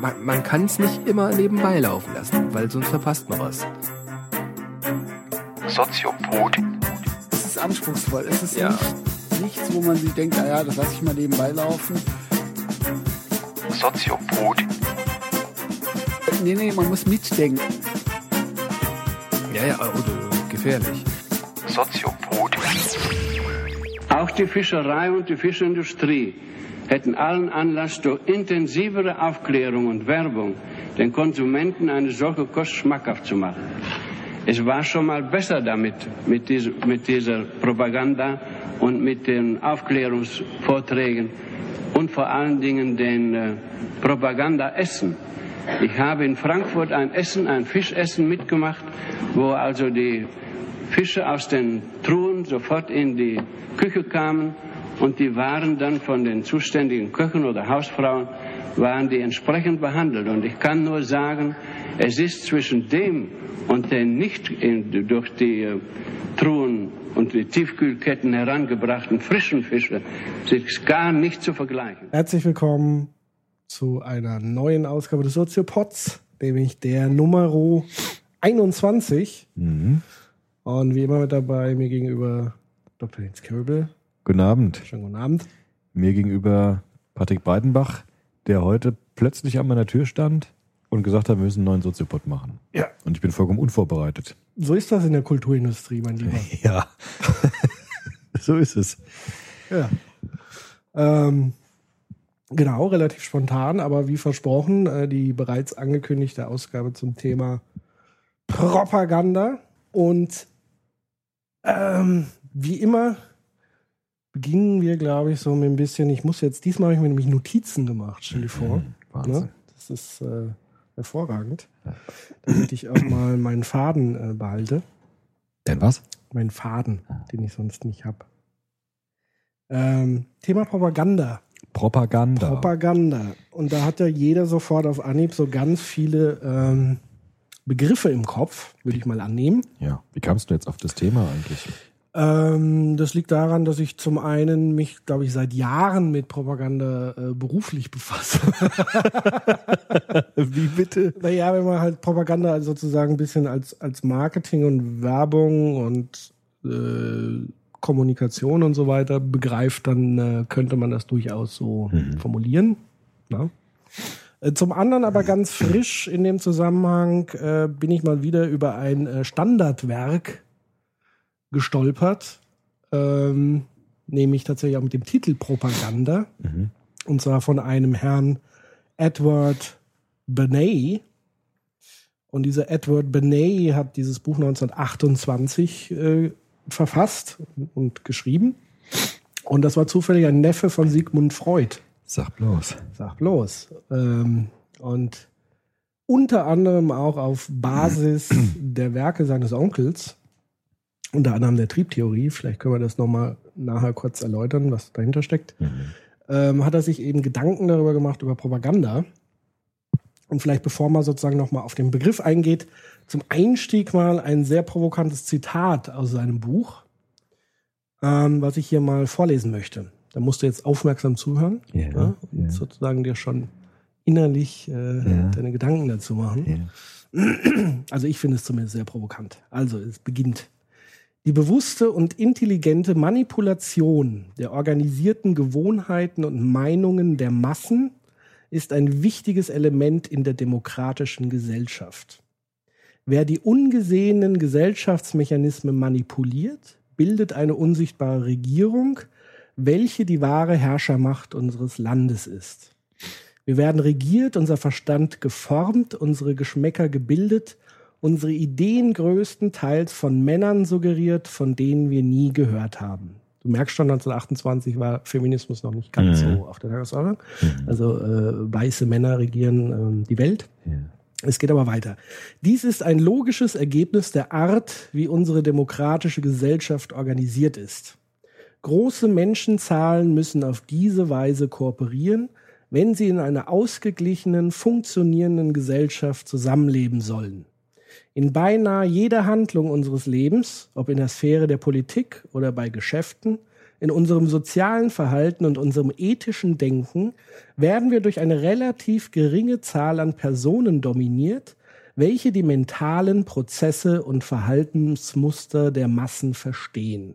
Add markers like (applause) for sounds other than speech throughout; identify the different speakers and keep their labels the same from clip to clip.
Speaker 1: Man, man kann es nicht immer nebenbei laufen lassen, weil sonst verpasst man was.
Speaker 2: Soziopod.
Speaker 3: Es ist anspruchsvoll. Es ist
Speaker 1: Ja.
Speaker 3: nicht, nichts, wo man sich denkt, naja, das lasse ich mal nebenbei laufen.
Speaker 2: Soziopod.
Speaker 3: Nee, nee, man muss mitdenken.
Speaker 1: Ja, ja, oder gefährlich.
Speaker 2: Soziopod.
Speaker 4: Auch die Fischerei und die Fischindustrie hätten allen Anlass, durch intensivere Aufklärung und Werbung den Konsumenten eine solche Kost schmackhaft zu machen. Es war schon mal besser damit, mit, diese, mit dieser Propaganda und mit den Aufklärungsvorträgen und vor allen Dingen den äh, Propagandaessen. Ich habe in Frankfurt ein Essen, ein Fischessen mitgemacht, wo also die Fische aus den Truhen sofort in die Küche kamen und die waren dann von den zuständigen Köchen oder Hausfrauen, waren die entsprechend behandelt. Und ich kann nur sagen, es ist zwischen dem und den nicht in, durch die äh, Truhen und die Tiefkühlketten herangebrachten frischen Fische ist gar nicht zu vergleichen.
Speaker 5: Herzlich willkommen zu einer neuen Ausgabe des Soziopods, nämlich der Numero 21. Und wie immer mit dabei mir gegenüber Dr. Jens Köbel.
Speaker 6: Guten Abend.
Speaker 5: Schönen guten Abend.
Speaker 6: Mir gegenüber Patrick Breidenbach, der heute plötzlich an meiner Tür stand und gesagt hat, wir müssen einen neuen Soziopod machen.
Speaker 5: Ja.
Speaker 6: Und ich bin vollkommen unvorbereitet.
Speaker 5: So ist das in der Kulturindustrie, mein Lieber. (laughs)
Speaker 6: Ja. (laughs) so ist es.
Speaker 5: Ja. Ähm, genau, relativ spontan, aber wie versprochen, äh, die bereits angekündigte Ausgabe zum Thema Propaganda. Und ähm, wie immer beginnen wir, glaube ich, so mit ein bisschen, ich muss jetzt, diesmal habe ich mir nämlich Notizen gemacht, stell dir vor.
Speaker 6: Wahnsinn.
Speaker 5: Ne? Das ist äh, hervorragend. Damit ich auch mal meinen Faden äh, behalte
Speaker 6: Denn was?
Speaker 5: meinen Faden, den ich sonst nicht habe. Ähm, Thema Propaganda.
Speaker 6: Propaganda.
Speaker 5: Propaganda. Und da hat ja jeder sofort auf Anhieb so ganz viele ähm, Begriffe im Kopf, würde ich mal annehmen.
Speaker 6: ja. Wie kamst du jetzt auf das Thema eigentlich?
Speaker 5: Ähm, das liegt daran, dass ich zum einen mich, glaube ich, seit Jahren mit Propaganda äh, beruflich befasse. (laughs)
Speaker 6: Wie bitte?
Speaker 5: Naja, wenn man halt Propaganda sozusagen ein bisschen als, als Marketing und Werbung und äh, Kommunikation und so weiter begreift, dann äh, könnte man das durchaus so formulieren. Na? Äh, Zum anderen aber ganz frisch in dem Zusammenhang äh, bin ich mal wieder über ein äh, Standardwerk gestolpert, ähm, nämlich tatsächlich auch mit dem Titel Propaganda. Und zwar von einem Herrn Edward Benet. Und dieser Edward Benet hat dieses Buch 1928 äh, verfasst und geschrieben. Und das war zufällig ein Neffe von Sigmund Freud.
Speaker 6: Sag bloß.
Speaker 5: Sag bloß. Ähm, und unter anderem auch auf Basis (clears throat) der Werke seines Onkels, unter anderem der Triebtheorie, vielleicht können wir das nochmal nachher kurz erläutern, was dahinter steckt, ähm, hat er sich eben Gedanken darüber gemacht, über Propaganda. Und vielleicht bevor man sozusagen nochmal auf den Begriff eingeht, zum Einstieg mal ein sehr provokantes Zitat aus seinem Buch, ähm, was ich hier mal vorlesen möchte. Da musst du jetzt aufmerksam zuhören
Speaker 6: Ja,
Speaker 5: ja, und
Speaker 6: ja.
Speaker 5: sozusagen dir schon innerlich äh, deine Gedanken dazu machen. (clears throat) Also ich finde es zumindest sehr provokant. Also es beginnt. Die bewusste und intelligente Manipulation der organisierten Gewohnheiten und Meinungen der Massen ist ein wichtiges Element in der demokratischen Gesellschaft. Wer die ungesehenen Gesellschaftsmechanismen manipuliert, bildet eine unsichtbare Regierung, welche die wahre Herrschermacht unseres Landes ist. Wir werden regiert, unser Verstand geformt, unsere Geschmäcker gebildet, unsere Ideen größtenteils von Männern suggeriert, von denen wir nie gehört haben. Du merkst schon, 1928 war Feminismus noch nicht ganz so auf der Tagesordnung. Also äh, weiße Männer regieren ähm, die Welt. Es geht aber weiter. Dies ist ein logisches Ergebnis der Art, wie unsere demokratische Gesellschaft organisiert ist. Große Menschenzahlen müssen auf diese Weise kooperieren, wenn sie in einer ausgeglichenen, funktionierenden Gesellschaft zusammenleben sollen. In beinahe jeder Handlung unseres Lebens, ob in der Sphäre der Politik oder bei Geschäften, in unserem sozialen Verhalten und unserem ethischen Denken werden wir durch eine relativ geringe Zahl an Personen dominiert, welche die mentalen Prozesse und Verhaltensmuster der Massen verstehen.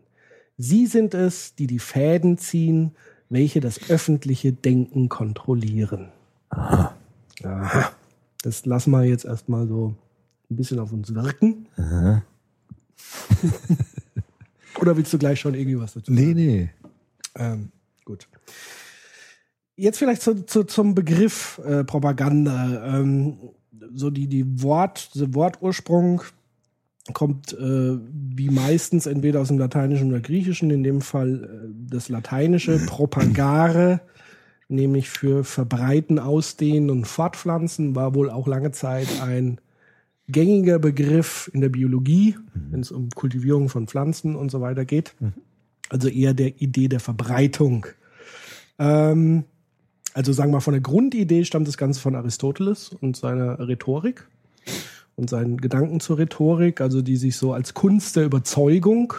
Speaker 5: Sie sind es, die die Fäden ziehen, welche das öffentliche Denken kontrollieren. Aha. Aha. Das lassen wir jetzt erstmal so ein bisschen auf uns wirken.
Speaker 6: Aha. (laughs)
Speaker 5: Oder willst du gleich schon irgendwie was dazu
Speaker 6: Nee, nee.
Speaker 5: ähm, gut. Jetzt vielleicht zu, zu, zum Begriff äh, Propaganda. Ähm, so die, die Wort, der Wortursprung kommt äh, wie meistens entweder aus dem Lateinischen oder Griechischen, in dem Fall äh, das Lateinische propagare, nämlich für verbreiten, ausdehnen und fortpflanzen, war wohl auch lange Zeit ein gängiger Begriff in der Biologie, wenn es um Kultivierung von Pflanzen und so weiter geht. Also eher der Idee der Verbreitung. Ähm, also sagen wir mal, von der Grundidee stammt das Ganze von Aristoteles und seiner Rhetorik und seinen Gedanken zur Rhetorik, also die sich so als Kunst der Überzeugung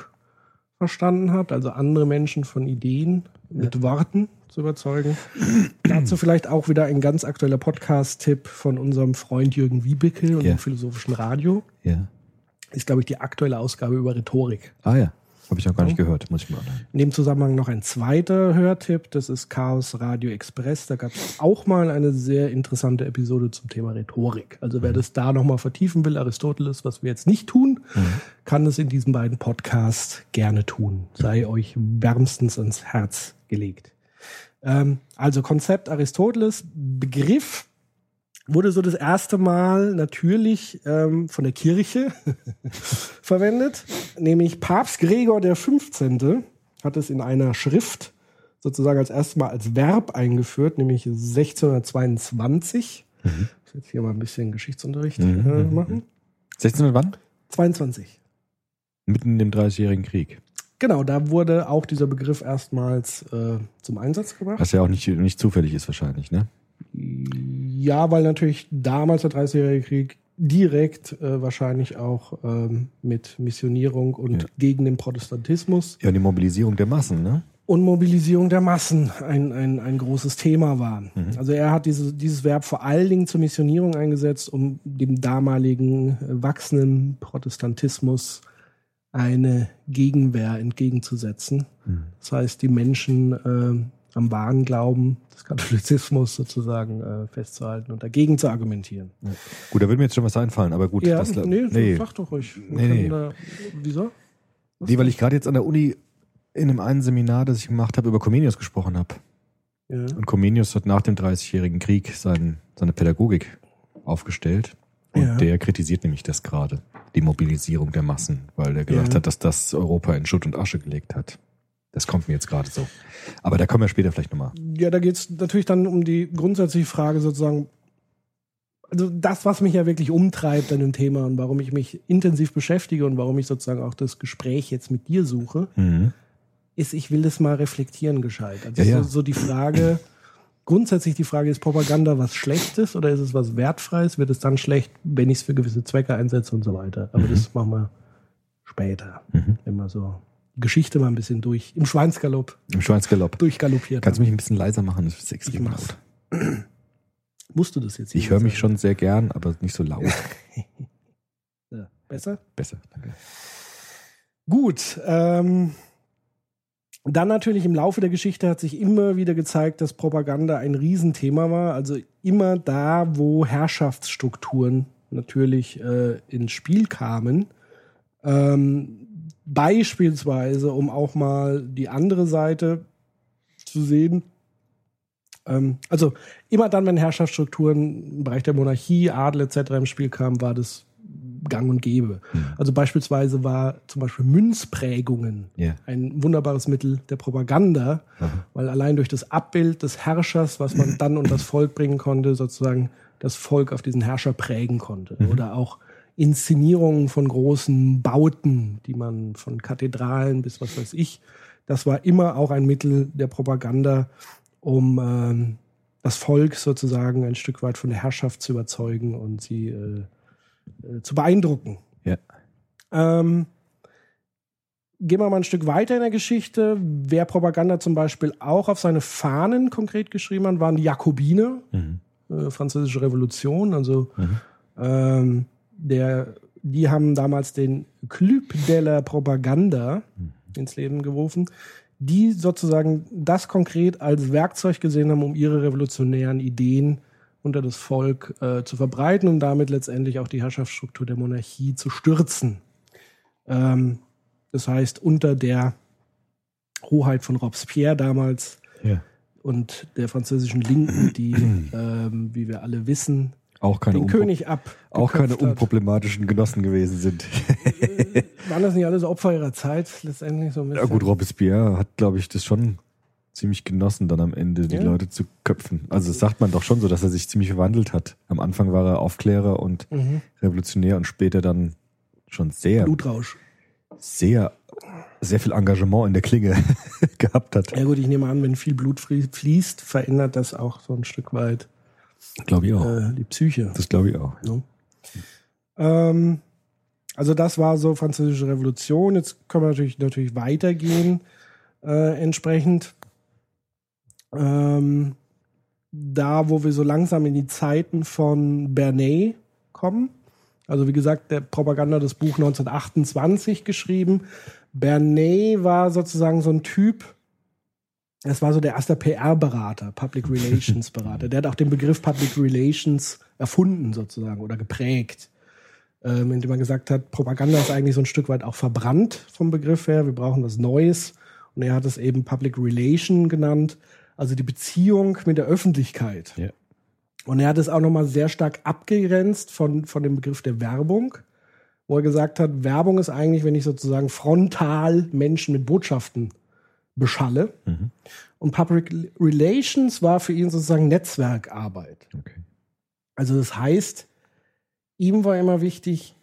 Speaker 5: verstanden hat, also andere Menschen von Ideen mit Worten zu überzeugen. (clears throat) Dazu vielleicht auch wieder ein ganz aktueller Podcast-Tipp von unserem Freund Jürgen Wiebeke und
Speaker 6: Ja.
Speaker 5: dem Philosophischen Radio.
Speaker 6: Ja.
Speaker 5: Ist, glaube ich, die aktuelle Ausgabe über Rhetorik.
Speaker 6: Ah ja. Habe ich noch gar nicht gehört. Muss ich mal anhören.
Speaker 5: In dem Zusammenhang noch ein zweiter Hörtipp, das ist Chaos Radio Express. Da gab es auch mal eine sehr interessante Episode zum Thema Rhetorik. Also wer das da nochmal vertiefen will, Aristoteles, was wir jetzt nicht tun, kann es in diesen beiden Podcasts gerne tun. Sei euch wärmstens ans Herz gelegt. Ähm, also Konzept Aristoteles, Begriff wurde so das erste Mal natürlich ähm, von der Kirche (laughs) verwendet, nämlich Papst Gregor der 15. hat es in einer Schrift sozusagen als erstes Mal als Verb eingeführt, nämlich 1622. Ich muss jetzt hier mal ein bisschen Geschichtsunterricht äh, machen.
Speaker 6: 16 und wann?
Speaker 5: 22.
Speaker 6: Mitten in dem 30-jährigen Krieg.
Speaker 5: Genau, da wurde auch dieser Begriff erstmals äh, zum Einsatz gebracht.
Speaker 6: Was ja auch nicht, nicht zufällig ist wahrscheinlich, ne?
Speaker 5: Ja, weil natürlich damals der 30-jährige Krieg direkt äh, wahrscheinlich auch ähm, mit Missionierung und
Speaker 6: Ja.
Speaker 5: gegen den Protestantismus
Speaker 6: Ja, und die Mobilisierung der Massen, ne?
Speaker 5: und Mobilisierung der Massen ein, ein, ein großes Thema war.
Speaker 6: Mhm.
Speaker 5: Also er hat diese, dieses Verb vor allen Dingen zur Missionierung eingesetzt, um dem damaligen äh, wachsenden Protestantismus eine Gegenwehr entgegenzusetzen.
Speaker 6: Mhm.
Speaker 5: Das heißt, die Menschen äh, am wahren Glauben des Katholizismus sozusagen äh, festzuhalten und dagegen zu argumentieren.
Speaker 6: Gut, da würde mir jetzt schon was einfallen, aber gut.
Speaker 5: Ja,
Speaker 6: das,
Speaker 5: nee,
Speaker 6: nee.
Speaker 5: sag doch ruhig.
Speaker 6: Nee, nee.
Speaker 5: Da, wieso?
Speaker 6: nee, weil ich gerade jetzt an der Uni in einem einen Seminar, das ich gemacht habe, über Comenius gesprochen habe.
Speaker 5: Ja.
Speaker 6: Und Comenius hat nach dem 30-jährigen Krieg sein, seine Pädagogik aufgestellt. Und
Speaker 5: Ja.
Speaker 6: der kritisiert nämlich das gerade, die Mobilisierung der Massen, weil er gesagt
Speaker 5: Ja.
Speaker 6: hat, dass das Europa in Schutt und Asche gelegt hat. Das kommt mir jetzt gerade so. Aber da kommen wir später vielleicht nochmal.
Speaker 5: Ja, da geht es natürlich dann um die grundsätzliche Frage sozusagen, also das, was mich ja wirklich umtreibt an dem Thema und warum ich mich intensiv beschäftige und warum ich sozusagen auch das Gespräch jetzt mit dir suche,
Speaker 6: Mhm.
Speaker 5: ist, ich will das mal reflektieren gescheit. Also
Speaker 6: Ja, ja.
Speaker 5: So, so die Frage, grundsätzlich die Frage, ist Propaganda was Schlechtes oder ist es was Wertfreies? Wird es dann schlecht, wenn ich es für gewisse Zwecke einsetze und so weiter? Aber das machen wir später,
Speaker 6: Mhm.
Speaker 5: wenn wir so Geschichte mal ein bisschen durch, im Schweinsgalopp
Speaker 6: Im Schweinsgalopp.
Speaker 5: durchgaloppiert
Speaker 6: Kannst du mich ein bisschen leiser machen? Das ist extrem laut. (clears throat)
Speaker 5: Musst du das jetzt
Speaker 6: Ich höre mich schon sehr gern, aber nicht so laut. (laughs)
Speaker 5: Ja, besser?
Speaker 6: Besser. Danke.
Speaker 5: Gut. Ähm, dann natürlich im Laufe der Geschichte hat sich immer wieder gezeigt, dass Propaganda ein Riesenthema war. Also immer da, wo Herrschaftsstrukturen natürlich äh, ins Spiel kamen. Ähm, beispielsweise, um auch mal die andere Seite zu sehen. Ähm, also immer dann, wenn Herrschaftsstrukturen im Bereich der Monarchie, Adel etc. im Spiel kamen, war das gang und gäbe. Also beispielsweise war zum Beispiel Münzprägungen
Speaker 6: Ja.
Speaker 5: ein wunderbares Mittel der Propaganda, weil allein durch das Abbild des Herrschers, was man dann und das Volk bringen konnte, sozusagen das Volk auf diesen Herrscher prägen konnte. Oder auch Inszenierungen von großen Bauten, die man von Kathedralen bis was weiß ich, das war immer auch ein Mittel der Propaganda, um ähm, das Volk sozusagen ein Stück weit von der Herrschaft zu überzeugen und sie äh, äh, zu beeindrucken.
Speaker 6: Ja.
Speaker 5: Ähm, gehen wir mal ein Stück weiter in der Geschichte. Wer Propaganda zum Beispiel auch auf seine Fahnen konkret geschrieben hat, waren die Jakobiner, äh, französische Revolution. Also ähm, der, die haben damals den Club de la Propaganda ins Leben gerufen, die sozusagen das konkret als Werkzeug gesehen haben, um ihre revolutionären Ideen unter das Volk äh, zu verbreiten und damit letztendlich auch die Herrschaftsstruktur der Monarchie zu stürzen. Ähm, das heißt, unter der Hoheit von Robespierre damals
Speaker 6: Ja.
Speaker 5: und der französischen Linken, die, (clears throat) ähm, wie wir alle wissen,
Speaker 6: Auch keine,
Speaker 5: den König ab.
Speaker 6: auch keine
Speaker 5: hat.
Speaker 6: unproblematischen Genossen gewesen sind.
Speaker 5: Waren das nicht alles Opfer ihrer Zeit letztendlich so ein
Speaker 6: Ja
Speaker 5: bisschen?
Speaker 6: gut, Robespierre hat, glaube ich, das schon ziemlich genossen, dann am Ende die
Speaker 5: Ja.
Speaker 6: Leute zu köpfen. Also das sagt man doch schon so, dass er sich ziemlich verwandelt hat. Am Anfang war er Aufklärer und
Speaker 5: Mhm.
Speaker 6: Revolutionär und später dann schon sehr,
Speaker 5: Blutrausch.
Speaker 6: sehr, sehr viel Engagement in der Klinge (laughs) gehabt hat.
Speaker 5: Ja gut, ich nehme an, wenn viel Blut flie- fließt, verändert das auch so ein Stück weit
Speaker 6: Glaube ich auch.
Speaker 5: äh, die Psyche.
Speaker 6: Das glaube ich auch.
Speaker 5: Ne? Ähm, also das war so französische Revolution. Jetzt können wir natürlich, natürlich weitergehen äh, entsprechend. Ähm, da, wo wir so langsam in die Zeiten von Bernays kommen. Also wie gesagt, der Propaganda das Buch 1928 geschrieben. Bernays war sozusagen so ein Typ, das war so der erste PR-Berater, Public (laughs) Relations Berater. Der hat auch den Begriff Public Relations erfunden sozusagen oder geprägt, ähm, indem er gesagt hat, Propaganda ist eigentlich so ein Stück weit auch verbrannt vom Begriff her. Wir brauchen was Neues. Und er hat es eben Public Relation genannt, also die Beziehung mit der Öffentlichkeit.
Speaker 6: Ja.
Speaker 5: Und er hat es auch nochmal sehr stark abgegrenzt von, von dem Begriff der Werbung, wo er gesagt hat, Werbung ist eigentlich, wenn ich sozusagen frontal Menschen mit Botschaften beschalle. Und Public Relations war für ihn sozusagen Netzwerkarbeit.
Speaker 6: Okay.
Speaker 5: Also das heißt, ihm war immer wichtig,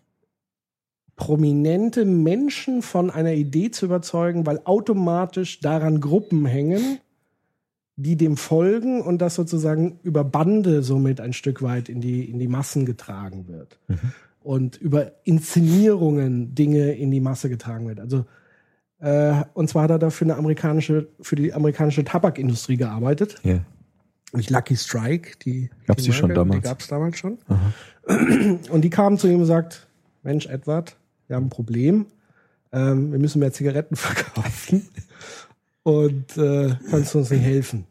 Speaker 5: prominente Menschen von einer Idee zu überzeugen, weil automatisch daran Gruppen hängen, die dem folgen und das sozusagen über Bande somit ein Stück weit in die, in die Massen getragen wird. Und über Inszenierungen Dinge in die Masse getragen wird. Also äh, und zwar hat er dafür eine amerikanische, für die amerikanische Tabakindustrie gearbeitet.
Speaker 6: Ja.
Speaker 5: Nämlich Lucky Strike, die
Speaker 6: Gab's die schon
Speaker 5: Marke,
Speaker 6: damals?
Speaker 5: Die gab es damals schon. Und die kamen zu ihm und sagt, Mensch, Edward, wir haben ein Problem. Ähm, wir müssen mehr Zigaretten (laughs) verkaufen. Und äh, kannst du uns nicht helfen?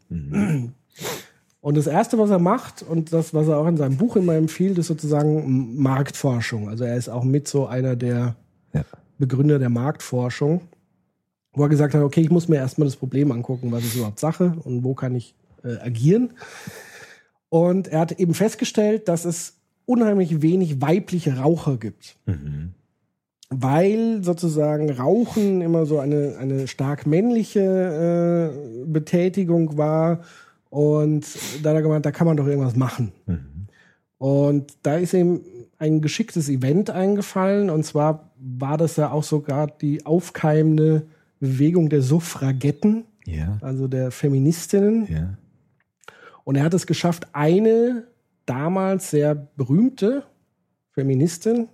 Speaker 5: Und das Erste, was er macht, und das, was er auch in seinem Buch immer empfiehlt, ist sozusagen Marktforschung. Also er ist auch mit so einer der
Speaker 6: Ja.
Speaker 5: Begründer der Marktforschung, wo er gesagt hat, okay, ich muss mir erstmal das Problem angucken, was ist überhaupt Sache und wo kann ich äh, agieren. Und er hat eben festgestellt, dass es unheimlich wenig weibliche Raucher gibt. Weil sozusagen Rauchen immer so eine, eine stark männliche äh, Betätigung war. Und da hat er gemeint, da kann man doch irgendwas machen. Und da ist ihm ein geschicktes Event eingefallen. Und zwar war das ja auch sogar die aufkeimende Bewegung der Suffragetten,
Speaker 6: Ja.
Speaker 5: also der Feministinnen.
Speaker 6: Ja.
Speaker 5: Und er hat es geschafft, eine damals sehr berühmte Feministin,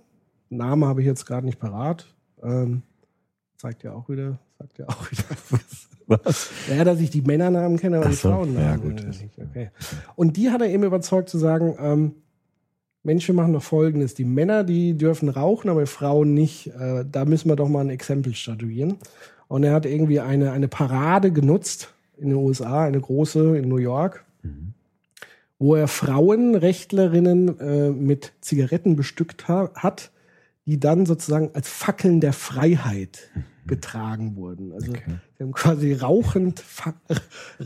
Speaker 5: Name habe ich jetzt gerade nicht parat, ähm, zeigt ja auch wieder, sagt ja auch wieder (laughs) was.
Speaker 6: Was?
Speaker 5: Ja, dass ich die Männernamen kenne, aber die
Speaker 6: so,
Speaker 5: Frauennamen
Speaker 6: ja, gut.
Speaker 5: äh. Okay. Und die hat er eben überzeugt zu sagen, ähm, Mensch, wir machen doch Folgendes. Die Männer, die dürfen rauchen, aber Frauen nicht. Äh, da müssen wir doch mal ein Exempel statuieren. Und er hat irgendwie eine, eine Parade genutzt in den USA, eine große in New York, wo er Frauenrechtlerinnen äh, mit Zigaretten bestückt ha hat, die dann sozusagen als Fackeln der Freiheit (laughs) getragen wurden. Also sie haben quasi rauchend, fa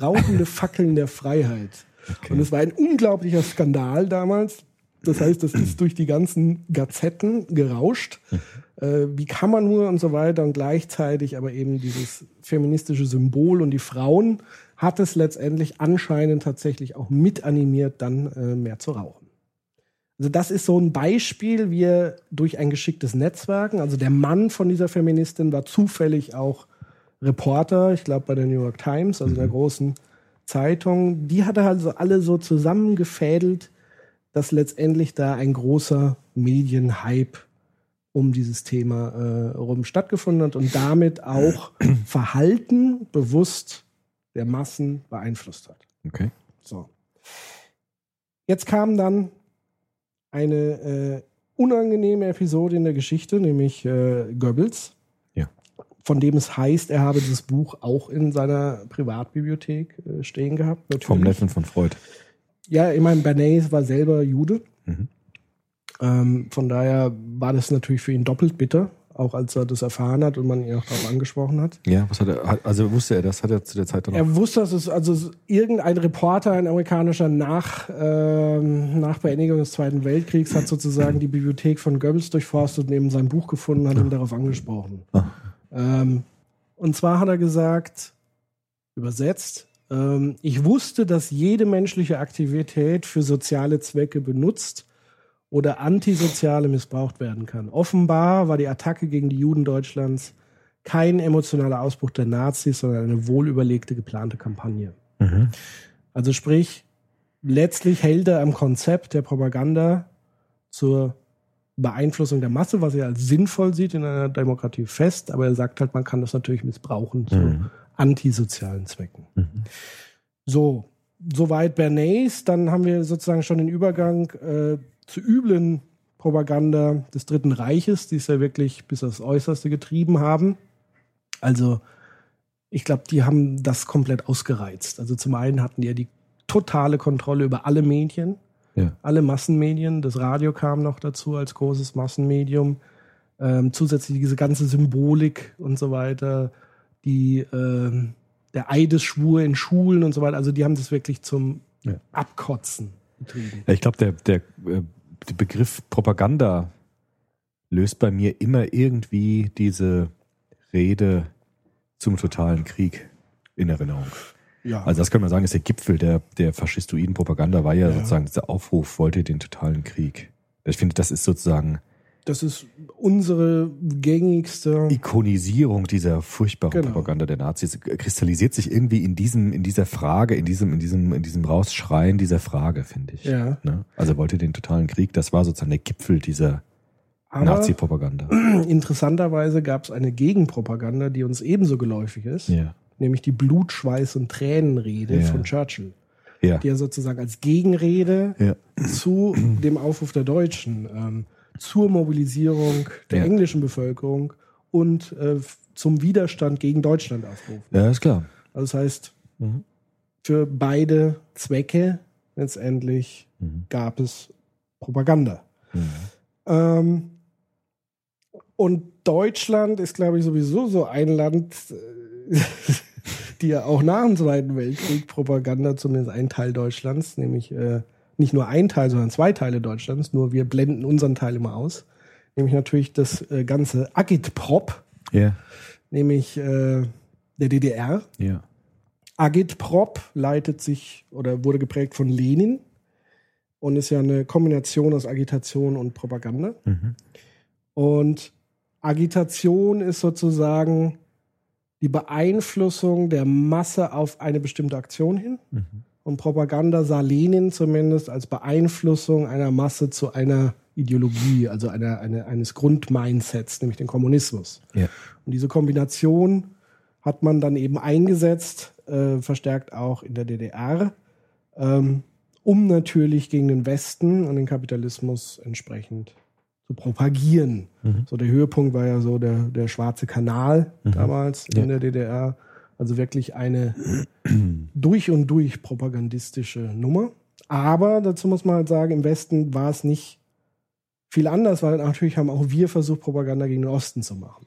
Speaker 5: rauchende Fackeln der Freiheit. (laughs) Und es war ein unglaublicher Skandal damals. Das heißt, das ist durch die ganzen Gazetten gerauscht. Äh, wie kann man nur und so weiter und gleichzeitig aber eben dieses feministische Symbol und die Frauen hat es letztendlich anscheinend tatsächlich auch mit animiert, dann äh, mehr zu rauchen. Also das ist so ein Beispiel, wie er durch ein geschicktes Netzwerken, also der Mann von dieser Feministin war zufällig auch Reporter, ich glaube bei der New York Times, also der großen Zeitung. Die hat er also alle so zusammengefädelt, dass letztendlich da ein großer Medienhype um dieses Thema äh, rum stattgefunden hat und damit auch (clears throat) Verhalten bewusst der Massen beeinflusst hat.
Speaker 6: Okay.
Speaker 5: So. Jetzt kam dann eine äh, unangenehme Episode in der Geschichte, nämlich äh, Goebbels.
Speaker 6: Ja.
Speaker 5: Von dem es heißt, er habe dieses Buch auch in seiner Privatbibliothek äh, stehen gehabt. Natürlich.
Speaker 6: Vom Neffen von Freud.
Speaker 5: Ja, ich meine, Bernays war selber Jude.
Speaker 6: Mhm.
Speaker 5: Ähm, von daher war das natürlich für ihn doppelt bitter, auch als er das erfahren hat und man ihn auch darauf angesprochen hat.
Speaker 6: Ja, was hat er, also wusste er das, hat er zu der Zeit dann auch.
Speaker 5: Er wusste, dass es also irgendein Reporter, ein amerikanischer, nach, ähm, nach Beendigung des Zweiten Weltkriegs hat sozusagen die Bibliothek von Goebbels durchforstet und eben sein Buch gefunden, hat ihn darauf angesprochen.
Speaker 6: Ah.
Speaker 5: Ähm, und zwar hat er gesagt, übersetzt, ähm, ich wusste, dass jede menschliche Aktivität für soziale Zwecke benutzt oder antisoziale missbraucht werden kann. Offenbar war die Attacke gegen die Juden Deutschlands kein emotionaler Ausbruch der Nazis, sondern eine wohlüberlegte, geplante Kampagne.
Speaker 6: Mhm.
Speaker 5: Also sprich, letztlich hält er am Konzept der Propaganda zur Beeinflussung der Masse, was er als sinnvoll sieht in einer Demokratie fest, aber er sagt halt, man kann das natürlich missbrauchen
Speaker 6: Mhm.
Speaker 5: Antisozialen Zwecken.
Speaker 6: Mhm.
Speaker 5: So, soweit Bernays, dann haben wir sozusagen schon den Übergang äh, zu üblen Propaganda des Dritten Reiches, die es ja wirklich bis aufs Äußerste getrieben haben. Also, ich glaube, die haben das komplett ausgereizt. Also zum einen hatten die ja die totale Kontrolle über alle Medien,
Speaker 6: Ja.
Speaker 5: alle Massenmedien. Das Radio kam noch dazu als großes Massenmedium. Ähm, zusätzlich diese ganze Symbolik und so weiter, die ähm, der Eidesschwur in Schulen und so weiter. Also die haben das wirklich zum
Speaker 6: Ja.
Speaker 5: Abkotzen betrieben.
Speaker 6: Ja, ich glaube, der, der, äh, der Begriff Propaganda löst bei mir immer irgendwie diese Rede zum totalen Krieg in Erinnerung.
Speaker 5: Ja,
Speaker 6: Also das können wir sagen, ist der Gipfel der, der faschistoiden Propaganda, war ja,
Speaker 5: Ja.
Speaker 6: sozusagen dieser Aufruf, wollte den totalen Krieg. Ich finde, das ist sozusagen
Speaker 5: das ist unsere gängigste.
Speaker 6: Ikonisierung dieser furchtbaren
Speaker 5: Genau.
Speaker 6: Propaganda der Nazis kristallisiert sich irgendwie in diesem, in dieser Frage, in diesem, in diesem, in diesem Rausschreien dieser Frage, finde ich.
Speaker 5: Ja.
Speaker 6: Ne? Also wollte den totalen Krieg, das war sozusagen der Gipfel dieser Nazi-Propaganda. (clears throat)
Speaker 5: interessanterweise gab es eine Gegenpropaganda, die uns ebenso geläufig ist,
Speaker 6: Ja.
Speaker 5: nämlich die Blut, Schweiß und Tränenrede
Speaker 6: Ja.
Speaker 5: von Churchill,
Speaker 6: Ja.
Speaker 5: die er sozusagen als Gegenrede zu dem Aufruf der Deutschen, ähm, zur Mobilisierung der
Speaker 6: Ja.
Speaker 5: englischen Bevölkerung und äh, zum Widerstand gegen Deutschland aufrufen.
Speaker 6: ja, ist klar.
Speaker 5: Also das heißt,
Speaker 6: Mhm.
Speaker 5: für beide Zwecke letztendlich
Speaker 6: Mhm.
Speaker 5: gab es Propaganda.
Speaker 6: Mhm.
Speaker 5: Ähm, und Deutschland ist, glaube ich, sowieso so ein Land, (laughs) die ja auch nach dem Zweiten Weltkrieg Propaganda, zumindest ein Teil Deutschlands, nämlich äh, nicht nur ein Teil, sondern zwei Teile Deutschlands, nur wir blenden unseren Teil immer aus. Nämlich natürlich das äh, ganze Agitprop,
Speaker 6: Ja.
Speaker 5: nämlich äh, der DDR.
Speaker 6: Ja.
Speaker 5: Agitprop leitet sich oder wurde geprägt von Lenin und ist ja eine Kombination aus Agitation und Propaganda.
Speaker 6: Mhm.
Speaker 5: Und Agitation ist sozusagen die Beeinflussung der Masse auf eine bestimmte Aktion hin.
Speaker 6: Mhm.
Speaker 5: Und Propaganda sah Lenin zumindest als Beeinflussung einer Masse zu einer Ideologie, also einer, eine, eines Grundmindsets, nämlich den Kommunismus.
Speaker 6: Ja.
Speaker 5: Und diese Kombination hat man dann eben eingesetzt, äh, verstärkt auch in der DDR, ähm, um natürlich gegen den Westen und den Kapitalismus entsprechend zu propagieren.
Speaker 6: Mhm.
Speaker 5: So der Höhepunkt war ja so der, der Schwarze Kanal
Speaker 6: Mhm.
Speaker 5: damals
Speaker 6: Ja.
Speaker 5: in der DDR. Also wirklich eine durch und durch propagandistische Nummer. Aber dazu muss man halt sagen, im Westen war es nicht viel anders, weil natürlich haben auch wir versucht, Propaganda gegen den Osten zu machen.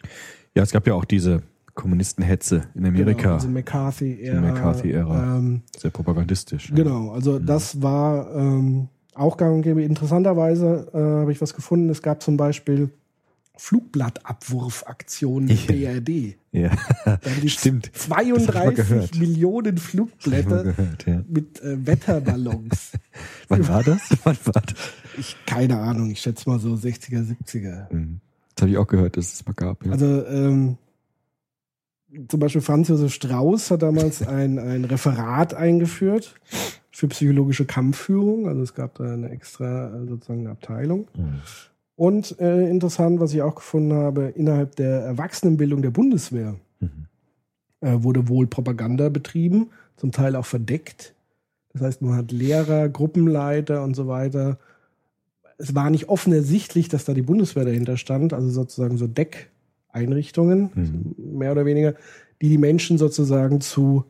Speaker 6: ja, es gab ja auch diese Kommunistenhetze in Amerika.
Speaker 5: Genau, also McCarthy-Ära.
Speaker 6: McCarthy-Ära.
Speaker 5: Ähm,
Speaker 6: Sehr propagandistisch.
Speaker 5: genau, also das war ähm, auch gang und gäbe. Interessanterweise äh, habe ich was gefunden. Es gab zum Beispiel Flugblattabwurfaktionen der
Speaker 6: Ja.
Speaker 5: BRD.
Speaker 6: Ja. Stimmt. Das hab ich mal
Speaker 5: 32
Speaker 6: gehört.
Speaker 5: Millionen Flugblätter
Speaker 6: gehört, ja.
Speaker 5: mit äh, Wetterballons. (laughs)
Speaker 6: Wann war das? (laughs) Wann war das?
Speaker 5: ich, keine Ahnung, ich schätze mal so 60er, 70er.
Speaker 6: Mhm. Das habe ich auch gehört, dass es mal gab. Ja.
Speaker 5: Also ähm, zum Beispiel Franz Josef Strauß hat damals (laughs) ein, ein Referat eingeführt für psychologische Kampfführung. Also es gab da eine extra äh, sozusagen eine Abteilung.
Speaker 6: Mhm.
Speaker 5: Und äh, interessant, was ich auch gefunden habe, innerhalb der Erwachsenenbildung der Bundeswehr äh, wurde wohl Propaganda betrieben, zum Teil auch verdeckt. Das heißt, man hat Lehrer, Gruppenleiter und so weiter. Es war nicht offen ersichtlich, dass da die Bundeswehr dahinter stand, also sozusagen so Deckeinrichtungen, mehr oder weniger, die die Menschen sozusagen zu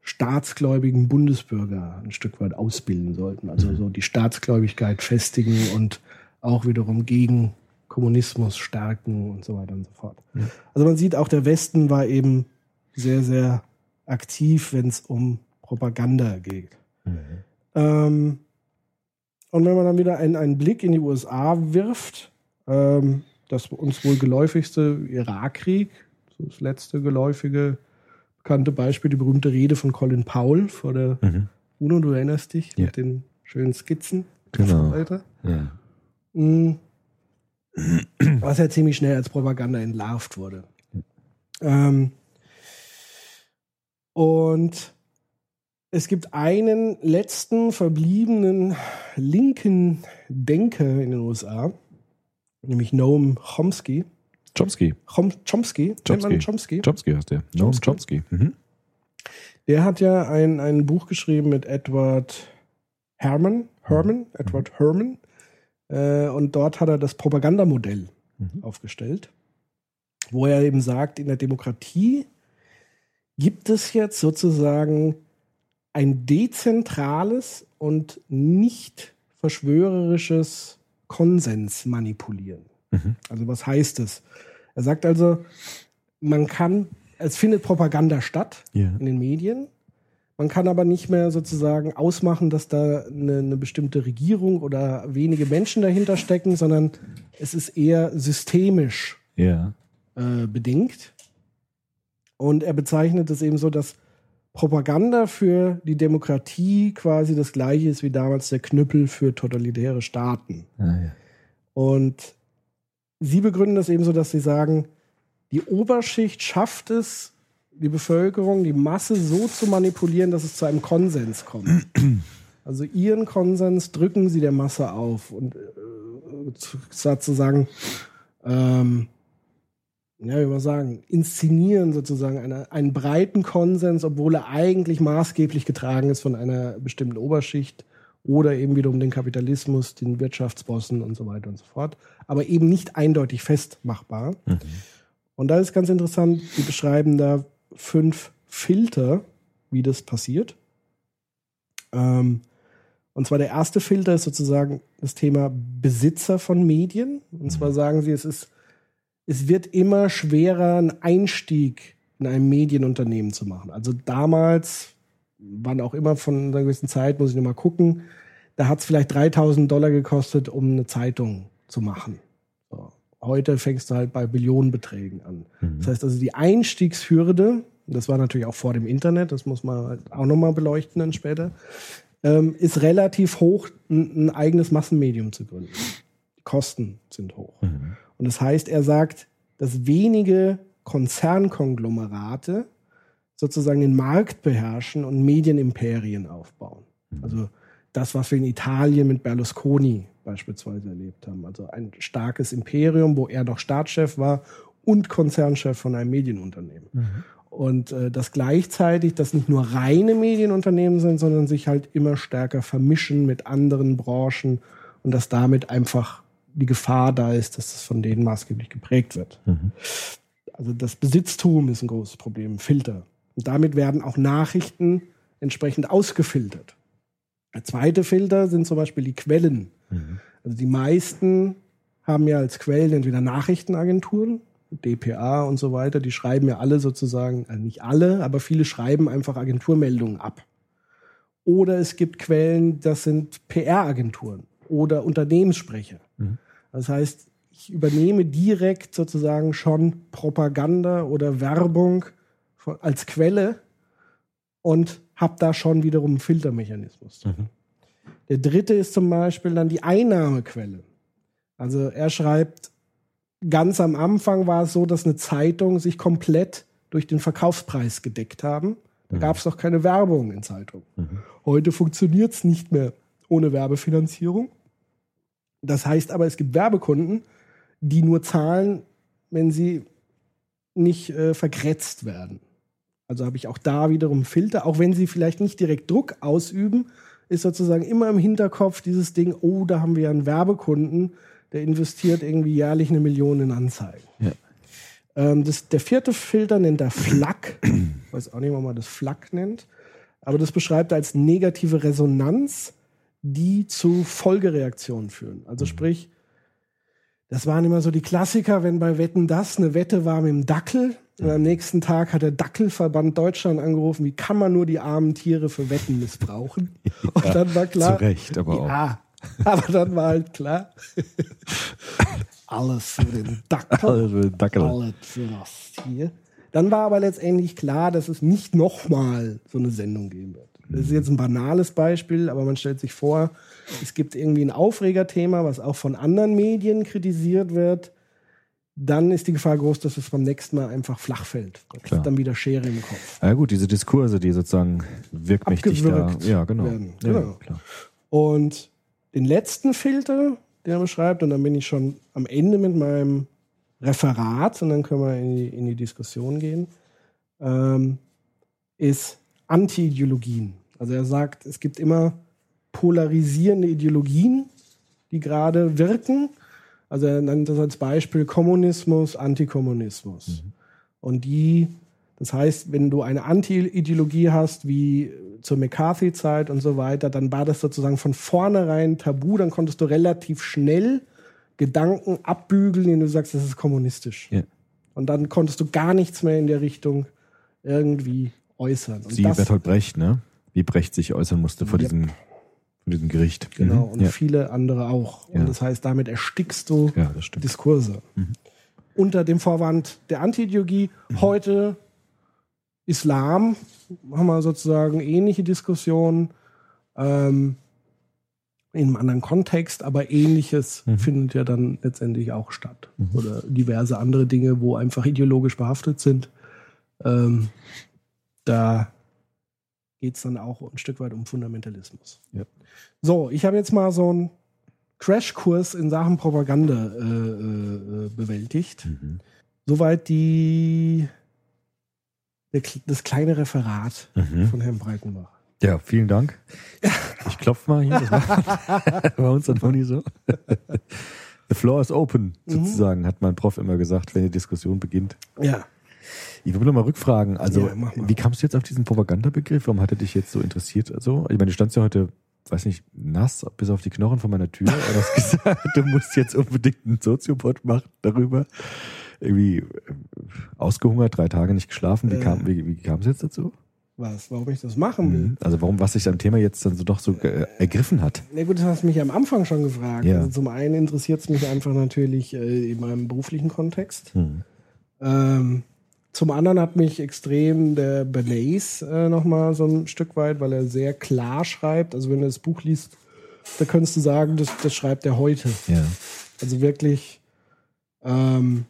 Speaker 5: staatsgläubigen Bundesbürger ein Stück weit ausbilden sollten. Also so die Staatsgläubigkeit festigen und auch wiederum gegen Kommunismus stärken und so weiter und so fort. Also man sieht auch, der Westen war eben sehr, sehr aktiv, wenn es um Propaganda geht. Ähm, und wenn man dann wieder einen, einen Blick in die USA wirft, ähm, das uns wohl geläufigste Irakkrieg, das letzte geläufige, bekannte Beispiel, die berühmte Rede von Colin Powell vor der UNO, du erinnerst dich,
Speaker 6: Ja.
Speaker 5: mit den schönen Skizzen
Speaker 6: Genau.
Speaker 5: und so weiter.
Speaker 6: Ja.
Speaker 5: Mm. Was ja ziemlich schnell als Propaganda entlarvt wurde. Ähm, und es gibt einen letzten verbliebenen linken Denker in den USA, nämlich Noam Chomsky.
Speaker 6: Chomsky.
Speaker 5: Chom Chomsky,
Speaker 6: Chomsky.
Speaker 5: Chomsky.
Speaker 6: Chomsky heißt der. Noam
Speaker 5: Chomsky.
Speaker 6: Chomsky. Mhm.
Speaker 5: Der hat ja ein, ein Buch geschrieben mit Edward Herman, Herman, Edward Herman. Äh, und dort hat er das Propagandamodell aufgestellt, wo er eben sagt, in der Demokratie gibt es jetzt sozusagen ein dezentrales und nicht verschwörerisches Konsensmanipulieren. Also was heißt es? Er sagt also, man kann, es findet Propaganda statt
Speaker 6: Ja.
Speaker 5: in den Medien. Man kann aber nicht mehr sozusagen ausmachen, dass da eine, eine bestimmte Regierung oder wenige Menschen dahinter stecken, sondern es ist eher systemisch
Speaker 6: Ja.
Speaker 5: äh, bedingt. Und er bezeichnet es eben so, dass Propaganda für die Demokratie quasi das gleiche ist wie damals der Knüppel für totalitäre Staaten.
Speaker 6: Ah, ja.
Speaker 5: Und sie begründen das eben so, dass sie sagen, die Oberschicht schafft es, die Bevölkerung, die Masse so zu manipulieren, dass es zu einem Konsens kommt. (clears throat) Also ihren Konsens drücken sie der Masse auf und äh, zu- sozusagen, ähm, ja, wie man sagen, inszenieren sozusagen eine, einen breiten Konsens, obwohl er eigentlich maßgeblich getragen ist von einer bestimmten Oberschicht oder eben wiederum den Kapitalismus, den Wirtschaftsbossen und so weiter und so fort, aber eben nicht eindeutig festmachbar. Und da ist ganz interessant, die beschreiben da fünf Filter, wie das passiert. Ähm, und zwar der erste Filter ist sozusagen das Thema Besitzer von Medien. Und zwar sagen sie, es ist, es wird immer schwerer, einen Einstieg in ein Medienunternehmen zu machen. Also damals, wann auch immer von einer gewissen Zeit, muss ich nochmal gucken, da hat es vielleicht 3000 Dollar gekostet, um eine Zeitung zu machen. Heute fängst du halt bei Billionenbeträgen an. Das heißt also, die Einstiegshürde, das war natürlich auch vor dem Internet, das muss man halt auch nochmal beleuchten dann später, ähm, ist relativ hoch, ein, ein eigenes Massenmedium zu gründen. Die Kosten sind hoch. Und das heißt, er sagt, dass wenige Konzernkonglomerate sozusagen den Markt beherrschen und Medienimperien aufbauen. Also das, was wir in Italien mit Berlusconi beispielsweise erlebt haben. Also ein starkes Imperium, wo er noch Staatschef war und Konzernchef von einem Medienunternehmen. Und äh, dass gleichzeitig das nicht nur reine Medienunternehmen sind, sondern sich halt immer stärker vermischen mit anderen Branchen und dass damit einfach die Gefahr da ist, dass das von denen maßgeblich geprägt wird. Also das Besitztum ist ein großes Problem, Filter. Und damit werden auch Nachrichten entsprechend ausgefiltert. Der zweite Filter sind zum Beispiel die Quellen. Also die meisten haben ja als Quellen entweder Nachrichtenagenturen, DPA und so weiter, die schreiben ja alle sozusagen, also nicht alle, aber viele schreiben einfach Agenturmeldungen ab. Oder es gibt Quellen, das sind PR-Agenturen oder Unternehmenssprecher. Das heißt, ich übernehme direkt sozusagen schon Propaganda oder Werbung als Quelle und habe da schon wiederum einen Filtermechanismus. drin. Der dritte ist zum Beispiel dann die Einnahmequelle. Also er schreibt, ganz am Anfang war es so, dass eine Zeitung sich komplett durch den Verkaufspreis gedeckt haben. Da gab es noch keine Werbung in Zeitungen. Heute funktioniert es nicht mehr ohne Werbefinanzierung. Das heißt aber, es gibt Werbekunden, die nur zahlen, wenn sie nicht äh, verkretzt werden. Also habe ich auch da wiederum Filter, auch wenn sie vielleicht nicht direkt Druck ausüben, ist sozusagen immer im Hinterkopf dieses Ding, oh, da haben wir einen Werbekunden, der investiert irgendwie jährlich eine Million in Anzeigen.
Speaker 6: Ja.
Speaker 5: Ähm, das, der vierte Filter nennt er FLAC. (clears throat) Ich weiß auch nicht, warum man das FLAC nennt. Aber das beschreibt er als negative Resonanz, die zu Folgereaktionen führen. Also sprich, das waren immer so die Klassiker, wenn bei Wetten das eine Wette war mit dem Dackel. Und am nächsten Tag hat der Dackelverband Deutschland angerufen, wie kann man nur die armen Tiere für Wetten missbrauchen? (laughs) Und dann war klar.
Speaker 6: Zu Recht, aber auch.
Speaker 5: Ja, aber dann war halt klar. (laughs) alles für den Dackel.
Speaker 6: Alles für den Dackel.
Speaker 5: Alles für das Tier. Dann war aber letztendlich klar, dass es nicht nochmal so eine Sendung geben wird. Das ist jetzt ein banales Beispiel, aber man stellt sich vor, es gibt irgendwie ein Aufregerthema, was auch von anderen Medien kritisiert wird. Dann ist die Gefahr groß, dass es beim nächsten Mal einfach flach fällt.
Speaker 6: Klar.
Speaker 5: ist dann wieder Schere im Kopf.
Speaker 6: Ja gut, diese Diskurse, die sozusagen wirkmächtig da. Ja, genau.
Speaker 5: werden.
Speaker 6: Ja,
Speaker 5: Genau.
Speaker 6: klar.
Speaker 5: Und den letzten Filter, den er beschreibt, und dann bin ich schon am Ende mit meinem Referat, und dann können wir in die, in die Diskussion gehen, ähm, ist Anti-Ideologien. Also er sagt, es gibt immer polarisierende Ideologien, die gerade wirken. Also er nennt das als Beispiel Kommunismus, Antikommunismus. Und die, das heißt, wenn du eine Anti-Ideologie hast, wie zur McCarthy-Zeit und so weiter, dann war das sozusagen von vornherein tabu, dann konntest du relativ schnell Gedanken abbügeln, indem du sagst, das ist kommunistisch.
Speaker 6: Ja.
Speaker 5: Und dann konntest du gar nichts mehr in der Richtung irgendwie äußern. Und
Speaker 6: Sie
Speaker 5: das,
Speaker 6: Bertolt Brecht, ne? Wie Brecht sich äußern musste vor
Speaker 5: Yep.
Speaker 6: diesem, vor diesem Gericht.
Speaker 5: genau,
Speaker 6: Mhm.
Speaker 5: und
Speaker 6: ja.
Speaker 5: viele andere auch.
Speaker 6: Ja.
Speaker 5: Und das heißt, damit erstickst du. Diskurse. Unter dem Vorwand der Anti-Ideologie. Heute Islam, haben wir sozusagen ähnliche Diskussionen. Ähm, in einem anderen Kontext, aber ähnliches findet ja dann letztendlich auch statt. Oder diverse andere Dinge, wo einfach ideologisch behaftet sind. Ähm, da geht es dann auch ein Stück weit um Fundamentalismus.
Speaker 6: Ja.
Speaker 5: So, ich habe jetzt mal so einen Crashkurs in Sachen Propaganda äh, äh, bewältigt.
Speaker 6: Mhm.
Speaker 5: Soweit die das kleine Referat
Speaker 6: Mhm.
Speaker 5: von Herrn Breitenbach.
Speaker 6: Ja, vielen Dank. (laughs) Ich klopfe mal hier. Das war (laughs) bei uns dann noch nie so. The floor is open, sozusagen, hat mein Prof immer gesagt, wenn die Diskussion beginnt.
Speaker 5: Ja.
Speaker 6: Ich will noch mal rückfragen. Also,
Speaker 5: Ja, mal.
Speaker 6: wie kamst du jetzt auf diesen Propagandabegriff? Warum hat er dich jetzt so interessiert? Also, ich meine, du standst ja heute, weiß nicht, nass bis auf die Knochen vor meiner Tür und hast (laughs) gesagt, du musst jetzt unbedingt einen Soziopod machen darüber. Irgendwie äh, ausgehungert, drei Tage nicht geschlafen. Wie
Speaker 5: Ja.
Speaker 6: kam wie, wie kam es jetzt dazu?
Speaker 5: Was, warum ich das machen will?
Speaker 6: Mhm. Also, warum, was sich am Thema jetzt dann so doch so äh, ergriffen hat?
Speaker 5: Na gut, das hast du mich am Anfang schon gefragt.
Speaker 6: Ja.
Speaker 5: Also zum einen interessiert es mich einfach natürlich äh, in meinem beruflichen Kontext.
Speaker 6: Mhm.
Speaker 5: Ähm, zum anderen hat mich extrem der Bernays äh, nochmal so ein Stück weit, weil er sehr klar schreibt. Also wenn du das Buch liest, da könntest du sagen, das, das schreibt er heute.
Speaker 6: Ja.
Speaker 5: Also wirklich, ähm,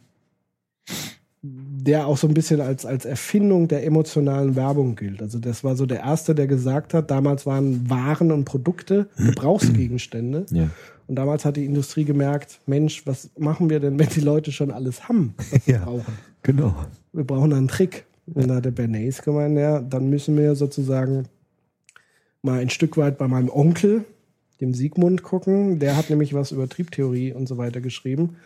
Speaker 5: der auch so ein bisschen als, als Erfindung der emotionalen Werbung gilt. Also das war so der Erste, der gesagt hat, damals waren Waren und Produkte (clears throat) Gebrauchsgegenstände.
Speaker 6: Ja.
Speaker 5: Und damals hat die Industrie gemerkt, Mensch, was machen wir denn, wenn die Leute schon alles haben, was sie
Speaker 6: Ja.
Speaker 5: brauchen?
Speaker 6: Genau.
Speaker 5: Wir brauchen einen Trick. Und da hat der Bernays gemeint, ja, dann müssen wir sozusagen mal ein Stück weit bei meinem Onkel, dem Sigmund, gucken. Der hat nämlich was über Triebtheorie und so weiter geschrieben.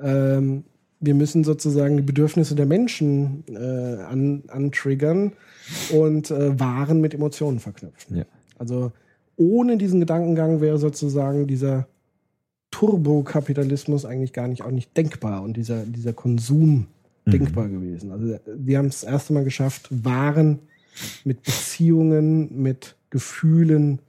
Speaker 5: Ähm, wir müssen sozusagen die Bedürfnisse der Menschen äh, an, antriggern und äh, Waren mit Emotionen verknüpfen.
Speaker 6: Ja.
Speaker 5: Also ohne diesen Gedankengang wäre sozusagen dieser Turbokapitalismus eigentlich gar nicht auch nicht denkbar und dieser, dieser Konsum denkbar gewesen. Also die haben es das erste Mal geschafft, Waren mit Beziehungen, mit Gefühlen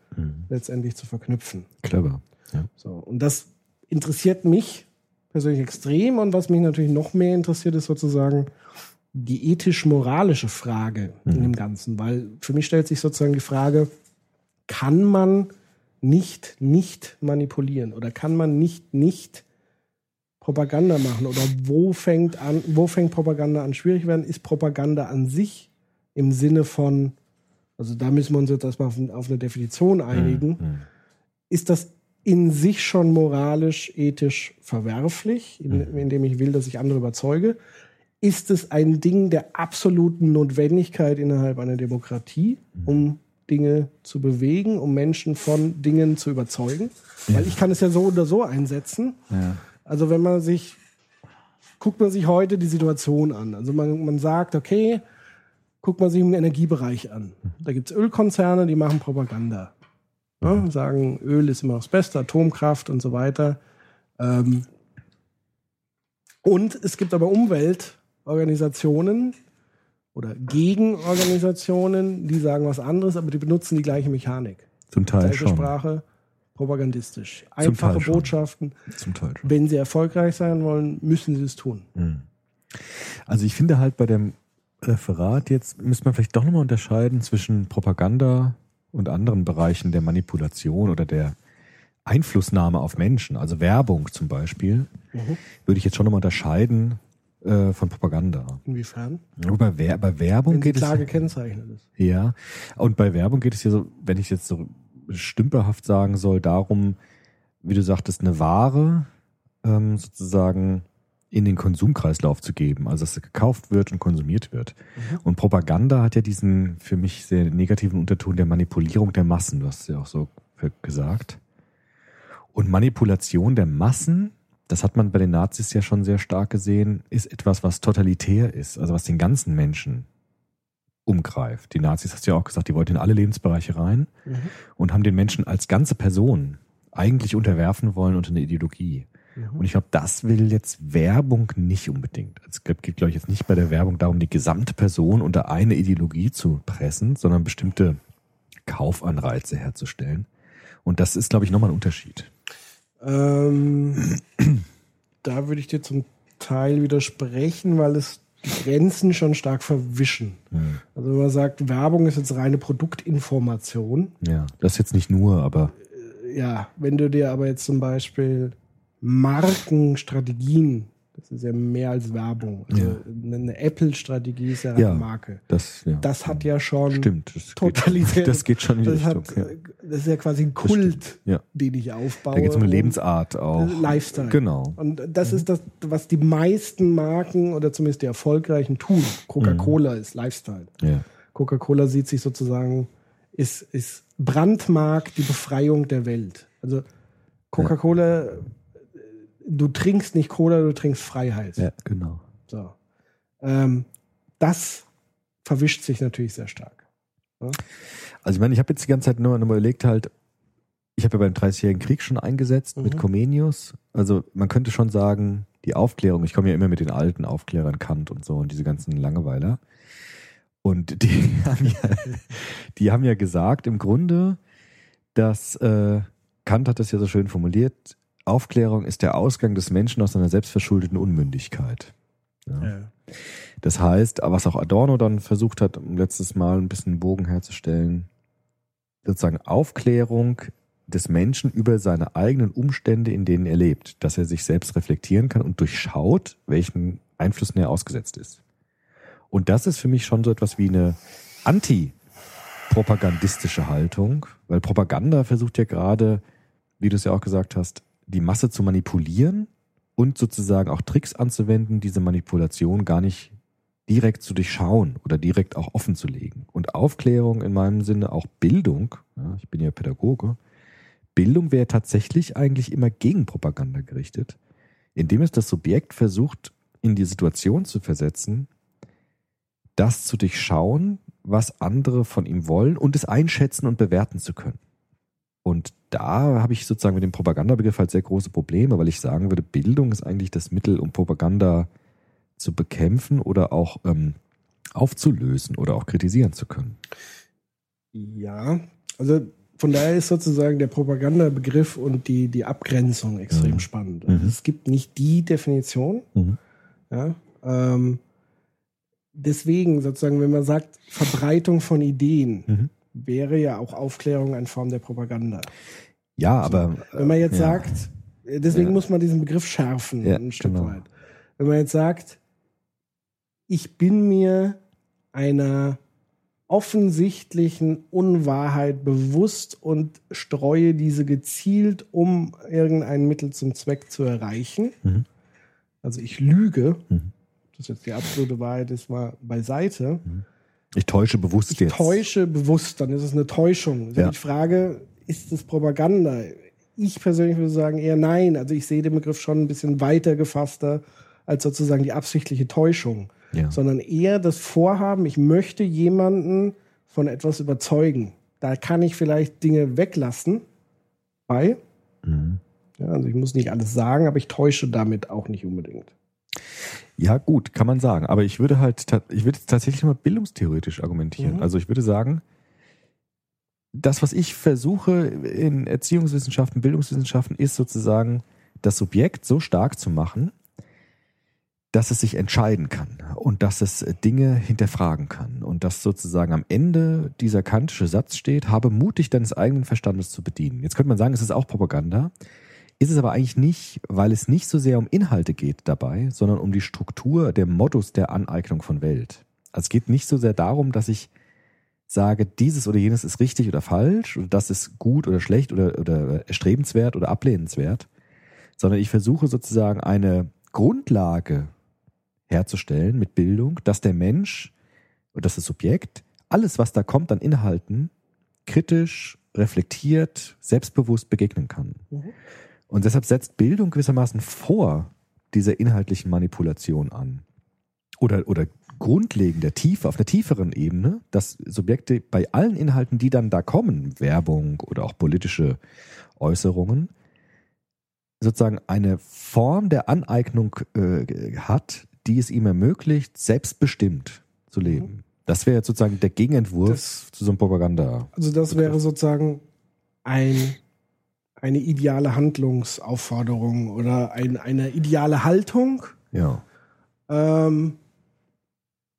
Speaker 5: letztendlich zu verknüpfen.
Speaker 6: Clever. Ja.
Speaker 5: So, und das interessiert mich persönlich extrem. Und was mich natürlich noch mehr interessiert, ist sozusagen die ethisch-moralische Frage in dem Ganzen. Weil für mich stellt sich sozusagen die Frage, kann man nicht nicht manipulieren oder kann man nicht nicht Propaganda machen oder wo fängt an wo fängt Propaganda an schwierig werden ist Propaganda an sich im Sinne von also da müssen wir uns jetzt erstmal auf, auf eine Definition einigen
Speaker 6: Mhm.
Speaker 5: ist das in sich schon moralisch, ethisch verwerflich, in, indem ich will, dass ich andere überzeuge? Ist es ein Ding der absoluten Notwendigkeit innerhalb einer Demokratie, um Dinge zu bewegen, um Menschen von Dingen zu überzeugen? Weil ich kann es ja so oder so einsetzen.
Speaker 6: Ja.
Speaker 5: Also wenn man sich, guckt man sich heute die Situation an. Also man, man sagt, okay, guckt man sich den Energiebereich an. Da gibt's Ölkonzerne, die machen Propaganda. Ja, sagen, Öl ist immer das Beste, Atomkraft und so weiter. Ähm, und es gibt aber Umweltorganisationen oder Gegenorganisationen, die sagen was anderes, aber die benutzen die gleiche Mechanik.
Speaker 6: Zum Teil
Speaker 5: Gleiche
Speaker 6: schon.
Speaker 5: Sprache, propagandistisch. Einfache
Speaker 6: schon.
Speaker 5: Botschaften.
Speaker 6: Zum Teil schon.
Speaker 5: Wenn sie erfolgreich sein wollen, müssen sie es tun.
Speaker 6: Also ich finde halt bei dem Referat jetzt müsste man vielleicht doch nochmal unterscheiden zwischen Propaganda und anderen Bereichen der Manipulation oder der Einflussnahme auf Menschen, also Werbung zum Beispiel, würde ich jetzt schon nochmal unterscheiden äh, von Propaganda.
Speaker 5: Inwiefern?
Speaker 6: Aber bei, Wer bei Werbung
Speaker 5: Wenn
Speaker 6: geht es
Speaker 5: klar gekennzeichnet ist.
Speaker 6: ja, und bei Werbung geht es ja so, wenn ich jetzt so stümperhaft sagen soll, darum, wie du sagtest, eine Ware ähm, sozusagen in den Konsumkreislauf zu geben, also dass sie gekauft wird und konsumiert wird. Und Propaganda hat ja diesen für mich sehr negativen Unterton der Manipulierung der Massen, du hast es ja auch so gesagt. Und Manipulation der Massen, das hat man bei den Nazis ja schon sehr stark gesehen, ist etwas, was totalitär ist, also was den ganzen Menschen umgreift. Die Nazis, hast du ja auch gesagt, die wollten in alle Lebensbereiche rein und haben den Menschen als ganze Person eigentlich unterwerfen wollen unter eine Ideologie. Und ich glaube, das will jetzt Werbung nicht unbedingt. Es geht, glaube ich, jetzt nicht bei der Werbung darum, die gesamte Person unter eine Ideologie zu pressen, sondern bestimmte Kaufanreize herzustellen. Und das ist, glaube ich, nochmal ein Unterschied.
Speaker 5: Ähm, (clears throat) da würde ich dir zum Teil widersprechen, weil es Grenzen schon stark verwischen. Also wenn man sagt, Werbung ist jetzt reine Produktinformation.
Speaker 6: Ja, das jetzt nicht nur, aber
Speaker 5: Ja, wenn du dir aber jetzt zum Beispiel Markenstrategien, das ist ja mehr als Werbung. Also
Speaker 6: Ja.
Speaker 5: eine Apple-Strategie ist ja,
Speaker 6: Ja.
Speaker 5: eine Marke.
Speaker 6: das, ja.
Speaker 5: Das hat ja schon
Speaker 6: Stimmt. Das
Speaker 5: totalitär.
Speaker 6: Geht, (laughs) das geht schon in die
Speaker 5: das,
Speaker 6: Richtung.
Speaker 5: hat,
Speaker 6: ja.
Speaker 5: das ist ja quasi ein Kult, den ich aufbaue.
Speaker 6: Da geht es um eine Lebensart auch.
Speaker 5: Lifestyle.
Speaker 6: Genau.
Speaker 5: Und das ist das, was die meisten Marken oder zumindest die erfolgreichen tun. Coca-Cola ist Lifestyle. Coca-Cola sieht sich sozusagen, ist, ist Brandmarkt die Befreiung der Welt. Also Coca-Cola, du trinkst nicht Cola, du trinkst Freiheit.
Speaker 6: ja, genau.
Speaker 5: So. Ähm, das verwischt sich natürlich sehr stark.
Speaker 6: Also ich meine, ich habe jetzt die ganze Zeit nur noch mal überlegt halt, ich habe ja beim 30-jährigen Krieg schon eingesetzt mit
Speaker 5: Mhm.
Speaker 6: Comenius. Also man könnte schon sagen, die Aufklärung, ich komme ja immer mit den alten Aufklärern Kant und so und diese ganzen Langeweiler. Und die (laughs) haben ja, die haben ja gesagt, im Grunde, dass äh, Kant hat das ja so schön formuliert, Aufklärung ist der Ausgang des Menschen aus seiner selbstverschuldeten Unmündigkeit. Ja. Das heißt, was auch Adorno dann versucht hat, um letztes Mal ein bisschen einen Bogen herzustellen, sozusagen Aufklärung des Menschen über seine eigenen Umstände, in denen er lebt, dass er sich selbst reflektieren kann und durchschaut, welchen Einflüssen er ausgesetzt ist. Und das ist für mich schon so etwas wie eine antipropagandistische Haltung, weil Propaganda versucht ja gerade, wie du es ja auch gesagt hast, die Masse zu manipulieren und sozusagen auch Tricks anzuwenden, diese Manipulation gar nicht direkt zu durchschauen oder direkt auch offen zu legen. Und Aufklärung in meinem Sinne, auch Bildung, ja, ich bin ja Pädagoge, Bildung wäre tatsächlich eigentlich immer gegen Propaganda gerichtet, indem es das Subjekt versucht, in die Situation zu versetzen, das zu durchschauen, was andere von ihm wollen und es einschätzen und bewerten zu können. Da habe ich sozusagen mit dem Propagandabegriff halt sehr große Probleme, weil ich sagen würde, Bildung ist eigentlich das Mittel, um Propaganda zu bekämpfen oder auch ähm, aufzulösen oder auch kritisieren zu können.
Speaker 5: Ja, also von daher ist sozusagen der Propagandabegriff und die, die Abgrenzung extrem
Speaker 6: Mhm.
Speaker 5: spannend. Also
Speaker 6: Mhm.
Speaker 5: Es gibt nicht die Definition.
Speaker 6: Mhm.
Speaker 5: Ja, ähm, deswegen sozusagen, wenn man sagt Verbreitung von Ideen,
Speaker 6: Mhm.
Speaker 5: wäre ja auch Aufklärung eine Form der Propaganda.
Speaker 6: Ja, aber
Speaker 5: Wenn man jetzt
Speaker 6: ja.
Speaker 5: sagt, deswegen
Speaker 6: Ja.
Speaker 5: muss man diesen Begriff schärfen
Speaker 6: Ja,
Speaker 5: ein Stück
Speaker 6: genau.
Speaker 5: weit. Wenn man jetzt sagt, ich bin mir einer offensichtlichen Unwahrheit bewusst und streue diese gezielt, um irgendein Mittel zum Zweck zu erreichen.
Speaker 6: Mhm.
Speaker 5: Also ich lüge,
Speaker 6: Mhm.
Speaker 5: das jetzt die absolute Wahrheit ist mal beiseite.
Speaker 6: Ich täusche bewusst
Speaker 5: Ich
Speaker 6: jetzt.
Speaker 5: täusche bewusst, dann ist es eine Täuschung. Wenn
Speaker 6: Ja.
Speaker 5: ich frage, ist es Propaganda? Ich persönlich würde sagen eher nein. Also ich sehe den Begriff schon ein bisschen weiter gefasster als sozusagen die absichtliche Täuschung,
Speaker 6: Ja.
Speaker 5: sondern eher das Vorhaben, ich möchte jemanden von etwas überzeugen. Da kann ich vielleicht Dinge weglassen bei.
Speaker 6: Mhm.
Speaker 5: Ja, also ich muss nicht alles sagen, aber ich täusche damit auch nicht unbedingt.
Speaker 6: Ja, gut, kann man sagen. Aber ich würde halt, ich würde tatsächlich mal bildungstheoretisch argumentieren.
Speaker 5: Mhm.
Speaker 6: Also ich würde sagen, das, was ich versuche in Erziehungswissenschaften, Bildungswissenschaften, ist sozusagen das Subjekt so stark zu machen, dass es sich entscheiden kann und dass es Dinge hinterfragen kann und dass sozusagen am Ende dieser kantische Satz steht, habe mutig deines eigenen Verstandes zu bedienen. Jetzt könnte man sagen, es ist auch Propaganda, ist es aber eigentlich nicht, weil es nicht so sehr um Inhalte geht dabei, sondern um die Struktur, der Modus der Aneignung von Welt. Also es geht nicht so sehr darum, dass ich sage, dieses oder jenes ist richtig oder falsch und das ist gut oder schlecht oder, oder erstrebenswert oder ablehnenswert, sondern ich versuche sozusagen eine Grundlage herzustellen mit Bildung, dass der Mensch und dass das Subjekt alles, was da kommt an Inhalten, kritisch, reflektiert, selbstbewusst begegnen kann.
Speaker 5: Mhm.
Speaker 6: Und deshalb setzt Bildung gewissermaßen vor dieser inhaltlichen Manipulation an. Oder, oder grundlegender, tiefer, auf einer tieferen Ebene, dass Subjekte bei allen Inhalten, die dann da kommen, Werbung oder auch politische Äußerungen, sozusagen eine Form der Aneignung äh, hat, die es ihm ermöglicht, selbstbestimmt zu leben. Das wäre jetzt sozusagen der Gegenentwurf
Speaker 5: Das-
Speaker 6: zu so einem Propaganda.
Speaker 5: Also das wäre sozusagen ein, eine ideale Handlungsaufforderung oder ein, eine ideale Haltung,
Speaker 6: Ja.
Speaker 5: ähm,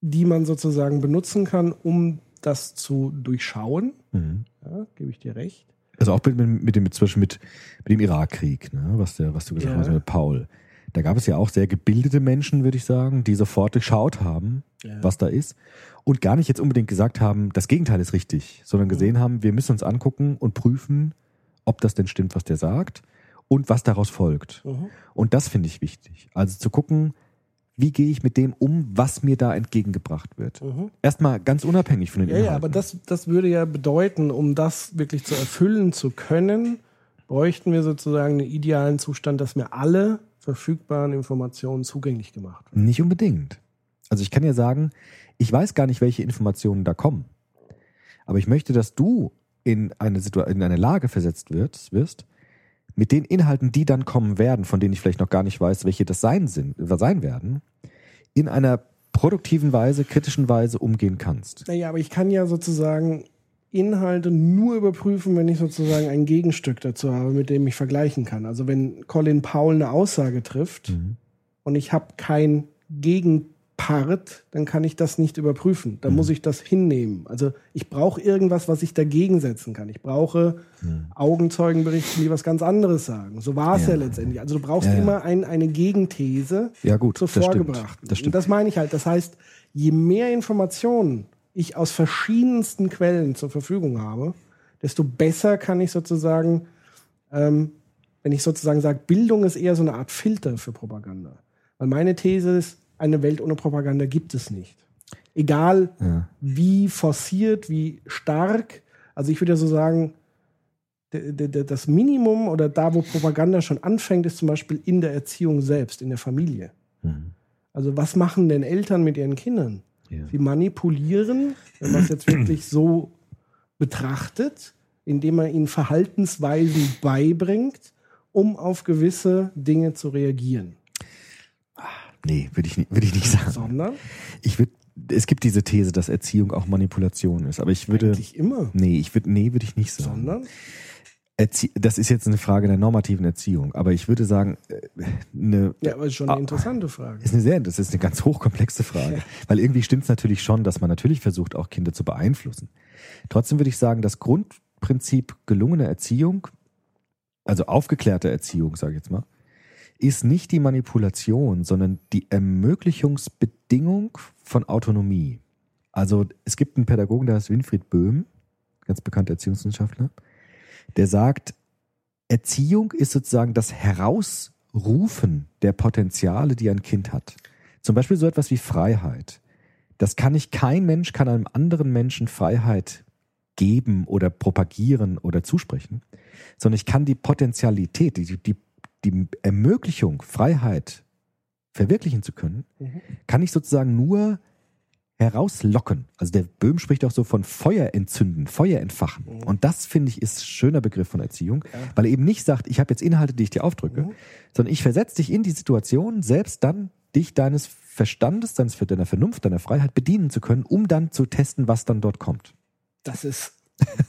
Speaker 5: die man sozusagen benutzen kann, um das zu durchschauen.
Speaker 6: Mhm.
Speaker 5: Ja, gebe ich dir recht.
Speaker 6: Also auch mit, mit, dem, zum Beispiel mit, mit dem Irakkrieg, ne, was, der, was du gesagt
Speaker 5: Ja.
Speaker 6: hast mit Paul. Da gab es ja auch sehr gebildete Menschen, würde ich sagen, die sofort durchschaut haben,
Speaker 5: Ja.
Speaker 6: was da ist. Und gar nicht jetzt unbedingt gesagt haben, das Gegenteil ist richtig, sondern gesehen haben, wir müssen uns angucken und prüfen, ob das denn stimmt, was der sagt und was daraus folgt.
Speaker 5: Mhm.
Speaker 6: Und das finde ich wichtig. Also zu gucken, wie gehe ich mit dem um, was mir da entgegengebracht wird.
Speaker 5: Mhm.
Speaker 6: Erstmal ganz unabhängig von den
Speaker 5: Ja,
Speaker 6: Inhalten.
Speaker 5: ja, aber das, das würde ja bedeuten, um das wirklich zu erfüllen zu können, bräuchten wir sozusagen einen idealen Zustand, dass mir alle verfügbaren Informationen zugänglich gemacht werden.
Speaker 6: Nicht unbedingt. Also ich kann ja sagen, ich weiß gar nicht, welche Informationen da kommen. Aber ich möchte, dass du in eine, Situa in eine Lage versetzt wirst, wirst, mit den Inhalten, die dann kommen werden, von denen ich vielleicht noch gar nicht weiß, welche das sein, sind, sein werden, in einer produktiven Weise, kritischen Weise umgehen kannst.
Speaker 5: Naja, aber ich kann ja sozusagen Inhalte nur überprüfen, wenn ich sozusagen ein Gegenstück dazu habe, mit dem ich vergleichen kann. Also wenn Colin Powell eine Aussage trifft und ich habe kein Gegenpart, dann kann ich das nicht überprüfen. Dann muss ich das hinnehmen. Also ich brauche irgendwas, was ich dagegen setzen kann. Ich brauche Augenzeugenberichte, die was ganz anderes sagen. So war es ja.
Speaker 6: Ja.
Speaker 5: letztendlich. Also du brauchst
Speaker 6: Ja, ja.
Speaker 5: immer ein, eine Gegenthese
Speaker 6: Ja gut,
Speaker 5: zur
Speaker 6: das stimmt.
Speaker 5: vorgebrachten.
Speaker 6: Das
Speaker 5: Und
Speaker 6: stimmt.
Speaker 5: das meine ich halt. Das heißt, je mehr Informationen ich aus verschiedensten Quellen zur Verfügung habe, desto besser kann ich sozusagen, ähm, wenn ich sozusagen sage, Bildung ist eher so eine Art Filter für Propaganda. Weil meine These ist, eine Welt ohne Propaganda gibt es nicht. Egal
Speaker 6: Ja.
Speaker 5: wie forciert, wie stark. Also ich würde ja so sagen, das Minimum oder da, wo Propaganda schon anfängt, ist zum Beispiel in der Erziehung selbst, in der Familie.
Speaker 6: Mhm.
Speaker 5: Also was machen denn Eltern mit ihren Kindern?
Speaker 6: Ja.
Speaker 5: Sie manipulieren, wenn man es jetzt wirklich so betrachtet, indem man ihnen Verhaltensweisen beibringt, um auf gewisse Dinge zu reagieren.
Speaker 6: Nee, würde ich, nicht- würde ich nicht sagen.
Speaker 5: Sondern
Speaker 6: Ich würde, es gibt diese These, dass Erziehung auch Manipulation ist, aber ich würde,
Speaker 5: eigentlich immer.
Speaker 6: nee, ich würde, nee, würde ich nicht sagen.
Speaker 5: Sondern
Speaker 6: Erzie das ist jetzt eine Frage der normativen Erziehung, aber ich würde sagen, äh, eine,
Speaker 5: ja, aber ist schon
Speaker 6: Ah.
Speaker 5: eine interessante Frage.
Speaker 6: ist eine sehr, das ist eine ganz hochkomplexe Frage, weil irgendwie stimmt es natürlich schon, dass man natürlich versucht, auch Kinder zu beeinflussen. Trotzdem würde ich sagen, das Grundprinzip gelungener Erziehung, also aufgeklärte Erziehung, sage ich jetzt mal, ist nicht die Manipulation, sondern die Ermöglichungsbedingung von Autonomie. Also es gibt einen Pädagogen, der heißt Winfried Böhm, ganz bekannter Erziehungswissenschaftler, der sagt, Erziehung ist sozusagen das Herausrufen der Potenziale, die ein Kind hat. Zum Beispiel so etwas wie Freiheit. Das kann ich, kein Mensch kann einem anderen Menschen Freiheit geben oder propagieren oder zusprechen, sondern ich kann die Potentialität, die, die, die Ermöglichung, Freiheit verwirklichen zu können, kann ich sozusagen nur herauslocken. Also der Böhm spricht auch so von Feuer entzünden, Feuer entfachen. Und das finde ich ist ein schöner Begriff von Erziehung, weil er eben nicht sagt, ich habe jetzt Inhalte, die ich dir aufdrücke, sondern ich versetze dich in die Situation, selbst dann dich deines Verstandes, deines, deiner Vernunft, deiner Freiheit bedienen zu können, um dann zu testen, was dann dort kommt.
Speaker 5: Das ist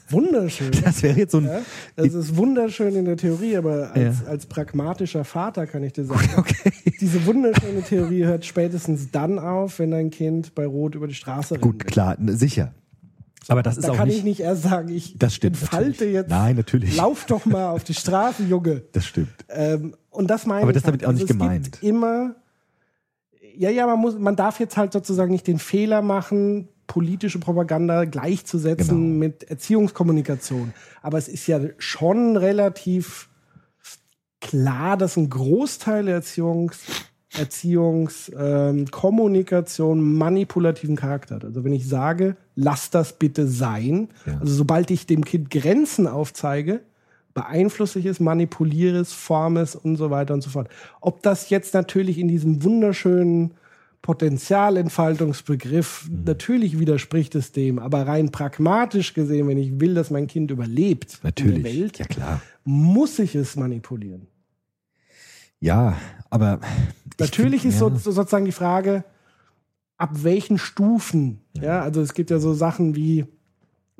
Speaker 5: wunderschön.
Speaker 6: Das wäre jetzt so ein
Speaker 5: Ja, das ist wunderschön in der Theorie, aber als,
Speaker 6: Ja.
Speaker 5: als pragmatischer Vater kann ich dir sagen, (laughs)
Speaker 6: Okay.
Speaker 5: diese wunderschöne Theorie hört spätestens dann auf, wenn dein Kind bei Rot über die Straße rennt.
Speaker 6: Gut, klar, sicher. Aber das ist
Speaker 5: Da
Speaker 6: auch
Speaker 5: kann
Speaker 6: nicht,
Speaker 5: ich nicht erst sagen, ich
Speaker 6: Das stimmt
Speaker 5: entfalte
Speaker 6: natürlich.
Speaker 5: jetzt.
Speaker 6: Nein, natürlich.
Speaker 5: Lauf doch mal auf die Straße, Junge.
Speaker 6: Das stimmt.
Speaker 5: Ähm, und das meine
Speaker 6: Aber
Speaker 5: ich
Speaker 6: das ist damit
Speaker 5: halt.
Speaker 6: auch nicht
Speaker 5: es
Speaker 6: gemeint.
Speaker 5: Immer, ja, ja, man muss, man darf jetzt halt sozusagen nicht den Fehler machen, politische Propaganda gleichzusetzen
Speaker 6: Genau.
Speaker 5: mit Erziehungskommunikation. Aber es ist ja schon relativ klar, dass ein Großteil der Erziehungs, Erziehungs, ähm, manipulativen Charakter hat. Also wenn ich sage, lass das bitte sein,
Speaker 6: Ja.
Speaker 5: also sobald ich dem Kind Grenzen aufzeige, beeinflusse ich es, manipuliere es, forme es und so weiter und so fort. Ob das jetzt natürlich in diesem wunderschönen Potenzialentfaltungsbegriff,
Speaker 6: Mhm.
Speaker 5: natürlich widerspricht es dem, aber rein pragmatisch gesehen, wenn ich will, dass mein Kind überlebt in
Speaker 6: Natürlich.
Speaker 5: der Welt,
Speaker 6: Ja, klar.
Speaker 5: muss ich es manipulieren.
Speaker 6: Ja, aber. ich
Speaker 5: Natürlich
Speaker 6: find,
Speaker 5: ist
Speaker 6: ja,
Speaker 5: so, so sozusagen die Frage, ab welchen Stufen, ja, also es gibt ja so Sachen wie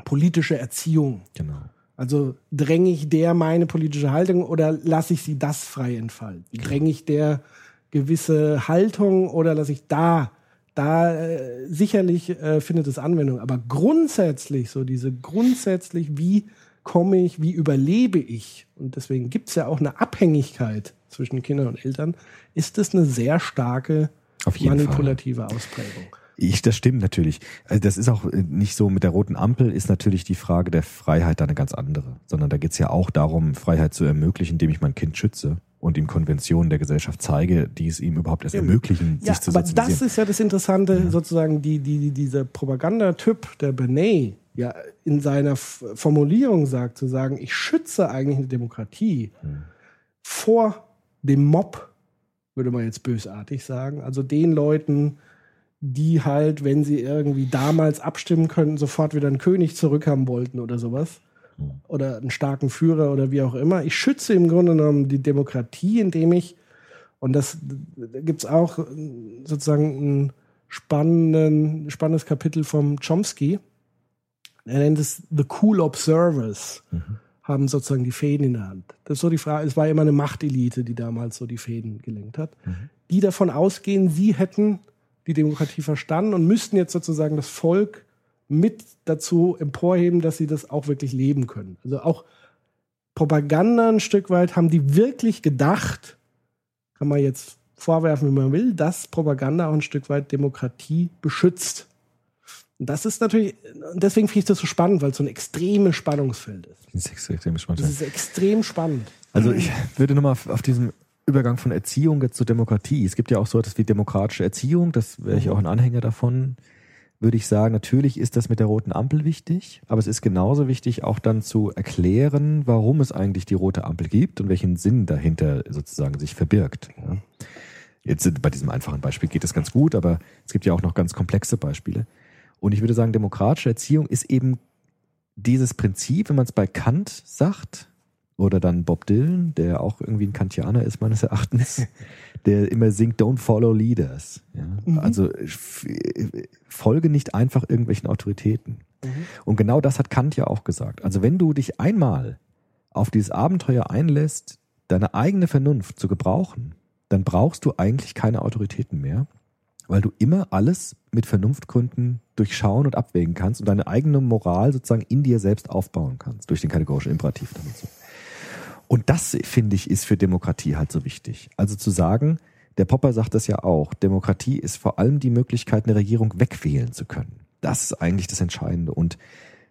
Speaker 5: politische Erziehung.
Speaker 6: Genau.
Speaker 5: Also dränge ich der meine politische Haltung oder lasse ich sie das frei entfalten? Dränge ich der gewisse Haltung oder lasse ich da, da äh, sicherlich äh, findet es Anwendung. Aber grundsätzlich, so diese grundsätzlich, wie komme ich, wie überlebe ich? Und deswegen gibt es ja auch eine Abhängigkeit zwischen Kindern und Eltern, ist es eine sehr starke
Speaker 6: jeden Fall.
Speaker 5: manipulative Ausprägung.
Speaker 6: Ich, das stimmt natürlich. Also das ist auch äh, nicht so mit der roten Ampel ist natürlich die Frage der Freiheit da eine ganz andere, sondern da geht es ja auch darum, Freiheit zu ermöglichen, indem ich mein Kind schütze und ihm Konventionen der Gesellschaft zeige, die es ihm überhaupt erst ermöglichen,
Speaker 5: Ja,
Speaker 6: sich zu
Speaker 5: aber das ist ja das Interessante, sozusagen, die, die, die, dieser Propagandatyp, der Benet, ja, in seiner Formulierung sagt, zu sagen, ich schütze eigentlich eine Demokratie vor dem Mob, würde man jetzt bösartig sagen, also den Leuten, die halt, wenn sie irgendwie damals abstimmen könnten, sofort wieder einen König zurückhaben wollten oder sowas. Oder einen starken Führer oder wie auch immer. Ich schütze im Grunde genommen die Demokratie, indem ich, und das da gibt's auch äh, sozusagen ein spannenden, spannendes Kapitel vom Chomsky. Er nennt es The Cool Observers, haben sozusagen die Fäden in der Hand. Das ist so die Frage, es war immer eine Machtelite, die damals so die Fäden gelenkt hat, die davon ausgehen, sie hätten die Demokratie verstanden und müssten jetzt sozusagen das Volk mit dazu emporheben, dass sie das auch wirklich leben können. Also auch Propaganda ein Stück weit haben die wirklich gedacht, kann man jetzt vorwerfen, wie man will, dass Propaganda auch ein Stück weit Demokratie beschützt. Und das ist natürlich, deswegen finde ich das so spannend, weil es so ein extremes Spannungsfeld ist.
Speaker 6: Das ist extrem spannend.
Speaker 5: Das ist extrem spannend.
Speaker 6: Also ich würde nochmal auf, auf diesem Übergang von Erziehung jetzt zur Demokratie. Es gibt ja auch so etwas wie demokratische Erziehung, das wäre ich auch ein Anhänger davon. Würde ich sagen, natürlich ist das mit der roten Ampel wichtig, aber es ist genauso wichtig, auch dann zu erklären, warum es eigentlich die rote Ampel gibt und welchen Sinn dahinter sozusagen sich verbirgt. Ja. Jetzt sind- bei diesem einfachen Beispiel geht es ganz gut, aber es gibt ja auch noch ganz komplexe Beispiele. Und ich würde sagen, demokratische Erziehung ist eben dieses Prinzip, wenn man es bei Kant sagt, oder dann Bob Dylan, der auch irgendwie ein Kantianer ist, meines Erachtens, (laughs) der immer singt Don't follow leaders. Ja? Also f- folge nicht einfach irgendwelchen Autoritäten. Und genau das hat Kant ja auch gesagt. Also wenn du dich einmal auf dieses Abenteuer einlässt, deine eigene Vernunft zu gebrauchen, dann brauchst du eigentlich keine Autoritäten mehr, weil du immer alles mit Vernunftgründen durchschauen und abwägen kannst und deine eigene Moral sozusagen in dir selbst aufbauen kannst, durch den kategorischen Imperativ und so. Und das, finde ich, ist für Demokratie halt so wichtig. Also zu sagen, der Popper sagt das ja auch, Demokratie ist vor allem die Möglichkeit, eine Regierung wegwählen zu können. Das ist eigentlich das Entscheidende. Und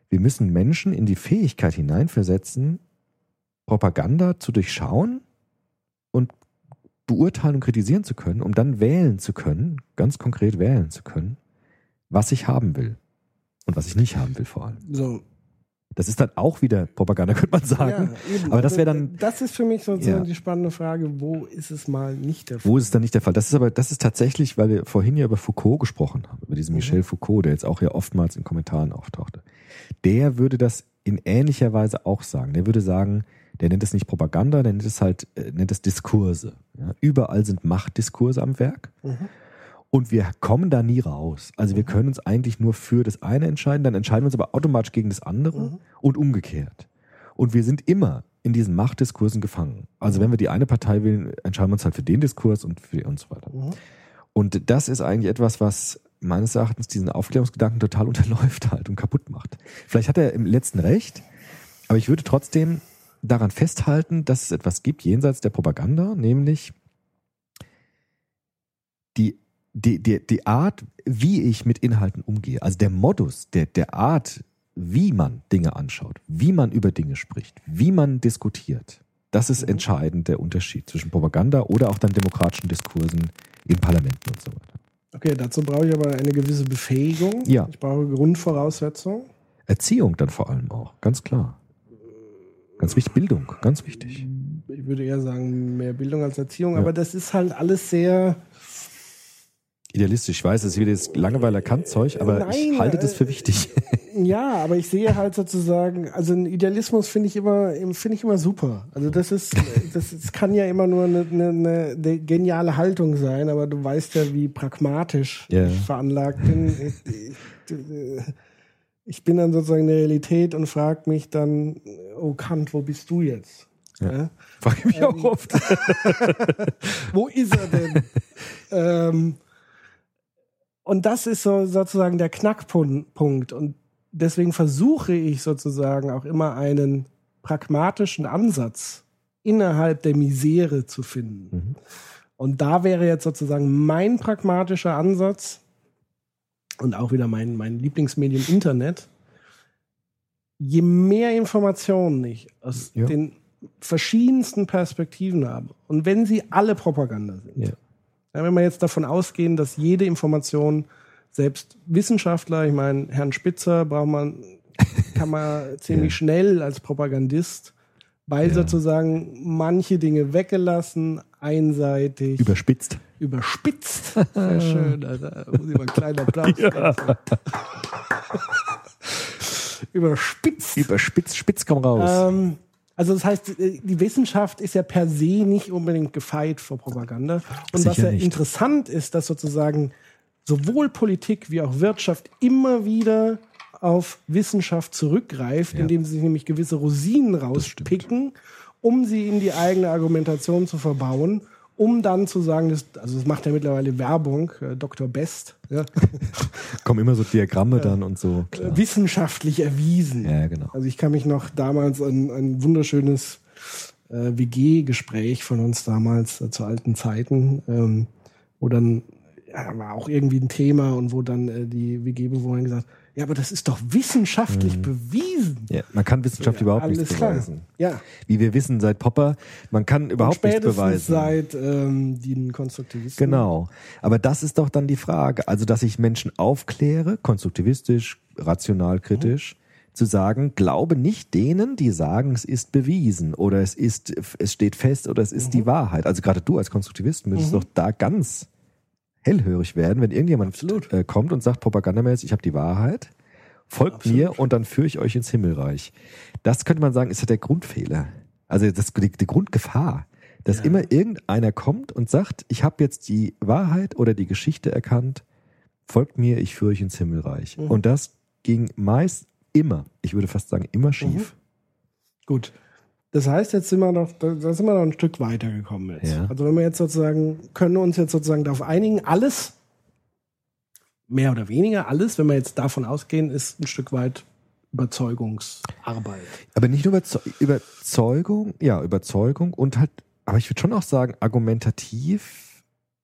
Speaker 6: wir müssen Menschen in die Fähigkeit hineinversetzen, Propaganda zu durchschauen und beurteilen und kritisieren zu können, um dann wählen zu können, ganz konkret wählen zu können, was ich haben will und was ich nicht haben will vor allem.
Speaker 5: So,
Speaker 6: Das ist dann auch wieder Propaganda, (laughs) könnte man sagen.
Speaker 5: Ja.
Speaker 6: Aber das wäre dann,
Speaker 5: Das ist für mich sozusagen
Speaker 6: Ja.
Speaker 5: die spannende Frage, wo ist es mal nicht der Fall?
Speaker 6: wo ist es dann nicht der Fall? Das ist aber, das ist tatsächlich, weil wir vorhin ja über Foucault gesprochen haben, über diesen Michel Foucault, der jetzt auch ja oftmals in Kommentaren auftauchte. Der würde das in ähnlicher Weise auch sagen. Der würde sagen, der nennt es nicht Propaganda, der nennt es halt, äh, nennt es Diskurse. Ja, überall sind Machtdiskurse am Werk. Und wir kommen da nie raus. Also wir können uns eigentlich nur für das eine entscheiden, dann entscheiden wir uns aber automatisch gegen das andere und umgekehrt. Und wir sind immer in diesen Machtdiskursen gefangen. Also wenn wir die eine Partei wählen, entscheiden wir uns halt für den Diskurs und für und so weiter. Und das ist eigentlich etwas, was meines Erachtens diesen Aufklärungsgedanken total (laughs) unterläuft halt und kaputt macht. Vielleicht hat er im letzten recht, aber ich würde trotzdem daran festhalten, dass es etwas gibt jenseits der Propaganda, nämlich die, die, die, Art, wie ich mit Inhalten umgehe. Also der Modus, der, der Art, wie man Dinge anschaut, wie man über Dinge spricht, wie man diskutiert. Das ist entscheidend der Unterschied zwischen Propaganda oder auch dann demokratischen Diskursen in Parlamenten und so weiter.
Speaker 5: Okay, dazu brauche ich aber eine gewisse Befähigung.
Speaker 6: Ja.
Speaker 5: Ich brauche Grundvoraussetzungen.
Speaker 6: Erziehung dann vor allem auch, ganz klar. Ganz wichtig, Bildung, ganz wichtig.
Speaker 5: Ich würde eher sagen, mehr Bildung als Erziehung, aber das ist halt alles sehr.
Speaker 6: Idealistisch, ich weiß, es ist wieder das Langeweiler Kant-Zeug, aber ich
Speaker 5: Nein,
Speaker 6: halte das
Speaker 5: äh,
Speaker 6: für wichtig. (laughs)
Speaker 5: Ja, aber ich sehe halt sozusagen, also ein Idealismus finde ich immer, finde ich immer super. Also das ist, (laughs) das, das kann ja immer nur eine, eine, eine geniale Haltung sein, aber du weißt ja, wie pragmatisch
Speaker 6: Ja.
Speaker 5: ich veranlagt bin. Ich, ich, ich bin dann sozusagen in der Realität und frage mich dann, oh Kant, wo bist du jetzt? Ja.
Speaker 6: Frage ich mich auch oft. (laughs)
Speaker 5: Wo ist er denn? ähm, und das ist so sozusagen der Knackpunkt. Und deswegen versuche ich sozusagen auch immer einen pragmatischen Ansatz innerhalb der Misere zu finden. Und da wäre jetzt sozusagen mein pragmatischer Ansatz und auch wieder mein, mein Lieblingsmedium Internet. Je mehr Informationen ich aus
Speaker 6: Ja.
Speaker 5: den verschiedensten Perspektiven habe und wenn sie alle Propaganda sind,
Speaker 6: Ja.
Speaker 5: Ja, wenn wir jetzt davon ausgehen, dass jede Information, selbst Wissenschaftler, ich meine, Herrn Spitzer braucht man, kann man (laughs) ziemlich
Speaker 6: Ja.
Speaker 5: schnell als Propagandist, weil
Speaker 6: Ja.
Speaker 5: sozusagen manche Dinge weggelassen, einseitig,
Speaker 6: Überspitzt.
Speaker 5: überspitzt. (laughs) Sehr schön, Alter. Muss ich mal einen kleinen Applaus (laughs) geben. Überspitzt.
Speaker 6: Überspitzt, spitz komm raus.
Speaker 5: Ähm, also das heißt, äh, die Wissenschaft ist ja per se nicht unbedingt gefeit vor Propaganda. Und was
Speaker 6: Sicher
Speaker 5: ja
Speaker 6: nicht.
Speaker 5: interessant ist, dass sozusagen sowohl Politik wie auch Wirtschaft immer wieder auf Wissenschaft zurückgreift,
Speaker 6: Ja.
Speaker 5: indem sie sich nämlich gewisse Rosinen rauspicken, um sie in die eigene Argumentation zu verbauen, um dann zu sagen, das, also das macht ja mittlerweile Werbung, äh, Dr. Best, ja, (laughs)
Speaker 6: Kommen immer so Diagramme dann und so. Klar.
Speaker 5: wissenschaftlich erwiesen.
Speaker 6: Ja, genau.
Speaker 5: Also ich kann mich noch damals an ein wunderschönes äh, WG-Gespräch von uns damals äh, zu alten Zeiten, ähm, wo dann ja, war auch irgendwie ein Thema und wo dann äh, die WG-Bewohner gesagt, ja, aber das ist doch wissenschaftlich bewiesen.
Speaker 6: Ja, man kann Wissenschaft
Speaker 5: Ja,
Speaker 6: überhaupt nichts
Speaker 5: klar.
Speaker 6: beweisen.
Speaker 5: Ja,
Speaker 6: Wie wir wissen seit Popper, man kann überhaupt nichts beweisen.
Speaker 5: seit ähm, den Konstruktivisten.
Speaker 6: Genau. Aber das ist doch dann die Frage. Also, dass ich Menschen aufkläre, konstruktivistisch, rational, kritisch, zu sagen, glaube nicht denen, die sagen, es ist bewiesen oder es ist, es steht fest oder es ist die Wahrheit. Also gerade du als Konstruktivist müsstest doch da ganz hellhörig werden, wenn irgendjemand
Speaker 5: Absolut.
Speaker 6: äh, kommt und sagt propagandamäßig, ich habe die Wahrheit, folgt mir und dann führe ich euch ins Himmelreich. Das könnte man sagen, ist ja der Grundfehler. Also das, die, die Grundgefahr, dass immer irgendeiner kommt und sagt, ich habe jetzt die Wahrheit oder die Geschichte erkannt, folgt mir, ich führe euch ins Himmelreich.
Speaker 5: Mhm.
Speaker 6: Und das ging meist immer, ich würde fast sagen, immer schief.
Speaker 5: Gut. Das heißt, jetzt sind wir noch, da sind wir noch ein Stück weitergekommen jetzt.
Speaker 6: Ja.
Speaker 5: Also wenn wir jetzt sozusagen, können wir uns jetzt sozusagen darauf einigen, alles, mehr oder weniger alles, wenn wir jetzt davon ausgehen, ist ein Stück weit Überzeugungsarbeit.
Speaker 6: Aber nicht nur Überzeu Überzeugung, ja, Überzeugung und halt, aber ich würde schon auch sagen, argumentativ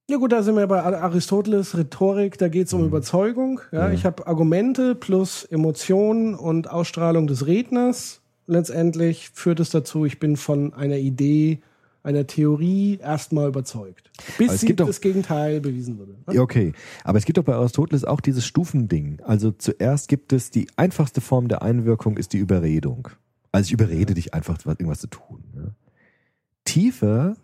Speaker 5: Ja gut, da sind wir bei Aristoteles Rhetorik, da geht es um Überzeugung. Ja,
Speaker 6: Ja.
Speaker 5: Ich habe Argumente plus Emotionen und Ausstrahlung des Redners. Letztendlich führt es dazu, ich bin von einer Idee, einer Theorie erstmal überzeugt. Bis
Speaker 6: es
Speaker 5: sie
Speaker 6: doch-
Speaker 5: das Gegenteil bewiesen wurde. ne?
Speaker 6: Ja, okay. Aber es gibt doch bei Aristoteles auch dieses Stufending. Also zuerst gibt es die einfachste Form der Einwirkung ist die Überredung. Also ich überrede dich einfach, was- irgendwas zu tun. Ne? Tiefer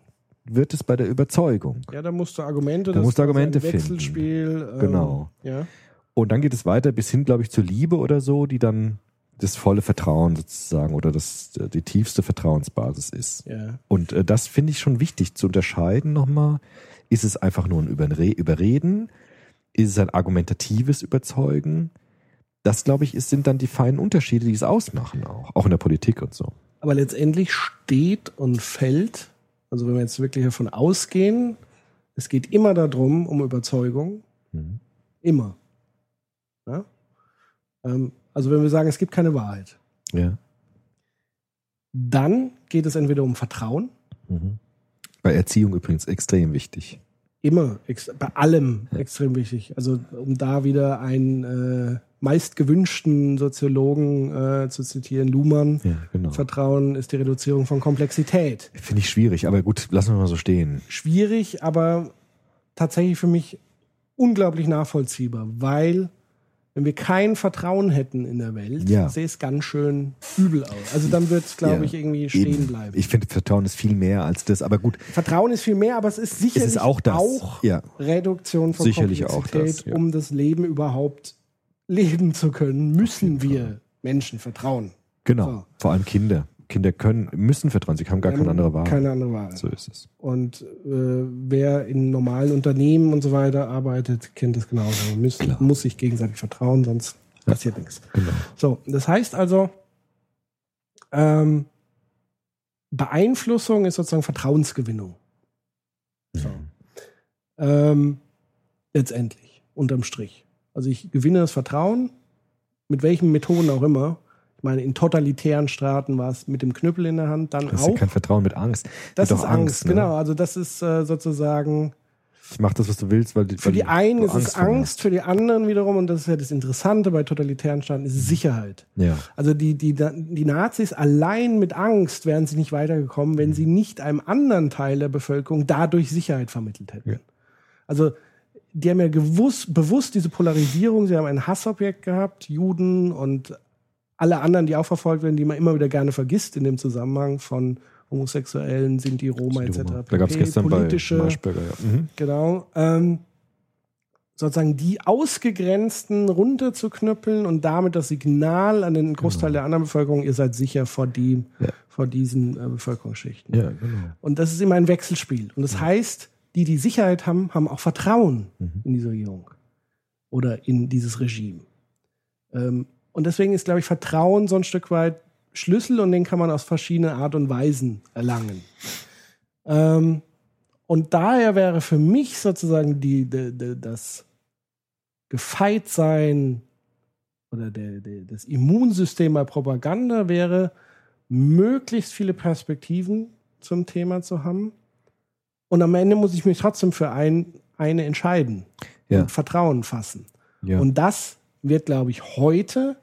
Speaker 6: wird es bei der Überzeugung.
Speaker 5: Ja, da musst du Argumente,
Speaker 6: Da musst du
Speaker 5: quasi
Speaker 6: Argumente
Speaker 5: ein Wechselspiel. Ähm,
Speaker 6: Genau.
Speaker 5: Ja.
Speaker 6: Und dann geht es weiter bis hin, glaube ich, zur Liebe oder so, die dann das volle Vertrauen sozusagen oder das, die tiefste Vertrauensbasis ist.
Speaker 5: ja.
Speaker 6: Und äh, das finde ich schon wichtig zu unterscheiden nochmal. Ist es einfach nur ein Überre Überreden? Ist es ein argumentatives Überzeugen? Das, glaube ich, ist, sind dann die feinen Unterschiede, die es ausmachen auch. Auch in der Politik und so.
Speaker 5: Aber letztendlich steht und fällt, also wenn wir jetzt wirklich davon ausgehen, es geht immer darum, um Überzeugung.
Speaker 6: Mhm.
Speaker 5: Immer. Ja? Ähm, also wenn wir sagen, es gibt keine Wahrheit,
Speaker 6: Ja.
Speaker 5: dann geht es entweder um Vertrauen,
Speaker 6: Mhm. Bei Erziehung übrigens extrem wichtig.
Speaker 5: immer, bei allem extrem wichtig. Also um da wieder einen äh, meist gewünschten Soziologen äh, zu zitieren, Luhmann,
Speaker 6: Ja, genau.
Speaker 5: Vertrauen ist die Reduzierung von Komplexität.
Speaker 6: Finde ich schwierig, aber gut, lassen wir mal so stehen.
Speaker 5: schwierig, aber tatsächlich für mich unglaublich nachvollziehbar, weil wenn wir kein Vertrauen hätten in der Welt,
Speaker 6: Ja.
Speaker 5: sähe es ganz schön übel aus. Also dann wird es, glaube
Speaker 6: Ja,
Speaker 5: ich, irgendwie stehen bleiben.
Speaker 6: Ich finde, Vertrauen ist viel mehr als das, aber gut,
Speaker 5: Vertrauen ist viel mehr, aber es ist sicherlich
Speaker 6: es ist auch
Speaker 5: auch
Speaker 6: ja.
Speaker 5: Reduktion von
Speaker 6: Sicherlich auch
Speaker 5: Komplexität,
Speaker 6: das,
Speaker 5: um das Leben überhaupt leben zu können, müssen wir Menschen vertrauen.
Speaker 6: Genau.
Speaker 5: So.
Speaker 6: Vor allem Kinder. Kinder können, müssen vertrauen, sie haben gar keine andere Wahl.
Speaker 5: Keine andere Wahl.
Speaker 6: So ist es.
Speaker 5: Und äh, wer in normalen Unternehmen und so weiter arbeitet, kennt es genauso. Man muss, muss sich gegenseitig vertrauen, sonst passiert nichts.
Speaker 6: Genau.
Speaker 5: So, das heißt also, ähm, Beeinflussung ist sozusagen Vertrauensgewinnung. So. Ähm, letztendlich, unterm Strich. Also ich gewinne das Vertrauen, mit welchen Methoden auch immer. Ich meine, in totalitären Staaten war es mit dem Knüppel in der Hand, dann
Speaker 6: Das ist ja
Speaker 5: auch.
Speaker 6: kein Vertrauen mit Angst.
Speaker 5: Das ist
Speaker 6: doch
Speaker 5: Angst,
Speaker 6: ne?
Speaker 5: genau. Also das ist äh, sozusagen
Speaker 6: Ich mach das, was du willst, weil die,
Speaker 5: für
Speaker 6: weil
Speaker 5: die einen ist es
Speaker 6: vor mir
Speaker 5: Angst, für die anderen wiederum, und das ist ja das Interessante bei totalitären Staaten, ist es Sicherheit.
Speaker 6: Ja.
Speaker 5: Also die, die, die Nazis allein mit Angst wären sie nicht weitergekommen, wenn sie nicht einem anderen Teil der Bevölkerung dadurch Sicherheit vermittelt hätten.
Speaker 6: Ja.
Speaker 5: Also die haben ja gewusst, bewusst diese Polarisierung, sie haben ein Hassobjekt gehabt, Juden und alle anderen, die auch verfolgt werden, die man immer wieder gerne vergisst in dem Zusammenhang von Homosexuellen, Sinti, Roma etc.
Speaker 6: Da gab es gestern
Speaker 5: politische,
Speaker 6: bei Marschberger, ja. Mhm.
Speaker 5: Genau. Ähm, sozusagen die Ausgegrenzten runterzuknüppeln und damit das Signal an den Großteil der anderen Bevölkerung, ihr seid sicher vor, die,
Speaker 6: Ja.
Speaker 5: vor diesen äh, Bevölkerungsschichten.
Speaker 6: Ja, genau.
Speaker 5: Und das ist immer ein Wechselspiel. Und das heißt, die, die Sicherheit haben, haben auch Vertrauen
Speaker 6: Mhm.
Speaker 5: in diese Regierung oder in dieses Regime. Ähm, und deswegen ist, glaube ich, Vertrauen so ein Stück weit Schlüssel und den kann man aus verschiedenen Art und Weisen erlangen. Ähm, und daher wäre für mich sozusagen die, die, die, das Gefeitsein oder der, der, das Immunsystem bei Propaganda wäre, möglichst viele Perspektiven zum Thema zu haben. Und am Ende muss ich mich trotzdem für ein, eine entscheiden
Speaker 6: Ja.
Speaker 5: und Vertrauen fassen.
Speaker 6: Ja.
Speaker 5: Und das wird, glaube ich, heute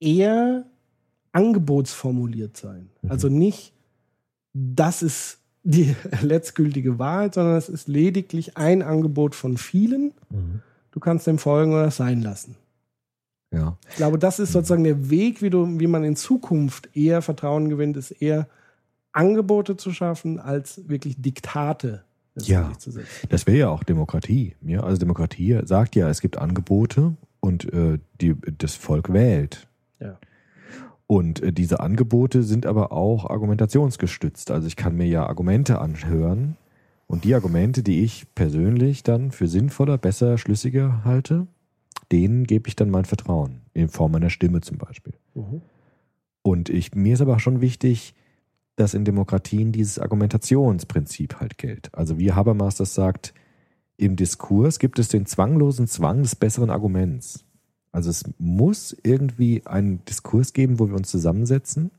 Speaker 5: eher angebotsformuliert sein.
Speaker 6: Mhm.
Speaker 5: Also nicht, das ist die (laughs) letztgültige Wahrheit, sondern es ist lediglich ein Angebot von vielen.
Speaker 6: Mhm.
Speaker 5: Du kannst dem folgen oder sein lassen.
Speaker 6: ja.
Speaker 5: Ich glaube, das ist sozusagen der Weg, wie, du, wie man in Zukunft eher Vertrauen gewinnt, ist eher Angebote zu schaffen, als wirklich Diktate letztendlich
Speaker 6: Ja. Das wäre ja auch Demokratie. Ja? Also Demokratie sagt ja, es gibt Angebote und äh, die, das Volk wählt.
Speaker 5: Ja.
Speaker 6: Und äh, diese Angebote sind aber auch argumentationsgestützt. Also ich kann mir ja Argumente anhören und die Argumente, die ich persönlich dann für sinnvoller, besser, schlüssiger halte, denen gebe ich dann mein Vertrauen. In Form meiner Stimme zum Beispiel.
Speaker 5: Mhm.
Speaker 6: Und ich, mir ist aber auch schon wichtig, dass in Demokratien dieses Argumentationsprinzip halt gilt. Also wie Habermas das sagt, im Diskurs gibt es den zwanglosen Zwang des besseren Arguments. Also es muss irgendwie einen Diskurs geben, wo wir uns zusammensetzen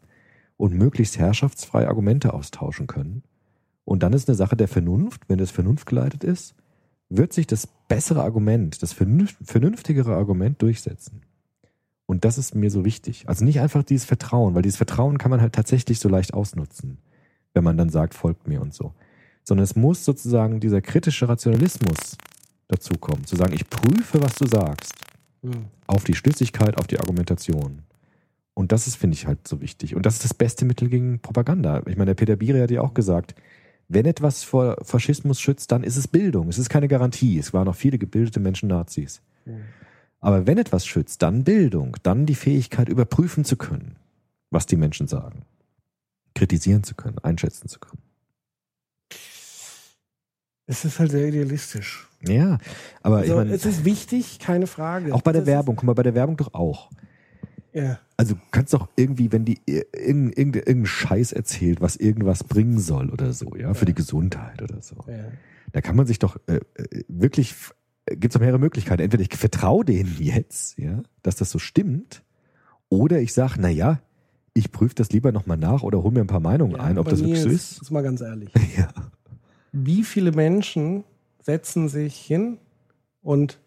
Speaker 6: und möglichst herrschaftsfrei Argumente austauschen können. Und dann ist eine Sache der Vernunft, wenn das vernunftgeleitet ist, wird sich das bessere Argument, das vernünft- vernünftigere Argument durchsetzen. Und das ist mir so wichtig. Also nicht einfach dieses Vertrauen, weil dieses Vertrauen kann man halt tatsächlich so leicht ausnutzen, wenn man dann sagt, folgt mir und so. Sondern es muss sozusagen dieser kritische Rationalismus dazukommen, zu sagen, ich prüfe, was du sagst,
Speaker 5: Hm.
Speaker 6: auf die Schlüssigkeit, auf die Argumentation. Und das ist, finde ich, halt so wichtig. Und das ist das beste Mittel gegen Propaganda. Ich meine, der Peter Bire hat ja auch gesagt, wenn etwas vor Faschismus schützt, dann ist es Bildung. Es ist keine Garantie. Es waren noch viele gebildete Menschen Nazis. Aber wenn etwas schützt, dann Bildung, dann die Fähigkeit, überprüfen zu können, was die Menschen sagen. Kritisieren zu können, einschätzen zu können.
Speaker 5: Es ist halt sehr idealistisch.
Speaker 6: Ja, aber
Speaker 5: Also,
Speaker 6: ich meine,
Speaker 5: es ist wichtig, keine Frage.
Speaker 6: auch bei der
Speaker 5: Das
Speaker 6: Werbung, guck mal, bei der Werbung doch auch.
Speaker 5: Ist, ja.
Speaker 6: Also kannst doch irgendwie, wenn die ir- irgend- irgend- irgendeinen Scheiß erzählt, was irgendwas bringen soll oder so, ja, für die Gesundheit oder so.
Speaker 5: ja.
Speaker 6: Da kann man sich doch äh, äh, wirklich, gibt es doch mehrere Möglichkeiten. Entweder ich vertraue denen jetzt, ja, dass das so stimmt, oder ich sage, na ja, ich prüfe das lieber nochmal nach oder hol mir ein paar Meinungen
Speaker 5: Ja,
Speaker 6: ein, ob das wirklich so ist.
Speaker 5: Jetzt mal ganz ehrlich. (laughs)
Speaker 6: Ja.
Speaker 5: Wie viele Menschen setzen sich hin und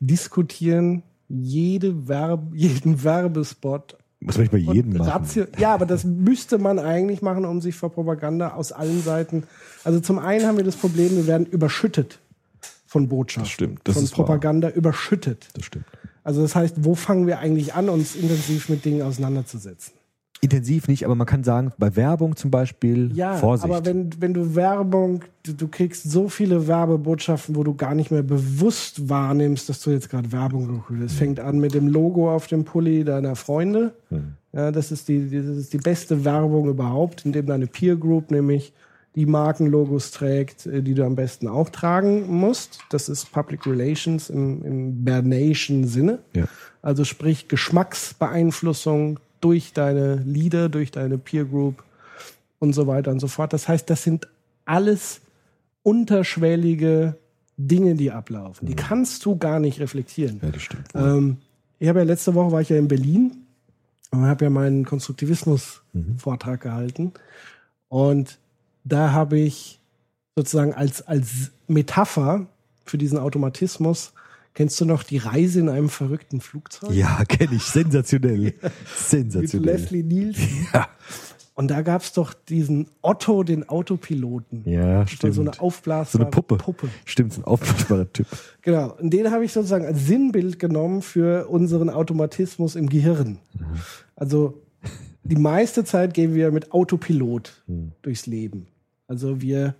Speaker 5: diskutieren jede Verb (laughs) jeden Werbespot
Speaker 6: Muss man nicht bei jedem machen.
Speaker 5: Ratio, ja, aber das müsste man eigentlich machen, um sich vor Propaganda aus allen Seiten. Also zum einen haben wir das Problem, wir werden überschüttet von Botschaften.
Speaker 6: Das stimmt, das
Speaker 5: von
Speaker 6: ist wahr.
Speaker 5: Propaganda überschüttet.
Speaker 6: Das stimmt.
Speaker 5: Also das heißt, wo fangen wir eigentlich an, uns intensiv mit Dingen auseinanderzusetzen?
Speaker 6: Intensiv nicht, aber man kann sagen, bei Werbung zum Beispiel,
Speaker 5: Ja,
Speaker 6: Vorsicht.
Speaker 5: aber wenn, wenn du Werbung, du, du kriegst so viele Werbebotschaften, wo du gar nicht mehr bewusst wahrnimmst, dass du jetzt gerade Werbung guckst. Es fängt an mit dem Logo auf dem Pulli deiner Freunde.
Speaker 6: Hm.
Speaker 5: Ja, das ist die, die- das ist die beste Werbung überhaupt, indem deine Peer Group nämlich die Markenlogos trägt, äh, die du am besten auch tragen musst. Das ist Public Relations im, im Bernation Sinne.
Speaker 6: Ja.
Speaker 5: Also sprich Geschmacksbeeinflussung durch deine Leader, durch deine Peer Group und so weiter und so fort. Das heißt, das sind alles unterschwellige Dinge, die ablaufen. Die kannst du gar nicht reflektieren.
Speaker 6: ja, das stimmt.
Speaker 5: Ähm, ich habe ja letzte Woche war ich ja in Berlin und habe ja meinen Konstruktivismus-Vortrag gehalten. Und da habe ich sozusagen als, als Metapher für diesen Automatismus, kennst du noch die Reise in einem verrückten Flugzeug?
Speaker 6: ja, kenne ich. Sensationell. (laughs)
Speaker 5: Mit
Speaker 6: Sensationell.
Speaker 5: Leslie Nielsen. (laughs)
Speaker 6: Ja.
Speaker 5: Und da gab es doch diesen Otto, den Autopiloten.
Speaker 6: Ja,
Speaker 5: Das
Speaker 6: stimmt.
Speaker 5: So eine
Speaker 6: So
Speaker 5: aufblasbare
Speaker 6: eine Puppe.
Speaker 5: Puppe.
Speaker 6: Stimmt, so ein aufblasbarer (laughs) Typ.
Speaker 5: Genau. Und den habe ich sozusagen als Sinnbild genommen für unseren Automatismus im Gehirn. Also die meiste Zeit gehen wir mit Autopilot durchs Leben. Also wir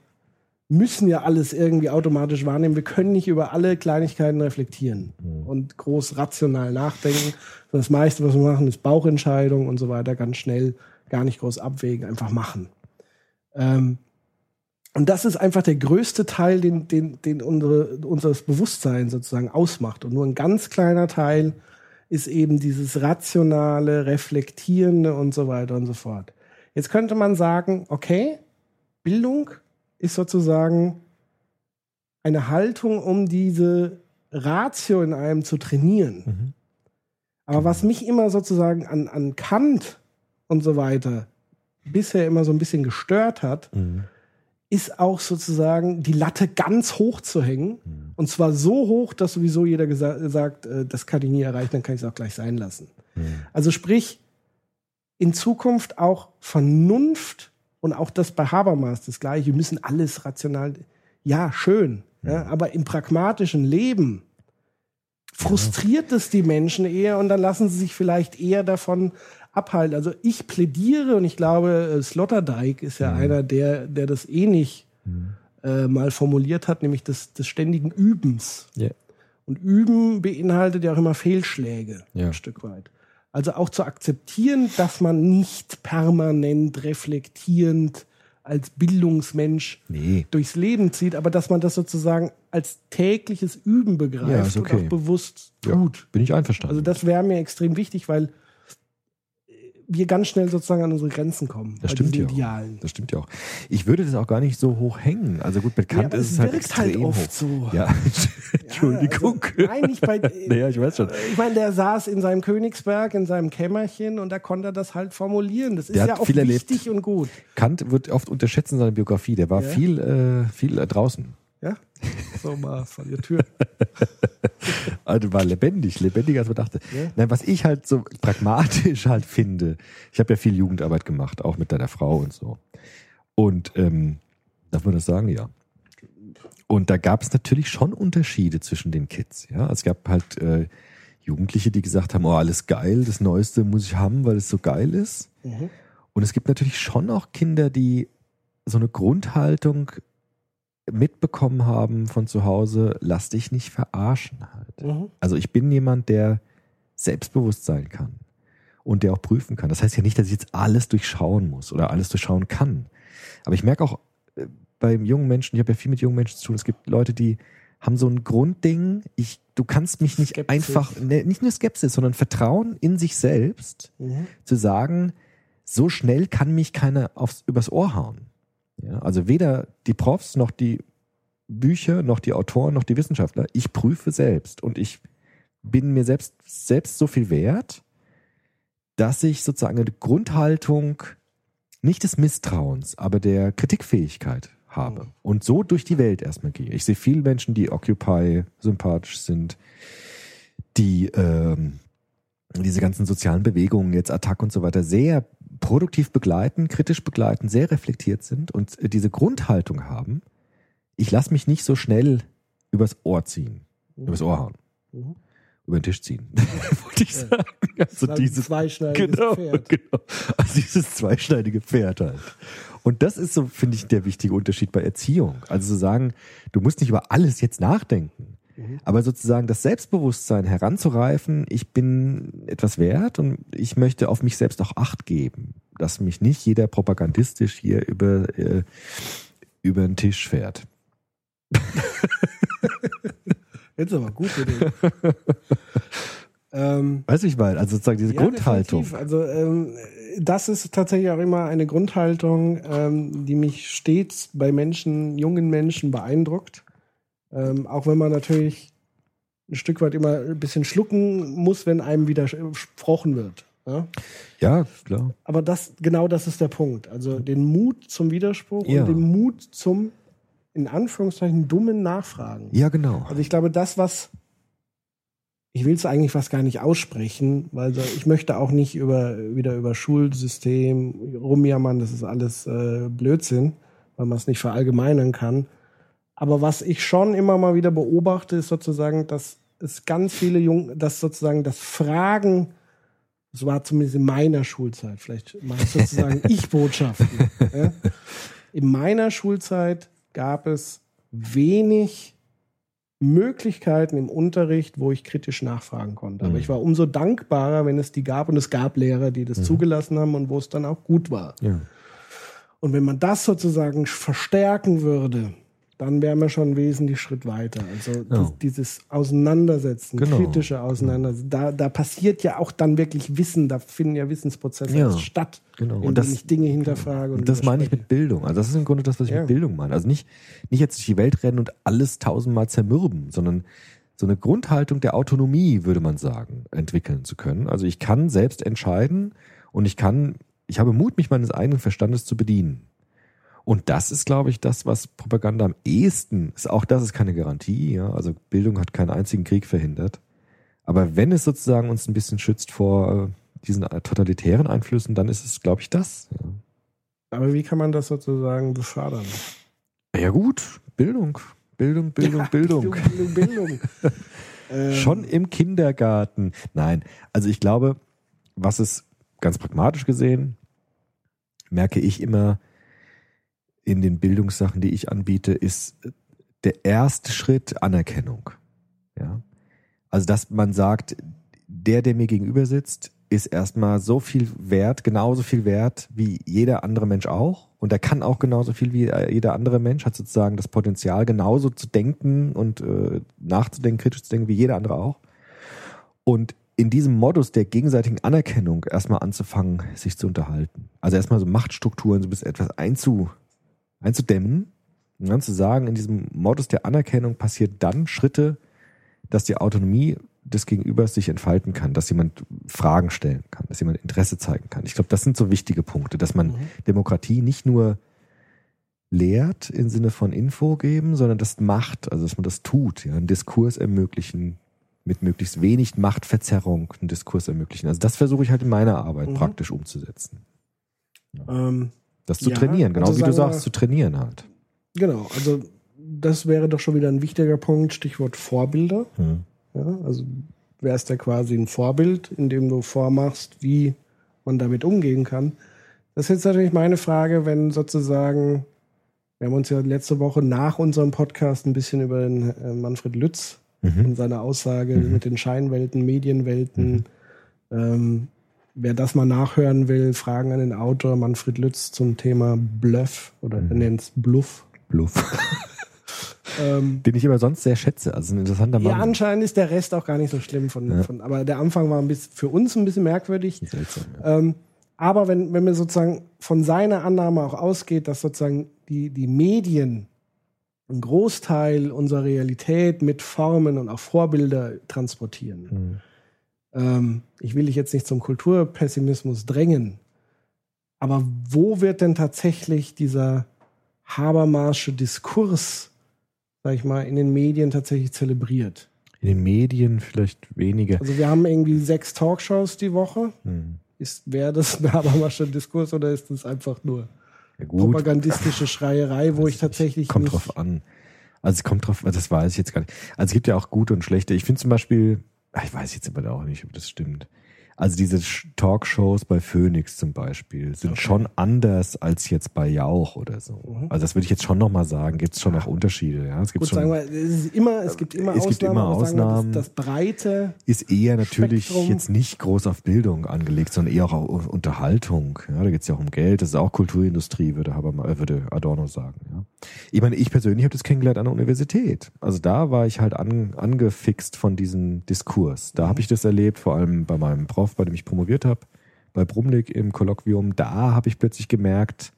Speaker 5: müssen ja alles irgendwie automatisch wahrnehmen. Wir können nicht über alle Kleinigkeiten reflektieren und groß rational nachdenken. Das meiste, was wir machen, ist Bauchentscheidung und so weiter, ganz schnell, gar nicht groß abwägen, einfach machen. Ähm, und das ist einfach der größte Teil, den, den, den unsere, unseres Bewusstseins sozusagen ausmacht. Und nur ein ganz kleiner Teil ist eben dieses rationale, reflektierende und so weiter und so fort. Jetzt könnte man sagen, okay, Bildung ist sozusagen eine Haltung, um diese Ratio in einem zu trainieren. Aber was mich immer sozusagen an, an Kant und so weiter bisher immer so ein bisschen gestört hat, ist auch sozusagen die Latte ganz hoch zu hängen. Und zwar so hoch, dass sowieso jeder sagt, äh, das kann ich nie erreichen, dann kann ich es auch gleich sein lassen. Also sprich, in Zukunft auch Vernunft und auch das bei Habermas das gleiche, wir müssen alles rational, ja, schön, ja, aber im pragmatischen Leben frustriert es die Menschen eher und dann lassen sie sich vielleicht eher davon abhalten. Also ich plädiere und ich glaube, äh, Sloterdijk ist ja einer, der, der das ähnlich äh, mal formuliert hat, nämlich des, des ständigen Übens.
Speaker 6: Ja.
Speaker 5: Und Üben beinhaltet ja auch immer Fehlschläge,
Speaker 6: Ja.
Speaker 5: ein Stück weit. Also auch zu akzeptieren, dass man nicht permanent reflektierend als Bildungsmensch
Speaker 6: Nee.
Speaker 5: durchs Leben zieht, aber dass man das sozusagen als tägliches Üben begreift
Speaker 6: Ja, okay.
Speaker 5: und auch bewusst
Speaker 6: Ja,
Speaker 5: tut.
Speaker 6: Bin ich einverstanden.
Speaker 5: Also das wäre mir extrem wichtig, weil wir ganz schnell sozusagen an unsere Grenzen kommen.
Speaker 6: Das stimmt ja.
Speaker 5: Idealen.
Speaker 6: Auch. Das stimmt ja auch. Ich würde das auch gar nicht so hoch hängen. Also gut, bekannt
Speaker 5: aber
Speaker 6: ist
Speaker 5: es
Speaker 6: halt
Speaker 5: wirkt
Speaker 6: extrem
Speaker 5: halt oft
Speaker 6: hoch.
Speaker 5: so.
Speaker 6: Ja, (laughs) Entschuldigung.
Speaker 5: Ja, also, nein, nicht bei. (laughs)
Speaker 6: naja, ich weiß schon.
Speaker 5: Ich meine, der saß in seinem Königsberg, in seinem Kämmerchen und da konnte er das halt formulieren. Das ist
Speaker 6: Der
Speaker 5: ja auch
Speaker 6: viel erlebt.
Speaker 5: wichtig und gut.
Speaker 6: Kant wird oft unterschätzt in seiner Biografie. Der war
Speaker 5: Ja.
Speaker 6: viel, äh, viel draußen.
Speaker 5: So mal von der Tür. (laughs)
Speaker 6: Also war lebendig, lebendiger als man dachte.
Speaker 5: Ja.
Speaker 6: Nein, was ich halt so pragmatisch halt finde, ich habe ja viel Jugendarbeit gemacht, auch mit deiner Frau und so. Und ähm, darf man das sagen? Ja. Und da gab es natürlich schon Unterschiede zwischen den Kids. Ja, es gab halt äh, Jugendliche, die gesagt haben, oh, alles geil, das Neueste muss ich haben, weil es so geil ist.
Speaker 5: Mhm.
Speaker 6: Und es gibt natürlich schon auch Kinder, die so eine Grundhaltung mitbekommen haben von zu Hause, lass dich nicht verarschen halt.
Speaker 5: Mhm.
Speaker 6: Also ich bin jemand, der selbstbewusst sein kann und der auch prüfen kann. Das heißt ja nicht, dass ich jetzt alles durchschauen muss oder alles durchschauen kann. Aber ich merke auch äh, bei jungen Menschen, ich habe ja viel mit jungen Menschen zu tun, es gibt Leute, die haben so ein Grundding, ich, du kannst mich nicht
Speaker 5: Skepsis.
Speaker 6: einfach, ne, nicht nur Skepsis, sondern Vertrauen in sich selbst,
Speaker 5: Mhm.
Speaker 6: zu sagen, so schnell kann mich keiner aufs, übers Ohr hauen. Ja, also weder die Profs noch die Bücher, noch die Autoren, noch die Wissenschaftler. Ich prüfe selbst und ich bin mir selbst, selbst so viel wert, dass ich sozusagen eine Grundhaltung nicht des Misstrauens, aber der Kritikfähigkeit habe
Speaker 5: Mhm.
Speaker 6: und so durch die Welt erstmal gehe. Ich sehe viele Menschen, die Occupy sympathisch sind, die ähm, diese ganzen sozialen Bewegungen, jetzt Attack und so weiter, sehr produktiv begleiten, kritisch begleiten, sehr reflektiert sind und äh, diese Grundhaltung haben, ich lasse mich nicht so schnell übers Ohr ziehen, übers Ohr hauen,
Speaker 5: Mhm.
Speaker 6: über den Tisch ziehen, (laughs) wollte ich
Speaker 5: Ja.
Speaker 6: sagen. Also
Speaker 5: Das ist
Speaker 6: diese,
Speaker 5: ein zweischneidiges
Speaker 6: genau,
Speaker 5: Pferd. (laughs)
Speaker 6: genau. Also dieses zweischneidige Pferd halt. Und das ist so, finde ich, der wichtige Unterschied bei Erziehung. Also zu sagen, du musst nicht über alles jetzt nachdenken.
Speaker 5: Mhm.
Speaker 6: Aber sozusagen das Selbstbewusstsein heranzureifen, ich bin etwas wert und ich möchte auf mich selbst auch Acht geben, dass mich nicht jeder propagandistisch hier über, äh, über den Tisch fährt. (laughs)
Speaker 5: Jetzt aber gut mit dem. (laughs) ähm,
Speaker 6: Weißt du, ich meine, also sozusagen diese
Speaker 5: ja,
Speaker 6: Grundhaltung.
Speaker 5: definitiv. Also ähm, das ist tatsächlich auch immer eine Grundhaltung, ähm, die mich stets bei Menschen, jungen Menschen beeindruckt. Ähm, auch wenn man natürlich ein Stück weit immer ein bisschen schlucken muss, wenn einem widersprochen wird. Ja?
Speaker 6: Ja, klar.
Speaker 5: Aber das, genau das ist der Punkt. Also den Mut zum Widerspruch
Speaker 6: Ja.
Speaker 5: und den Mut zum, in Anführungszeichen, dummen Nachfragen.
Speaker 6: Ja, genau.
Speaker 5: Also ich glaube, das, was ich will es eigentlich fast gar nicht aussprechen, weil ich möchte auch nicht über, wieder über Schulsystem rumjammern, das ist alles äh, Blödsinn, weil man es nicht verallgemeinern kann. Aber was ich schon immer mal wieder beobachte, ist sozusagen, dass es ganz viele Jungen, dass sozusagen das Fragen, das war zumindest in meiner Schulzeit, vielleicht mache ich sozusagen (laughs) Ich-Botschaften. ja? In meiner Schulzeit gab es wenig Möglichkeiten im Unterricht, wo ich kritisch nachfragen konnte. Aber
Speaker 6: Mhm.
Speaker 5: ich war umso dankbarer, wenn es die gab und es gab Lehrer, die das
Speaker 6: Mhm.
Speaker 5: zugelassen haben und wo es dann auch gut war.
Speaker 6: Ja.
Speaker 5: Und wenn man das sozusagen verstärken würde, dann wären wir schon einen wesentlichen Schritt weiter. Also dies- dieses Auseinandersetzen,
Speaker 6: Genau.
Speaker 5: kritische Auseinandersetzen, da, da passiert ja auch dann wirklich Wissen, da finden ja Wissensprozesse
Speaker 6: Ja.
Speaker 5: statt,
Speaker 6: Genau. Und das-
Speaker 5: ich Dinge hinterfrage. Und
Speaker 6: das meine ich mit Bildung. Also das ist im Grunde das, was ich
Speaker 5: Ja.
Speaker 6: mit Bildung meine. Also nicht, nicht jetzt durch die Welt rennen und alles tausendmal zermürben, sondern so eine Grundhaltung der Autonomie, würde man sagen, entwickeln zu können. Also ich kann selbst entscheiden und ich kann, ich habe Mut, mich meines eigenen Verstandes zu bedienen. Und das ist, glaube ich, das, was Propaganda am ehesten ist. Auch das ist keine Garantie. Ja? Also Bildung hat keinen einzigen Krieg verhindert. Aber wenn es sozusagen uns ein bisschen schützt vor äh, diesen totalitären Einflüssen, dann ist es, glaube ich, das. Ja.
Speaker 5: Aber wie kann man das sozusagen befördern?
Speaker 6: Ja gut, Bildung, Bildung, Bildung,
Speaker 5: Ja, (laughs)
Speaker 6: Bildung.
Speaker 5: Bildung, Bildung. ähm, (laughs)
Speaker 6: Schon im Kindergarten. Nein, also ich glaube, was es ganz pragmatisch gesehen, merke ich immer in den Bildungssachen, die ich anbiete, ist der erste Schritt Anerkennung. Ja. Also, dass man sagt, der, der mir gegenüber sitzt, ist erstmal so viel wert, genauso viel wert wie jeder andere Mensch auch. Und er kann auch genauso viel wie jeder andere Mensch, hat sozusagen das Potenzial, genauso zu denken und äh, nachzudenken, kritisch zu denken, wie jeder andere auch. Und in diesem Modus der gegenseitigen Anerkennung erstmal anzufangen, sich zu unterhalten. Also erstmal so Machtstrukturen so bis etwas einzu, einzudämmen und dann zu sagen, in diesem Modus der Anerkennung passiert dann Schritte, dass die Autonomie des Gegenübers sich entfalten kann, dass jemand Fragen stellen kann, dass jemand Interesse zeigen kann. Ich glaube, das sind so wichtige Punkte, dass man Demokratie nicht nur lehrt im Sinne von Info geben, sondern das macht, also dass man das tut, ja, einen Diskurs ermöglichen, mit möglichst wenig Machtverzerrung einen Diskurs ermöglichen. Also das versuche ich halt in meiner Arbeit
Speaker 5: Mhm.
Speaker 6: praktisch umzusetzen.
Speaker 5: Ähm,
Speaker 6: Das zu
Speaker 5: Ja,
Speaker 6: trainieren, genau
Speaker 5: also
Speaker 6: wie du
Speaker 5: sagen wir-
Speaker 6: sagst, zu trainieren halt.
Speaker 5: genau, also das wäre doch schon wieder ein wichtiger Punkt, Stichwort Vorbilder.
Speaker 6: Hm.
Speaker 5: Ja, also wärst ja quasi ein Vorbild, indem du vormachst, wie man damit umgehen kann. Das ist jetzt natürlich meine Frage, wenn sozusagen, wir haben uns ja letzte Woche nach unserem Podcast ein bisschen über den äh, Manfred Lütz
Speaker 6: Mhm.
Speaker 5: und seine Aussage
Speaker 6: Mhm.
Speaker 5: mit den Scheinwelten, Medienwelten. Ähm, wer das mal nachhören will, Fragen an den Autor Manfred Lütz zum Thema Bluff oder er nennt es Bluff.
Speaker 6: Bluff. (laughs)
Speaker 5: Ähm,
Speaker 6: Den ich aber sonst sehr schätze. Also ein interessanter
Speaker 5: ja,
Speaker 6: Mann.
Speaker 5: anscheinend ist der Rest auch gar nicht so schlimm von,
Speaker 6: Ja.
Speaker 5: von aber der Anfang war ein bisschen, für uns ein bisschen merkwürdig.
Speaker 6: Seltsam, ja.
Speaker 5: Ähm, aber wenn, wenn man sozusagen von seiner Annahme auch ausgeht, dass sozusagen die, die Medien einen Großteil unserer Realität mit Formen und auch Vorbilder transportieren.
Speaker 6: Hm.
Speaker 5: Ähm, ich will dich jetzt nicht zum Kulturpessimismus drängen, aber wo wird denn tatsächlich dieser Habermasche Diskurs, sag ich mal, in den Medien tatsächlich zelebriert?
Speaker 6: In den Medien vielleicht weniger.
Speaker 5: Also wir haben irgendwie sechs Talkshows die Woche.
Speaker 6: Hm.
Speaker 5: Ist, wäre das ein Habermascher Diskurs oder ist das einfach nur
Speaker 6: Ja,
Speaker 5: propagandistische Schreierei, wo
Speaker 6: Weiß
Speaker 5: ich tatsächlich
Speaker 6: Kommt
Speaker 5: nicht,
Speaker 6: drauf an. Also es kommt drauf, das weiß ich jetzt gar nicht. Also es gibt ja auch gute und schlechte. Ich finde zum Beispiel, ich weiß jetzt aber auch nicht, ob das stimmt. Also diese Talkshows bei Phoenix zum Beispiel sind schon anders als jetzt bei Jauch oder so.
Speaker 5: Mhm.
Speaker 6: Also das würde ich jetzt schon nochmal sagen. Gibt es schon auch Unterschiede. Ja, es gibt
Speaker 5: Gut,
Speaker 6: schon,
Speaker 5: sagen wir, es, ist immer, es gibt immer
Speaker 6: Es
Speaker 5: Ausnahmen,
Speaker 6: gibt immer
Speaker 5: sagen wir,
Speaker 6: Ausnahmen.
Speaker 5: Das, das Breite,
Speaker 6: ist eher natürlich
Speaker 5: Spektrum.
Speaker 6: jetzt nicht groß auf Bildung angelegt, sondern eher auch auf Unterhaltung. Ja, da geht es ja auch um Geld. Das ist auch Kulturindustrie, würde, Haberma, äh, würde Adorno sagen. Ja. Ich meine, ich persönlich habe das kennengelernt an der Universität. Also da war ich halt an, angefixt von diesem Diskurs. Da habe ich das erlebt, vor allem bei meinem Prof, bei dem ich promoviert habe, bei Brumlik im Kolloquium. Da habe ich plötzlich gemerkt,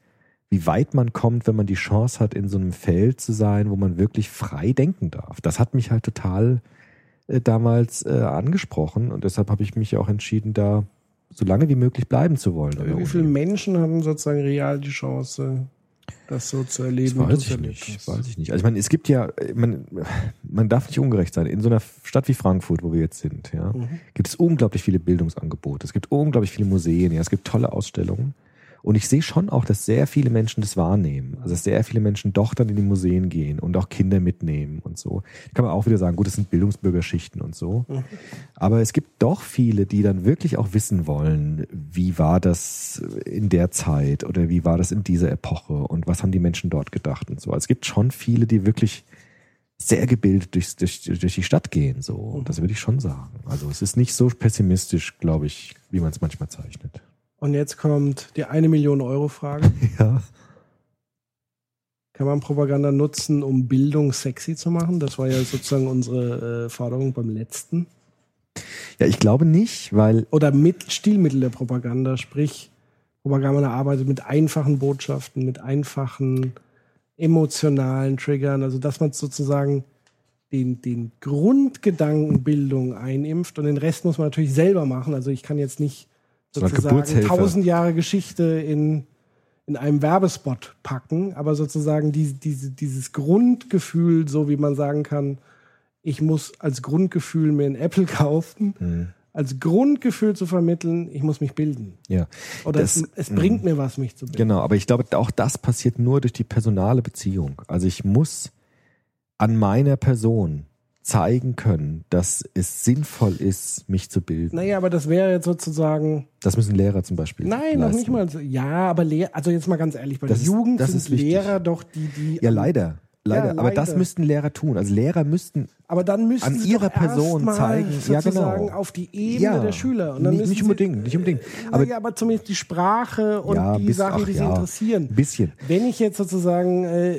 Speaker 6: wie weit man kommt, wenn man die Chance hat, in so einem Feld zu sein, wo man wirklich frei denken darf. Das hat mich halt total äh, damals äh, angesprochen und deshalb habe ich mich auch entschieden, da so lange wie möglich bleiben zu wollen.
Speaker 5: wie viele. Menschen haben sozusagen real die Chance, das so zu
Speaker 6: Das
Speaker 5: erleben? wie
Speaker 6: weiß ich nicht.
Speaker 5: hast?
Speaker 6: Weiß ich nicht. Also ich meine, es gibt ja, man, man darf nicht ungerecht sein. In so einer Stadt wie Frankfurt, wo wir jetzt sind, ja,
Speaker 5: Mhm.
Speaker 6: gibt es unglaublich viele Bildungsangebote. Es gibt unglaublich viele Museen, ja, es gibt tolle Ausstellungen. Und ich sehe schon auch, dass sehr viele Menschen das wahrnehmen. Also dass sehr viele Menschen doch dann in die Museen gehen und auch Kinder mitnehmen und so. Kann man auch wieder sagen, gut, das sind Bildungsbürgerschichten und so. Aber es gibt doch viele, die dann wirklich auch wissen wollen, wie war das in der Zeit oder wie war das in dieser Epoche und was haben die Menschen dort gedacht und so. Also es gibt schon viele, die wirklich sehr gebildet durch, durch, durch die Stadt gehen, so. Und das würde ich schon sagen. Also es ist nicht so pessimistisch, glaube ich, wie man es manchmal zeichnet.
Speaker 5: Und jetzt kommt die eine Million Euro Frage. (laughs)
Speaker 6: Ja.
Speaker 5: Kann man Propaganda nutzen, um Bildung sexy zu machen? Das war ja sozusagen unsere äh, Forderung beim letzten.
Speaker 6: Ja, ich glaube nicht, weil
Speaker 5: Oder mit Stilmittel der Propaganda, sprich, Propaganda arbeitet mit einfachen Botschaften, mit einfachen emotionalen Triggern, also dass man sozusagen den, den Grundgedanken Bildung einimpft und den Rest muss man natürlich selber machen. Also ich kann jetzt nicht sozusagen tausend Jahre Geschichte in, in einem Werbespot packen, aber sozusagen die, diese, dieses Grundgefühl, so wie man sagen kann, ich muss als Grundgefühl mir ein Apple kaufen,
Speaker 6: Hm.
Speaker 5: als Grundgefühl zu vermitteln, ich muss mich bilden.
Speaker 6: ja.
Speaker 5: Oder
Speaker 6: Das-
Speaker 5: es, es bringt mir was, mich zu bilden.
Speaker 6: Genau, aber ich glaube, auch das passiert nur durch die personale Beziehung. Also ich muss an meiner Person zeigen können, dass es sinnvoll ist, mich zu bilden.
Speaker 5: Naja, aber das wäre jetzt sozusagen.
Speaker 6: Das müssen Lehrer zum Beispiel.
Speaker 5: Nein, noch
Speaker 6: leisten.
Speaker 5: nicht mal. so. Ja, aber Lehr also jetzt mal ganz ehrlich, bei
Speaker 6: Das
Speaker 5: der
Speaker 6: ist-
Speaker 5: Jugend
Speaker 6: das
Speaker 5: sind. Lehrer doch die, die.
Speaker 6: Ja, leider. Leider.
Speaker 5: Ja,
Speaker 6: Aber das müssten Lehrer tun. Also Lehrer müssten
Speaker 5: Aber dann müssen
Speaker 6: an
Speaker 5: sie
Speaker 6: ihrer Person zeigen, ja
Speaker 5: sozusagen
Speaker 6: genau.
Speaker 5: auf die Ebene
Speaker 6: Ja,
Speaker 5: der Schüler. Und dann
Speaker 6: nicht, nicht
Speaker 5: sie-
Speaker 6: unbedingt, nicht unbedingt.
Speaker 5: Aber, ja, aber zumindest die Sprache und
Speaker 6: Ja,
Speaker 5: die
Speaker 6: bis-
Speaker 5: Sachen,
Speaker 6: ach
Speaker 5: die sie
Speaker 6: ja,
Speaker 5: interessieren.
Speaker 6: bisschen.
Speaker 5: Wenn ich jetzt sozusagen äh,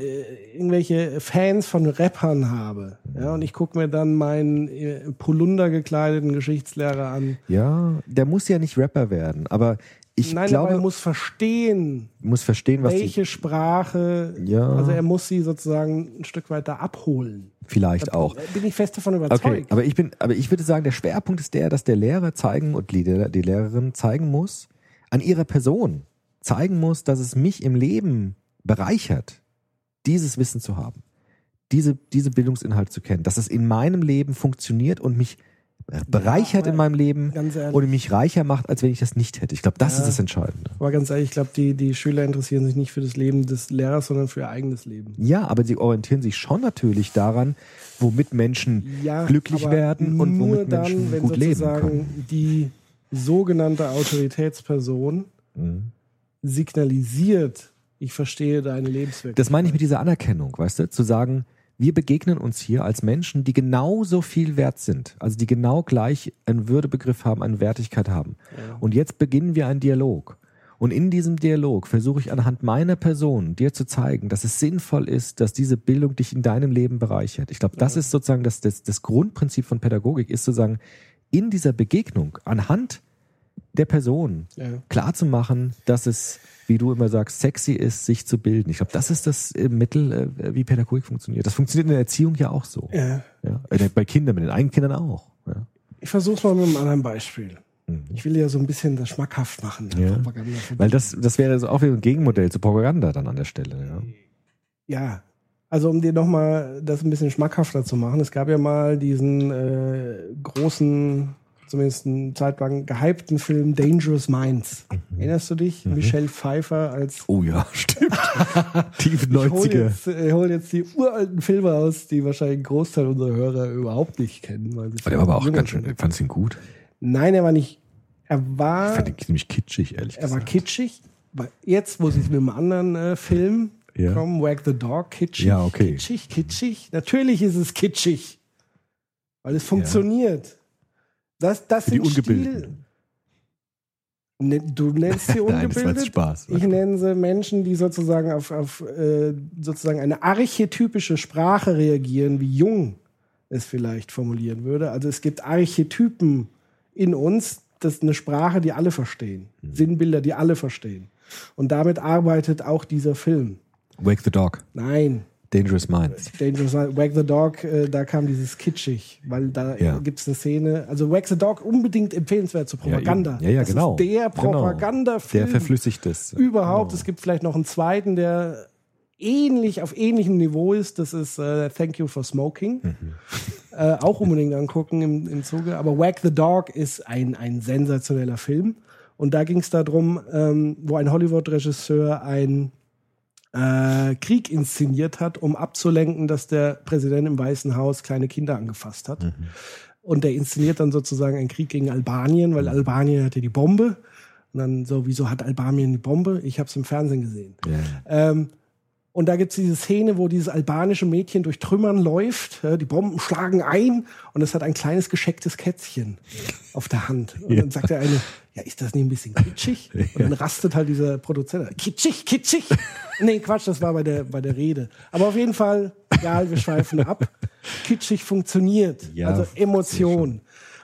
Speaker 5: irgendwelche Fans von Rappern habe, ja, und ich gucke mir dann meinen äh, Polunder gekleideten Geschichtslehrer an.
Speaker 6: ja, der muss ja nicht Rapper werden, aber ich
Speaker 5: Nein,
Speaker 6: glaube,
Speaker 5: er muss verstehen,
Speaker 6: muss verstehen, was
Speaker 5: welche
Speaker 6: die,
Speaker 5: Sprache,
Speaker 6: Ja.
Speaker 5: also er muss sie sozusagen ein Stück weiter abholen.
Speaker 6: Vielleicht
Speaker 5: Da
Speaker 6: auch.
Speaker 5: Bin ich fest davon überzeugt.
Speaker 6: Okay, aber ich bin, aber ich würde sagen, der Schwerpunkt ist der, dass der Lehrer zeigen und die, die Lehrerin zeigen muss, an ihrer Person zeigen muss, dass es mich im Leben bereichert, dieses Wissen zu haben, diese, diese Bildungsinhalte zu kennen, dass es in meinem Leben funktioniert und mich bereichert
Speaker 5: aber
Speaker 6: in meinem Leben und mich reicher macht, als wenn ich das nicht hätte. Ich glaube, das
Speaker 5: Ja.
Speaker 6: ist das Entscheidende.
Speaker 5: Aber ganz ehrlich, ich glaube, die, die Schüler interessieren sich nicht für das Leben des Lehrers, sondern für ihr eigenes Leben.
Speaker 6: Ja, aber sie orientieren sich schon natürlich daran, womit Menschen
Speaker 5: Ja,
Speaker 6: glücklich werden und womit
Speaker 5: dann,
Speaker 6: Menschen
Speaker 5: wenn
Speaker 6: gut leben können.
Speaker 5: die sogenannte Autoritätsperson
Speaker 6: Mhm.
Speaker 5: signalisiert, ich verstehe deine Lebenswirklichkeit.
Speaker 6: Das meine ich mit dieser Anerkennung, weißt du, zu sagen, wir begegnen uns hier als Menschen, die genauso viel wert sind, also die genau gleich einen Würdebegriff haben, eine Wertigkeit haben. Und jetzt beginnen wir einen Dialog. Und in diesem Dialog versuche ich anhand meiner Person dir zu zeigen, dass es sinnvoll ist, dass diese Bildung dich in deinem Leben bereichert. Ich glaube, das ist sozusagen das, das, das Grundprinzip von Pädagogik, ist zu sagen, in dieser Begegnung anhand der Person
Speaker 5: Ja.
Speaker 6: klar zu machen, dass es, wie du immer sagst, sexy ist, sich zu bilden. Ich glaube, das ist das äh, Mittel, äh, wie Pädagogik funktioniert. Das funktioniert in der Erziehung ja auch so.
Speaker 5: Ja.
Speaker 6: Ja. Äh, Bei Kindern, mit den eigenen Kindern auch. Ja.
Speaker 5: Ich versuche es mal mit einem anderen Beispiel.
Speaker 6: Mhm.
Speaker 5: Ich will ja so ein bisschen das schmackhaft machen.
Speaker 6: Ja. Weil das, das wäre so auch wieder ein Gegenmodell zu Propaganda dann an der Stelle. Ja.
Speaker 5: Ja, also um dir nochmal das ein bisschen schmackhafter zu machen, es gab ja mal diesen äh, großen, zumindest eine Zeit lang gehypten Film Dangerous Minds. Erinnerst du dich? Michelle Pfeiffer als
Speaker 6: Oh ja, (laughs) stimmt. Tiefe
Speaker 5: Ich hole
Speaker 6: 90er.
Speaker 5: jetzt, ich hol jetzt die uralten Filme aus, die wahrscheinlich ein Großteil unserer Hörer überhaupt nicht kennen. Weil sie
Speaker 6: der war aber auch ganz schön, fandst du ihn gut?
Speaker 5: Nein, er war nicht. Er
Speaker 6: Ich
Speaker 5: war,
Speaker 6: fand ihn ziemlich kitschig, ehrlich
Speaker 5: er war
Speaker 6: gesagt.
Speaker 5: kitschig. Weil Jetzt, wo sie es mit einem anderen äh, Film
Speaker 6: Ja.
Speaker 5: kommen, Wag the Dog, kitschig.
Speaker 6: Ja, okay.
Speaker 5: Kitschig, kitschig. Natürlich ist es kitschig. Weil es funktioniert. Das, das
Speaker 6: Für die
Speaker 5: sind Stil.
Speaker 6: Ungebildeten.
Speaker 5: Ne, du nennst sie (laughs)
Speaker 6: Nein, das
Speaker 5: ungebildet.
Speaker 6: jetzt Spaß.
Speaker 5: Ich nenne sie Menschen, die sozusagen auf, auf äh, sozusagen eine archetypische Sprache reagieren, wie Jung es vielleicht formulieren würde. Also es gibt Archetypen in uns, das ist eine Sprache, die alle verstehen.
Speaker 6: Mhm.
Speaker 5: Sinnbilder, die alle verstehen. Und damit arbeitet auch dieser Film.
Speaker 6: Wake the Dog.
Speaker 5: Nein,
Speaker 6: Dangerous Minds.
Speaker 5: Dangerous Minds. Wag the Dog, äh, da kam dieses kitschig, weil da
Speaker 6: Ja.
Speaker 5: gibt es eine Szene. Also Wag the Dog unbedingt empfehlenswert zur Propaganda.
Speaker 6: Ja, ja,
Speaker 5: das
Speaker 6: genau.
Speaker 5: Ist der
Speaker 6: Genau.
Speaker 5: Propagandafilm
Speaker 6: Der verflüssigt es.
Speaker 5: überhaupt.
Speaker 6: Genau.
Speaker 5: Es gibt vielleicht noch einen zweiten, der ähnlich auf ähnlichem Niveau ist. Das ist äh, Thank You for Smoking.
Speaker 6: Mhm. (laughs)
Speaker 5: Äh, auch unbedingt angucken im, im Zuge. Aber Wag the Dog ist ein, ein sensationeller Film. Und da ging es darum, ähm, wo ein Hollywood-Regisseur ein äh, Krieg inszeniert hat, um abzulenken, dass der Präsident im Weißen Haus kleine Kinder angefasst hat.
Speaker 6: Mhm.
Speaker 5: Und der inszeniert dann sozusagen einen Krieg gegen Albanien, weil Albanien hatte die Bombe. Und dann so, wieso hat Albanien die Bombe? Ich habe es im Fernsehen gesehen.
Speaker 6: Ja.
Speaker 5: Ähm, und da gibt's diese Szene, wo dieses albanische Mädchen durch Trümmern läuft. Ja, die Bomben schlagen ein und es hat ein kleines geschecktes Kätzchen auf der Hand. Und dann sagt der eine, ja, ist das nicht ein bisschen kitschig? (laughs) Und dann rastet halt dieser Produzent. Kitschig, kitschig. (laughs) nee, Quatsch, das war bei der, bei der Rede. Aber auf jeden Fall, egal, wir schweifen ab. Kitschig funktioniert.
Speaker 6: Ja,
Speaker 5: also Emotion.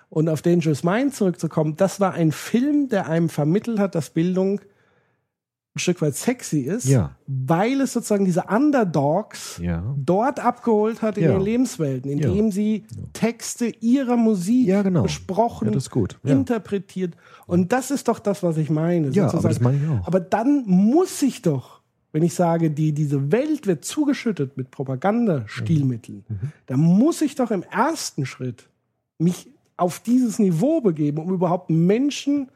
Speaker 5: Und auf Dangerous Mind zurückzukommen, das war ein Film, der einem vermittelt hat, dass Bildung ein Stück weit sexy ist,
Speaker 6: Ja.
Speaker 5: weil es sozusagen diese Underdogs
Speaker 6: Ja.
Speaker 5: dort abgeholt hat in
Speaker 6: Ja.
Speaker 5: den Lebenswelten, indem sie Texte ihrer Musik
Speaker 6: genau.
Speaker 5: besprochen, interpretiert. Und das ist doch das, was ich meine.
Speaker 6: Ja, aber das meine ich auch.
Speaker 5: Aber dann muss ich doch, wenn ich sage, die, diese Welt wird zugeschüttet mit Propagandastilmitteln,
Speaker 6: Mhm.
Speaker 5: da muss ich doch im ersten Schritt mich auf dieses Niveau begeben, um überhaupt Menschen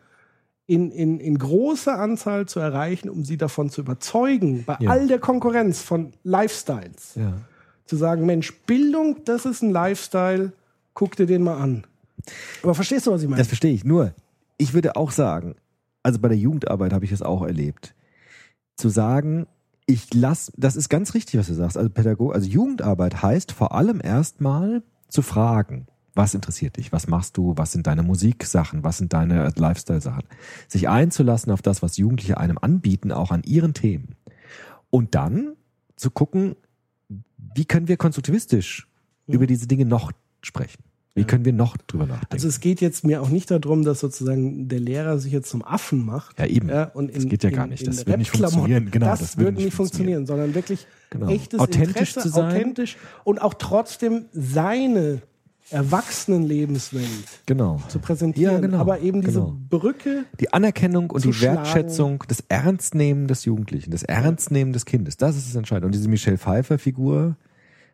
Speaker 5: in, in, in großer Anzahl zu erreichen, um sie davon zu überzeugen, bei
Speaker 6: Ja.
Speaker 5: all der Konkurrenz von Lifestyles,
Speaker 6: Ja.
Speaker 5: zu sagen, Mensch, Bildung, das ist ein Lifestyle, guck dir den mal an. Aber verstehst du, was ich meine?
Speaker 6: Das verstehe ich. Nur, ich würde auch sagen, also bei der Jugendarbeit habe ich das auch erlebt, zu sagen, ich lass, das ist ganz richtig, was du sagst. Also Pädagog, also Jugendarbeit heißt vor allem erstmal zu fragen, was interessiert dich, was machst du, was sind deine Musiksachen, was sind deine Lifestyle-Sachen, sich einzulassen auf das, was Jugendliche einem anbieten, auch an ihren Themen. Und dann zu gucken, wie können wir konstruktivistisch über diese Dinge noch sprechen? Wie können wir noch drüber nachdenken?
Speaker 5: Also es geht jetzt mir auch nicht darum, dass sozusagen der Lehrer sich jetzt zum Affen macht.
Speaker 6: Ja, eben.
Speaker 5: Ja, und
Speaker 6: Das
Speaker 5: in,
Speaker 6: geht ja gar nicht.
Speaker 5: in
Speaker 6: Das wird nicht funktionieren. Genau,
Speaker 5: das,
Speaker 6: das würde
Speaker 5: nicht
Speaker 6: nicht
Speaker 5: funktionieren, sondern wirklich
Speaker 6: Genau.
Speaker 5: echtes
Speaker 6: Authentisch
Speaker 5: Interesse,
Speaker 6: zu sein.
Speaker 5: authentisch und auch trotzdem seine Erwachsenenlebenswelt
Speaker 6: genau.
Speaker 5: zu präsentieren.
Speaker 6: Ja, genau,
Speaker 5: Aber eben diese
Speaker 6: genau.
Speaker 5: Brücke,
Speaker 6: Die Anerkennung und die
Speaker 5: schlagen.
Speaker 6: Wertschätzung, das Ernstnehmen des Jugendlichen, das Ernstnehmen des Kindes, das ist das Entscheidende. Und diese Michelle Pfeiffer-Figur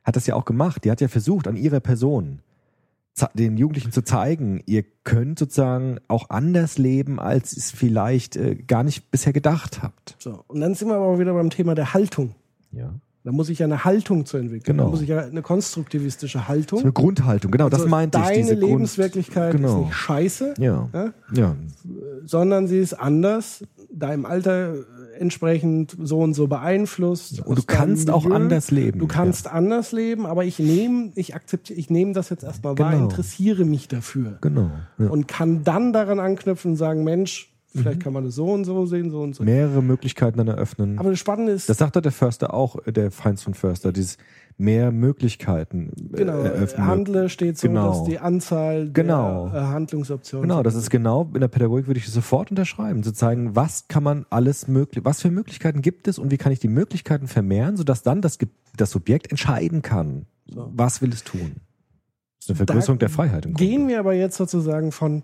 Speaker 6: hat das ja auch gemacht. Die hat ja versucht, an ihrer Person den Jugendlichen zu zeigen, ihr könnt sozusagen auch anders leben, als ihr es vielleicht äh, gar nicht bisher gedacht habt.
Speaker 5: so. Und dann sind wir aber wieder beim Thema der Haltung.
Speaker 6: Ja.
Speaker 5: Da muss ich ja eine Haltung zu entwickeln.
Speaker 6: Genau.
Speaker 5: Da muss ich ja eine konstruktivistische Haltung.
Speaker 6: So eine Grundhaltung, genau, das
Speaker 5: Also
Speaker 6: meinte ich.
Speaker 5: Deine
Speaker 6: Diese Grund-
Speaker 5: Lebenswirklichkeit ist
Speaker 6: Genau.
Speaker 5: nicht scheiße,
Speaker 6: Ja.
Speaker 5: Ja?
Speaker 6: Ja.
Speaker 5: sondern sie ist anders, deinem Alter entsprechend so und so beeinflusst.
Speaker 6: Und du kannst auch
Speaker 5: Milieu.
Speaker 6: anders leben.
Speaker 5: Du kannst anders leben, aber ich nehme, ich akzeptiere, ich nehme das jetzt erstmal wahr,
Speaker 6: Genau.
Speaker 5: interessiere mich dafür
Speaker 6: Genau. Ja.
Speaker 5: und kann dann daran anknüpfen und sagen, Mensch,
Speaker 6: Mhm.
Speaker 5: vielleicht kann man das so und so sehen, so und so.
Speaker 6: Mehrere Möglichkeiten dann eröffnen.
Speaker 5: Aber das Spannende ist,
Speaker 6: Das sagt doch der Förster auch, äh, der Heinz von Förster, dieses mehr Möglichkeiten äh,
Speaker 5: genau,
Speaker 6: eröffnen.
Speaker 5: Handle steht so,
Speaker 6: Genau.
Speaker 5: dass die Anzahl
Speaker 6: Genau.
Speaker 5: der äh, Handlungsoptionen.
Speaker 6: Genau, das ist genau, in der Pädagogik würde ich das sofort unterschreiben, zu zeigen, was kann man alles möglich, was für Möglichkeiten gibt es und wie kann ich die Möglichkeiten vermehren, sodass dann das, das Subjekt entscheiden kann, was will es tun. Das ist eine Vergrößerung
Speaker 5: Da
Speaker 6: der Freiheit im
Speaker 5: Gehen
Speaker 6: Grunde.
Speaker 5: wir aber jetzt sozusagen von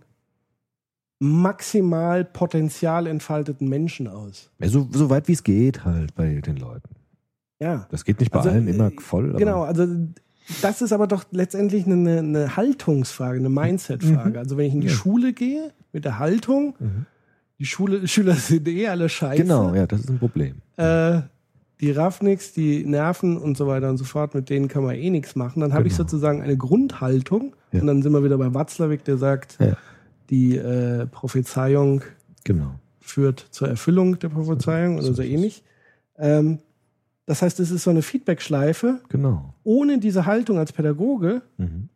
Speaker 5: maximal Potenzial entfalteten Menschen aus.
Speaker 6: Ja, so, so weit wie es geht halt bei den Leuten.
Speaker 5: Ja.
Speaker 6: Das geht nicht bei
Speaker 5: Also,
Speaker 6: allen immer
Speaker 5: äh,
Speaker 6: voll.
Speaker 5: Genau, also das ist aber doch letztendlich eine, eine Haltungsfrage, eine Mindset-Frage.
Speaker 6: Mhm.
Speaker 5: Also wenn ich in die
Speaker 6: Ja.
Speaker 5: Schule gehe mit der Haltung,
Speaker 6: Mhm.
Speaker 5: die Schule, Schüler sind eh alle scheiße.
Speaker 6: Genau, ja, das ist ein Problem.
Speaker 5: Äh, die raffen die nerven und so weiter und so fort, mit denen kann man eh nichts machen. Dann habe ich
Speaker 6: Genau.
Speaker 5: sozusagen eine Grundhaltung
Speaker 6: Ja.
Speaker 5: und dann sind wir wieder bei Watzlawick, der sagt,
Speaker 6: Ja.
Speaker 5: Die äh, Prophezeiung
Speaker 6: Genau.
Speaker 5: führt zur Erfüllung der Prophezeiung oder
Speaker 6: So
Speaker 5: ähnlich. Ähm, das heißt, es ist so eine Feedback-Schleife.
Speaker 6: Genau.
Speaker 5: Ohne diese Haltung als Pädagoge
Speaker 6: Mhm.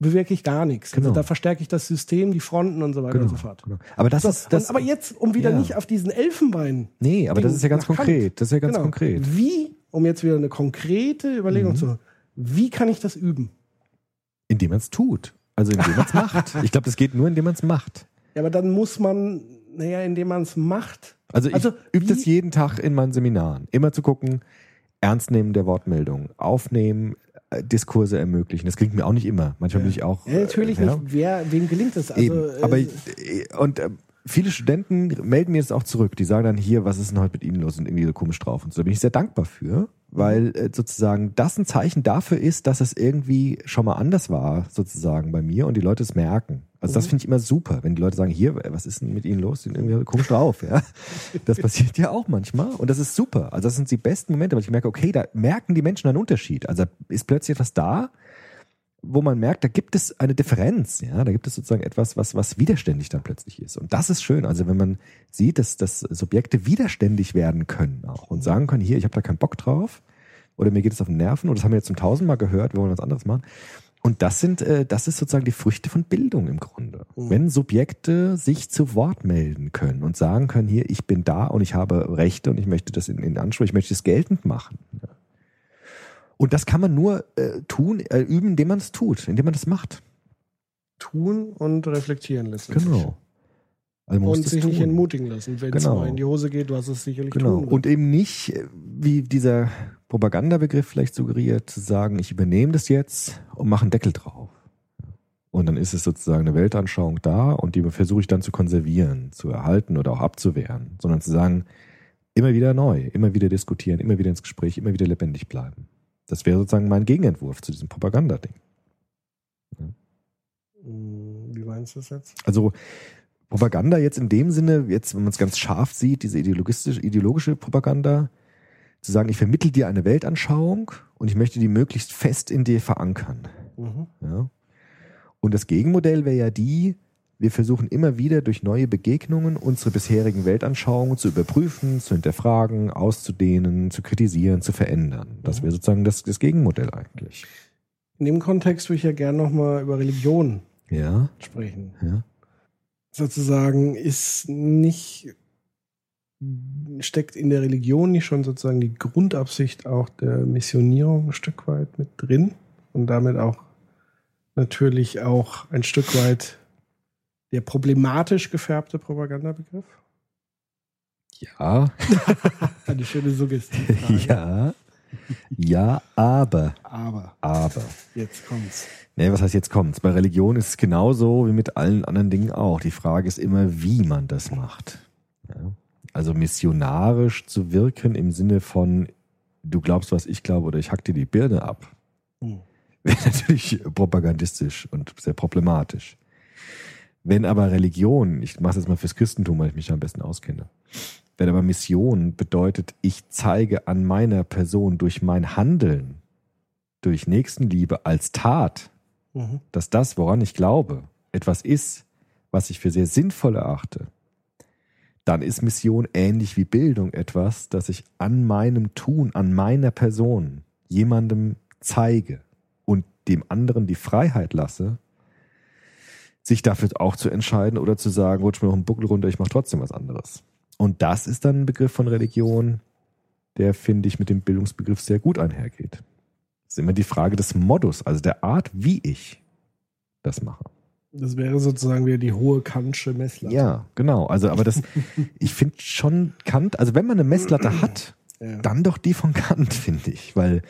Speaker 5: bewirke ich gar nichts.
Speaker 6: Genau.
Speaker 5: Also da verstärke ich das System, die Fronten und so weiter
Speaker 6: Genau.
Speaker 5: und so fort.
Speaker 6: genau. Aber das
Speaker 5: So,
Speaker 6: ist das.
Speaker 5: und, aber jetzt, um wieder
Speaker 6: ja.
Speaker 5: nicht auf diesen Elfenbein.
Speaker 6: nee, aber das ist ja ganz konkret. Das ist ja ganz
Speaker 5: genau.
Speaker 6: konkret.
Speaker 5: Wie, um jetzt wieder eine konkrete Überlegung
Speaker 6: Mhm.
Speaker 5: zu wie kann ich das üben?
Speaker 6: Indem man es tut. Also indem man es macht. (laughs) Ich glaube, das geht nur, indem man es macht.
Speaker 5: Ja, aber dann muss man, naja, indem man es macht.
Speaker 6: Also ich
Speaker 5: Also,
Speaker 6: übe das jeden Tag in meinen Seminaren. Immer zu gucken, ernst nehmen der Wortmeldung, aufnehmen, äh, Diskurse ermöglichen. Das klingt mir auch nicht immer. Manchmal bin ich auch.
Speaker 5: Ja, natürlich
Speaker 6: äh,
Speaker 5: nicht. Wer, wem gelingt das? Also,
Speaker 6: Eben.
Speaker 5: äh,
Speaker 6: Aber äh, und äh, viele Studenten melden mir das auch zurück. Die sagen dann hier, was ist denn heute mit Ihnen los? Sind irgendwie so komisch drauf und so. Da bin ich sehr dankbar für, weil äh, sozusagen das ein Zeichen dafür ist, dass es irgendwie schon mal anders war, sozusagen bei mir und die Leute es merken. Also das finde ich immer super, wenn die Leute sagen, hier, was ist denn mit Ihnen los? Die sind irgendwie komisch drauf, ja. Das (laughs) passiert ja auch manchmal und das ist super. Also das sind die besten Momente, weil ich merke, okay, da merken die Menschen einen Unterschied. Also ist plötzlich etwas da, wo man merkt, da gibt es eine Differenz, ja, da gibt es sozusagen etwas, was, was widerständig dann plötzlich ist. Und das ist schön. Also wenn man sieht, dass, dass Subjekte widerständig werden können auch und sagen können, hier, ich habe da keinen Bock drauf oder mir geht es auf den Nerven oder das haben wir jetzt zum tausendmal gehört, wir wollen was anderes machen. Und das sind, äh, das ist sozusagen die Früchte von Bildung im Grunde. Wenn Subjekte sich zu Wort melden können und sagen können, hier, ich bin da und ich habe Rechte und ich möchte das in, in Anspruch, ich möchte es geltend machen. Ja. Und das kann man nur äh, tun, äh, üben, indem man es tut, indem man das macht.
Speaker 5: tun und reflektieren letztendlich.
Speaker 6: Genau. Also
Speaker 5: Und sich nicht entmutigen lassen. Wenn es
Speaker 6: Genau.
Speaker 5: mal in die Hose geht, was es sicherlich
Speaker 6: Genau.
Speaker 5: tun wird.
Speaker 6: Und eben nicht, äh, wie dieser Propagandabegriff vielleicht suggeriert, zu sagen, ich übernehme das jetzt und mache einen Deckel drauf. Und dann ist es sozusagen eine Weltanschauung da und die versuche ich dann zu konservieren, zu erhalten oder auch abzuwehren, sondern zu sagen, immer wieder neu, immer wieder diskutieren, immer wieder ins Gespräch, immer wieder lebendig bleiben. Das wäre sozusagen mein Gegenentwurf zu diesem Propagandading.
Speaker 5: Hm, Wie meinst du das jetzt?
Speaker 6: Also Propaganda jetzt in dem Sinne, jetzt wenn man es ganz scharf sieht, diese ideologistische, ideologische Propaganda, zu sagen, ich vermittel dir eine Weltanschauung und ich möchte die möglichst fest in dir verankern.
Speaker 5: Mhm.
Speaker 6: Ja? Und das Gegenmodell wäre ja die, wir versuchen immer wieder durch neue Begegnungen unsere bisherigen Weltanschauungen zu überprüfen, zu hinterfragen, auszudehnen, zu kritisieren, zu verändern. Das wäre sozusagen das, das Gegenmodell eigentlich.
Speaker 5: In dem Kontext würde ich ja gerne nochmal über Religion
Speaker 6: Ja,
Speaker 5: sprechen.
Speaker 6: ja.
Speaker 5: Sozusagen ist nicht, steckt in der Religion nicht schon sozusagen die Grundabsicht auch der Missionierung ein Stück weit mit drin und damit auch natürlich auch ein Stück weit der problematisch gefärbte Propagandabegriff?
Speaker 6: Ja, (laughs)
Speaker 5: Eine schöne Suggestivfrage.
Speaker 6: ja, ja, aber,
Speaker 5: Aber
Speaker 6: aber.
Speaker 5: jetzt kommt's.
Speaker 6: Nee, was heißt jetzt kommt's? Bei Religion ist es genauso wie mit allen anderen Dingen auch. Die Frage ist immer, wie man das macht. Ja? Also missionarisch zu wirken im Sinne von, du glaubst, was ich glaube, oder ich hack dir die Birne ab,
Speaker 5: Hm.
Speaker 6: wäre (laughs) natürlich propagandistisch und sehr problematisch. Wenn aber Religion, ich mache es jetzt mal fürs Christentum, weil ich mich da am besten auskenne, wenn aber Mission bedeutet, ich zeige an meiner Person durch mein Handeln, durch Nächstenliebe als Tat,
Speaker 5: Mhm.
Speaker 6: dass das, woran ich glaube, etwas ist, was ich für sehr sinnvoll erachte, dann ist Mission ähnlich wie Bildung etwas, das ich an meinem Tun, an meiner Person jemandem zeige und dem anderen die Freiheit lasse, sich dafür auch zu entscheiden oder zu sagen, rutsch mir noch einen Buckel runter, ich mache trotzdem was anderes. Und das ist dann ein Begriff von Religion, der, finde ich, mit dem Bildungsbegriff sehr gut einhergeht. Es ist immer die Frage des Modus, also der Art, wie ich das mache.
Speaker 5: Das wäre sozusagen wieder die hohe Kantsche Messlatte.
Speaker 6: Ja, genau. Also, aber das, (laughs) ich finde schon Kant, also wenn man eine Messlatte hat,
Speaker 5: Ja.
Speaker 6: dann doch die von Kant, finde ich. Weil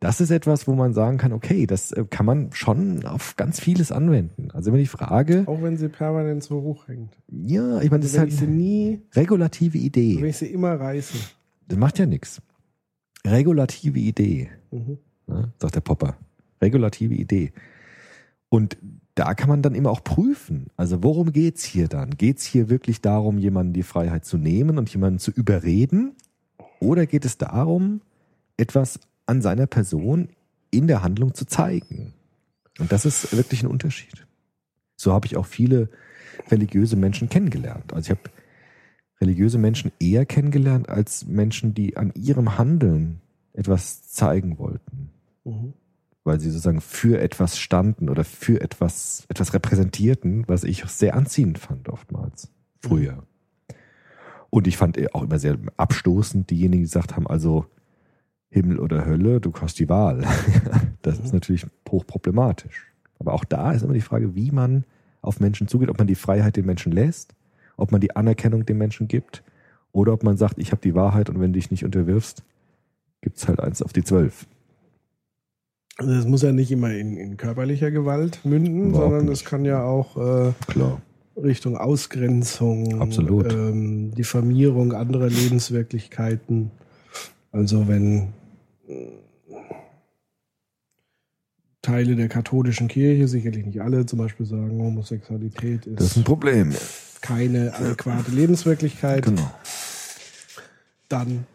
Speaker 6: das ist etwas, wo man sagen kann, okay, das äh, kann man schon auf ganz vieles anwenden. Also wenn ich frage,
Speaker 5: Auch wenn sie permanent so hoch hängt.
Speaker 6: ja, ich meine, das ist
Speaker 5: wenn
Speaker 6: halt
Speaker 5: sie nie,
Speaker 6: regulative
Speaker 5: wenn
Speaker 6: Idee.
Speaker 5: ich sie immer reiße.
Speaker 6: Das macht ja nichts. Regulative Idee.
Speaker 5: Mhm.
Speaker 6: ne, sagt der Popper. Regulative Idee. Und da kann man dann immer auch prüfen. Also worum geht's hier dann? Geht's hier wirklich darum, jemanden die Freiheit zu nehmen und jemanden zu überreden? Oder geht es darum, etwas an seiner Person in der Handlung zu zeigen? Und das ist wirklich ein Unterschied. So habe ich auch viele religiöse Menschen kennengelernt. Also ich habe religiöse Menschen eher kennengelernt als Menschen, die an ihrem Handeln etwas zeigen wollten
Speaker 5: Mhm.
Speaker 6: weil sie sozusagen für etwas standen oder für etwas, etwas repräsentierten, was ich sehr anziehend fand oftmals früher. Und ich fand auch immer sehr abstoßend diejenigen, die gesagt haben, also Himmel oder Hölle, du hast die Wahl. (laughs) das ist natürlich hochproblematisch. Aber auch da ist immer die Frage, wie man auf Menschen zugeht, ob man die Freiheit den Menschen lässt, ob man die Anerkennung den Menschen gibt oder ob man sagt, ich habe die Wahrheit und wenn du dich nicht unterwirfst, gibt's halt eins auf die zwölf.
Speaker 5: Also es muss ja nicht immer in, in körperlicher Gewalt münden,
Speaker 6: Überhaupt
Speaker 5: sondern es kann ja auch äh. Richtung Ausgrenzung. Ähm, Diffamierung anderer Lebenswirklichkeiten. Also wenn Teile der katholischen Kirche, sicherlich nicht alle, zum Beispiel sagen, Homosexualität ist,
Speaker 6: Das ist ein Problem.
Speaker 5: keine adäquate Lebenswirklichkeit,
Speaker 6: Genau.
Speaker 5: dann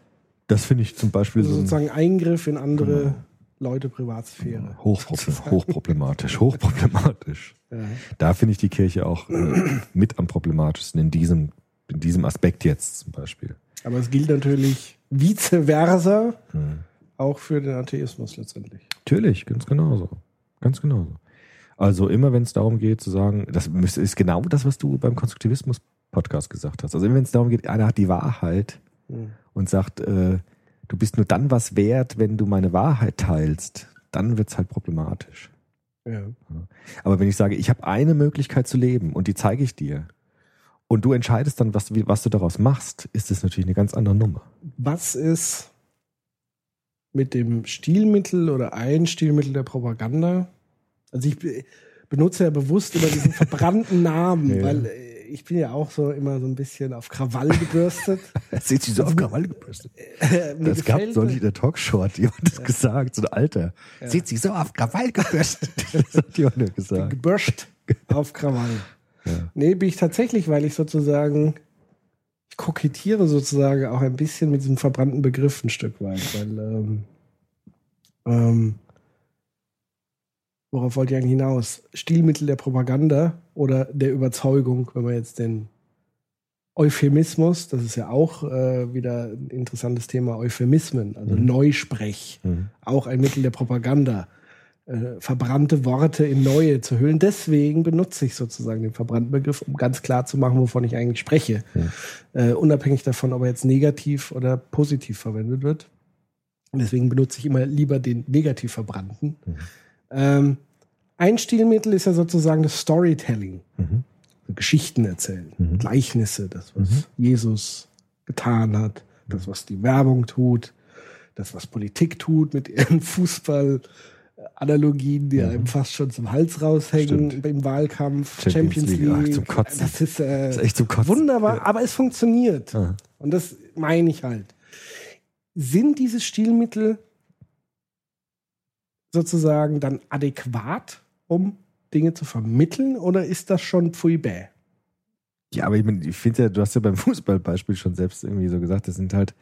Speaker 6: Das finde ich zum Beispiel so ein
Speaker 5: sozusagen Eingriff in andere
Speaker 6: Genau.
Speaker 5: Leute Privatsphäre.
Speaker 6: hochproble hochproblematisch, hochproblematisch.
Speaker 5: Ja.
Speaker 6: Da finde ich die Kirche auch äh, mit am problematischsten in diesem, in diesem Aspekt jetzt zum Beispiel.
Speaker 5: Aber es gilt natürlich vice versa
Speaker 6: Hm.
Speaker 5: Auch für den Atheismus letztendlich.
Speaker 6: Natürlich, ganz genauso. Ganz genauso. Also immer wenn es darum geht zu sagen, das müsste- ist genau das, was du beim Konstruktivismus-Podcast gesagt hast. Also immer wenn es darum geht, einer hat die Wahrheit
Speaker 5: Hm.
Speaker 6: und sagt, äh, du bist nur dann was wert, wenn du meine Wahrheit teilst, dann wird's halt problematisch.
Speaker 5: Ja.
Speaker 6: Aber wenn ich sage, ich habe eine Möglichkeit zu leben und die zeige ich dir und du entscheidest dann, was, was du daraus machst, ist das natürlich eine ganz andere Nummer.
Speaker 5: Was ist mit dem Stilmittel oder ein Stilmittel der Propaganda? Also ich be- benutze ja bewusst immer diesen verbrannten (laughs) Namen,
Speaker 6: Ja.
Speaker 5: weil äh, ich bin ja auch so immer so ein bisschen auf Krawall gebürstet. (laughs)
Speaker 6: Sieht sie so auf Krawall gebürstet. (laughs)
Speaker 5: Äh,
Speaker 6: Das gab
Speaker 5: gefällt
Speaker 6: neulich in der Talkshow, hat jemand das gesagt, so ein Alter. Sieht sie so auf Krawall gebürstet. das hat jemand gesagt.
Speaker 5: gebürscht auf Krawall.
Speaker 6: Ja.
Speaker 5: Nee, bin ich tatsächlich, weil ich sozusagen, kokettiere sozusagen auch ein bisschen mit diesem verbrannten Begriff ein Stück weit, weil, ähm, ähm, worauf wollte ich eigentlich hinaus? Stilmittel der Propaganda oder der Überzeugung, wenn man jetzt den Euphemismus, das ist ja auch äh, wieder ein interessantes Thema, Euphemismen, also
Speaker 6: Mhm.
Speaker 5: Neusprech
Speaker 6: Mhm.
Speaker 5: auch ein Mittel der Propaganda. Äh, verbrannte Worte in neue zu hüllen. Deswegen benutze ich sozusagen den verbrannten Begriff, um ganz klar zu machen, wovon ich eigentlich spreche. Äh, unabhängig davon, ob er jetzt negativ oder positiv verwendet wird. Deswegen benutze ich immer lieber den negativ verbrannten. Ähm, ein Stilmittel ist ja sozusagen das Storytelling. Geschichten erzählen, Gleichnisse, das, was Jesus getan hat, das, was die Werbung tut, das, was Politik tut mit ihren (laughs) Fußballanalogien, die einem fast schon zum Hals raushängen
Speaker 6: Stimmt.
Speaker 5: im Wahlkampf,
Speaker 6: Champions
Speaker 5: Champions,
Speaker 6: League, ach,
Speaker 5: League.
Speaker 6: zum Kotzen.
Speaker 5: Das ist, äh,
Speaker 6: Das ist echt zum Kotzen.
Speaker 5: wunderbar,
Speaker 6: Ja.
Speaker 5: aber es funktioniert.
Speaker 6: Ah.
Speaker 5: Und das meine ich halt. Sind diese Stilmittel sozusagen dann adäquat, um Dinge zu vermitteln, oder ist das schon pfui bäh?
Speaker 6: Ja, aber ich, mein, ich finde ja, du hast ja beim (laughs) Fußballbeispiel schon selbst irgendwie so gesagt, das sind halt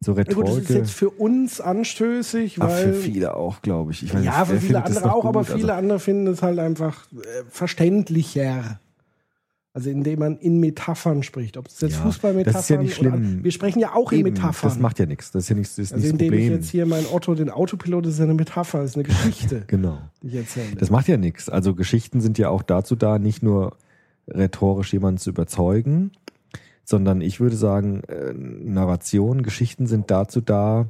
Speaker 6: so
Speaker 5: Ja, gut, das ist jetzt für uns anstößig,
Speaker 6: Ach,
Speaker 5: weil
Speaker 6: für viele auch, glaube ich. ich weiß
Speaker 5: ja, für viele andere auch, aber
Speaker 6: gut?
Speaker 5: viele
Speaker 6: Also,
Speaker 5: andere finden es halt einfach äh, verständlicher. Also indem man in Metaphern spricht, ob es jetzt
Speaker 6: Ja,
Speaker 5: Fußballmetaphern
Speaker 6: das ist ja nicht
Speaker 5: oder
Speaker 6: schlimm.
Speaker 5: wir sprechen ja auch in
Speaker 6: eben,
Speaker 5: Metaphern.
Speaker 6: Das macht ja nichts. Das ist ja nichts, das ist
Speaker 5: also indem ich
Speaker 6: Problem.
Speaker 5: jetzt hier mein Otto den Autopilot, das ist ja eine Metapher, das ist eine (laughs) Geschichte,
Speaker 6: Genau.
Speaker 5: die ich erzähle.
Speaker 6: Das macht ja nichts. Also Geschichten sind ja auch dazu da, nicht nur rhetorisch jemanden zu überzeugen, sondern ich würde sagen, äh, Narration, Geschichten sind dazu da,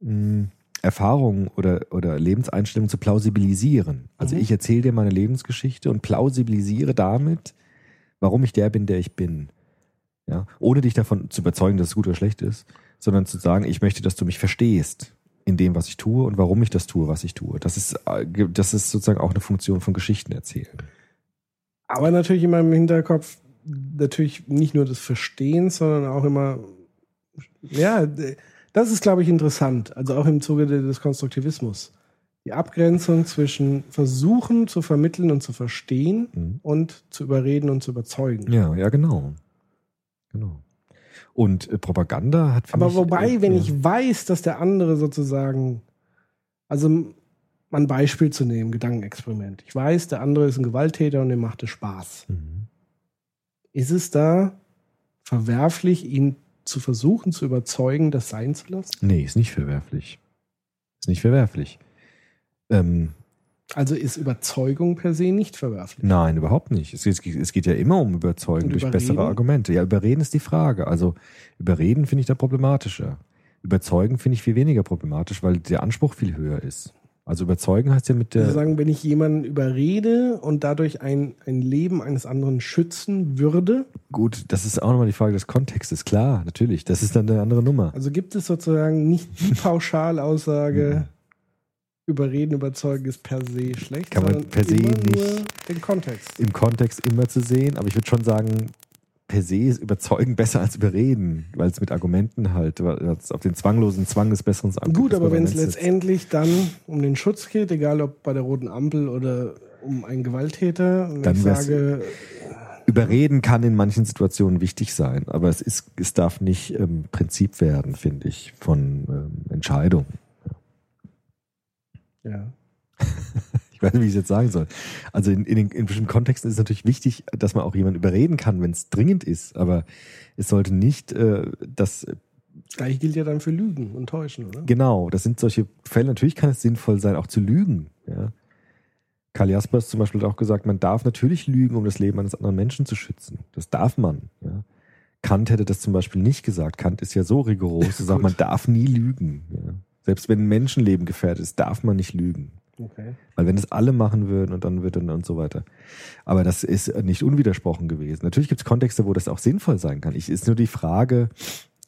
Speaker 6: mh, Erfahrungen oder, oder Lebenseinstellungen zu plausibilisieren. Also
Speaker 5: Mhm.
Speaker 6: ich erzähle dir meine Lebensgeschichte und plausibilisiere damit, warum ich der bin, der ich bin. Ja, ohne dich davon zu überzeugen, dass es gut oder schlecht ist, sondern zu sagen, ich möchte, dass du mich verstehst in dem, was ich tue und warum ich das tue, was ich tue. Das ist, äh, das ist sozusagen auch eine Funktion von Geschichten erzählen.
Speaker 5: Aber natürlich immer im Hinterkopf, natürlich nicht nur des Verstehens, sondern auch immer, ja, das ist, glaube ich, interessant. Also auch im Zuge de- des Konstruktivismus. Die Abgrenzung zwischen versuchen zu vermitteln und zu verstehen
Speaker 6: Mhm.
Speaker 5: und zu überreden und zu überzeugen.
Speaker 6: Ja, ja, genau. Genau. Und äh, Propaganda hat für
Speaker 5: Aber
Speaker 6: mich,
Speaker 5: wobei,
Speaker 6: äh,
Speaker 5: wenn
Speaker 6: ja.
Speaker 5: ich weiß, dass der andere sozusagen, also mal ein Beispiel zu nehmen, Gedankenexperiment. Ich weiß, der andere ist ein Gewalttäter und dem macht es Spaß.
Speaker 6: Mhm.
Speaker 5: Ist es da verwerflich, ihn zu versuchen zu überzeugen, das sein zu lassen?
Speaker 6: Nee, ist nicht verwerflich. Ist nicht verwerflich. Ähm,
Speaker 5: Also ist Überzeugung per se nicht verwerflich.
Speaker 6: Nein, überhaupt nicht. Es, es, es geht ja immer um Überzeugen
Speaker 5: Und
Speaker 6: durch
Speaker 5: überreden?
Speaker 6: bessere Argumente. Ja, überreden ist die Frage. Also überreden finde ich da problematischer. Überzeugen finde ich viel weniger problematisch, weil der Anspruch viel höher ist. Also überzeugen heißt ja mit der.
Speaker 5: Also sagen, wenn ich jemanden überrede und dadurch ein, ein Leben eines anderen schützen würde,
Speaker 6: gut, das ist auch nochmal die Frage des Kontextes. Klar, natürlich. Das ist dann eine andere Nummer.
Speaker 5: also gibt es sozusagen nicht die (laughs) Pauschalaussage, überreden, überzeugen ist per se schlecht,
Speaker 6: Kann man per se nicht-
Speaker 5: nur den Kontext.
Speaker 6: Im Kontext immer zu sehen, aber ich würde schon sagen, per se ist überzeugen besser als überreden, weil es mit Argumenten halt, auf den zwanglosen Zwang des Besseren ankommt.
Speaker 5: Gut, aber wenn es letztendlich dann um den Schutz geht, egal ob bei der roten Ampel oder um einen Gewalttäter, und
Speaker 6: Dann
Speaker 5: ich sage,
Speaker 6: Überreden kann in manchen Situationen wichtig sein, aber es ist, es darf nicht ähm, Prinzip werden, finde ich, von ähm, Entscheidungen.
Speaker 5: ja. (laughs)
Speaker 6: Ich weiß nicht, wie ich es jetzt sagen soll. Also in, in, in bestimmten Kontexten ist es natürlich wichtig, dass man auch jemanden überreden kann, wenn es dringend ist, aber es sollte nicht äh, das
Speaker 5: Gleich gilt ja dann für Lügen und Täuschen, oder?
Speaker 6: Genau, das sind solche Fälle. Natürlich kann es sinnvoll sein, auch zu lügen. Ja. Karl Jaspers zum Beispiel hat auch gesagt, man darf natürlich lügen, um das Leben eines anderen Menschen zu schützen. Das darf man. Ja. Kant hätte das zum Beispiel nicht gesagt. Kant ist ja so rigoros, (laughs) er sagt, man darf nie lügen. Ja. Selbst wenn ein Menschenleben gefährdet ist, darf man nicht lügen.
Speaker 5: Okay.
Speaker 6: Weil wenn es alle machen würden und dann wird und, und so weiter. Aber das ist nicht unwidersprochen gewesen. Natürlich gibt es Kontexte, wo das auch sinnvoll sein kann. Ich ist nur die Frage,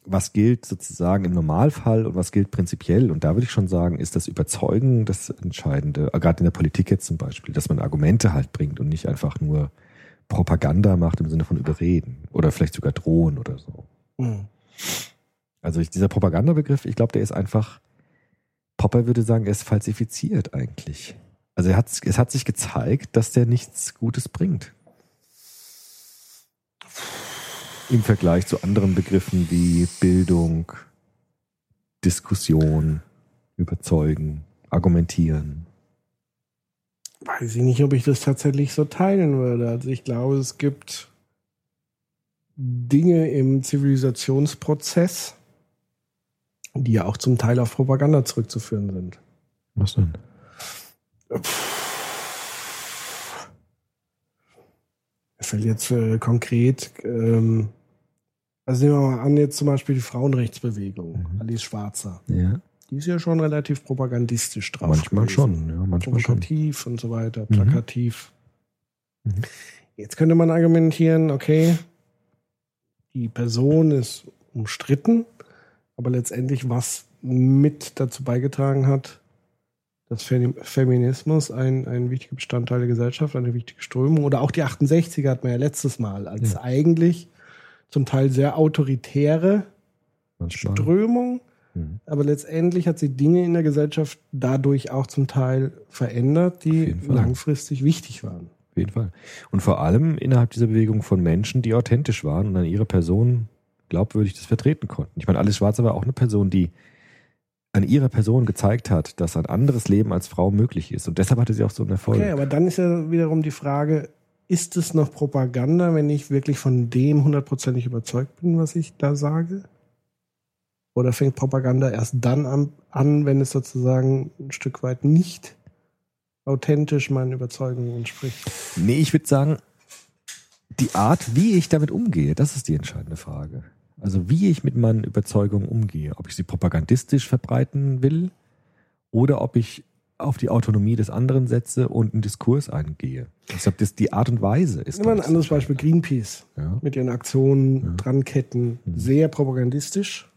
Speaker 6: was gilt sozusagen im Normalfall und was gilt prinzipiell. Und da würde ich schon sagen, ist das Überzeugen das Entscheidende. Äh, Gerade in der Politik jetzt zum Beispiel, dass man Argumente halt bringt und nicht einfach nur Propaganda macht im Sinne von überreden oder vielleicht sogar drohen oder so.
Speaker 5: Hm.
Speaker 6: Also ich, dieser Propagandabegriff, ich glaube, der ist einfach, Popper würde sagen, er ist falsifiziert eigentlich. Also er hat, es hat sich gezeigt, dass der nichts Gutes bringt. Im Vergleich zu anderen Begriffen wie Bildung, Diskussion, Überzeugen, Argumentieren.
Speaker 5: Weiß ich nicht, ob ich das tatsächlich so teilen würde. Also ich glaube, es gibt Dinge im Zivilisationsprozess, die ja auch zum Teil auf Propaganda zurückzuführen sind.
Speaker 6: Was denn?
Speaker 5: Mir fällt jetzt äh, konkret, ähm, also nehmen wir mal an, jetzt zum Beispiel die Frauenrechtsbewegung,
Speaker 6: Mhm.
Speaker 5: Alice Schwarzer.
Speaker 6: Ja.
Speaker 5: Die ist ja schon relativ propagandistisch drauf.
Speaker 6: Manchmal
Speaker 5: gewesen.
Speaker 6: schon, ja, manchmal schon.
Speaker 5: Provokativ und so weiter,
Speaker 6: Mhm.
Speaker 5: plakativ.
Speaker 6: Mhm.
Speaker 5: Jetzt könnte man argumentieren, okay, die Person ist umstritten, aber letztendlich was mit dazu beigetragen hat, dass Fem- Feminismus ein, ein wichtiger Bestandteil der Gesellschaft, eine wichtige Strömung oder auch die 68er hat man ja letztes Mal als
Speaker 6: Ja.
Speaker 5: eigentlich zum Teil sehr autoritäre
Speaker 6: Manchmal.
Speaker 5: Strömung,
Speaker 6: Mhm.
Speaker 5: aber letztendlich hat sie Dinge in der Gesellschaft dadurch auch zum Teil verändert, die langfristig wichtig waren.
Speaker 6: Auf jeden Fall. Und vor allem innerhalb dieser Bewegung von Menschen, die authentisch waren und an ihrer Person glaubwürdig das vertreten konnten. Ich meine, Alice Schwarzer war auch eine Person, die an ihrer Person gezeigt hat, dass ein anderes Leben als Frau möglich ist. Und deshalb hatte sie auch so einen Erfolg.
Speaker 5: Okay, aber dann ist ja wiederum die Frage, ist es noch Propaganda, wenn ich wirklich von dem hundertprozentig überzeugt bin, was ich da sage? Oder fängt Propaganda erst dann an, an, wenn es sozusagen ein Stück weit nicht authentisch meinen Überzeugungen entspricht?
Speaker 6: Nee, ich würde sagen, die Art, wie ich damit umgehe, das ist die entscheidende Frage. Also wie ich mit meinen Überzeugungen umgehe. Ob ich sie propagandistisch verbreiten will oder ob ich auf die Autonomie des anderen setze und einen Diskurs eingehe. Ich glaube, das die Art und Weise ist.
Speaker 5: Immer ein
Speaker 6: glaub ich,
Speaker 5: anderes Beispiel, Greenpeace.
Speaker 6: Ja,
Speaker 5: Mit ihren Aktionen,
Speaker 6: Ja.
Speaker 5: Dranketten,
Speaker 6: Mhm.
Speaker 5: sehr propagandistisch,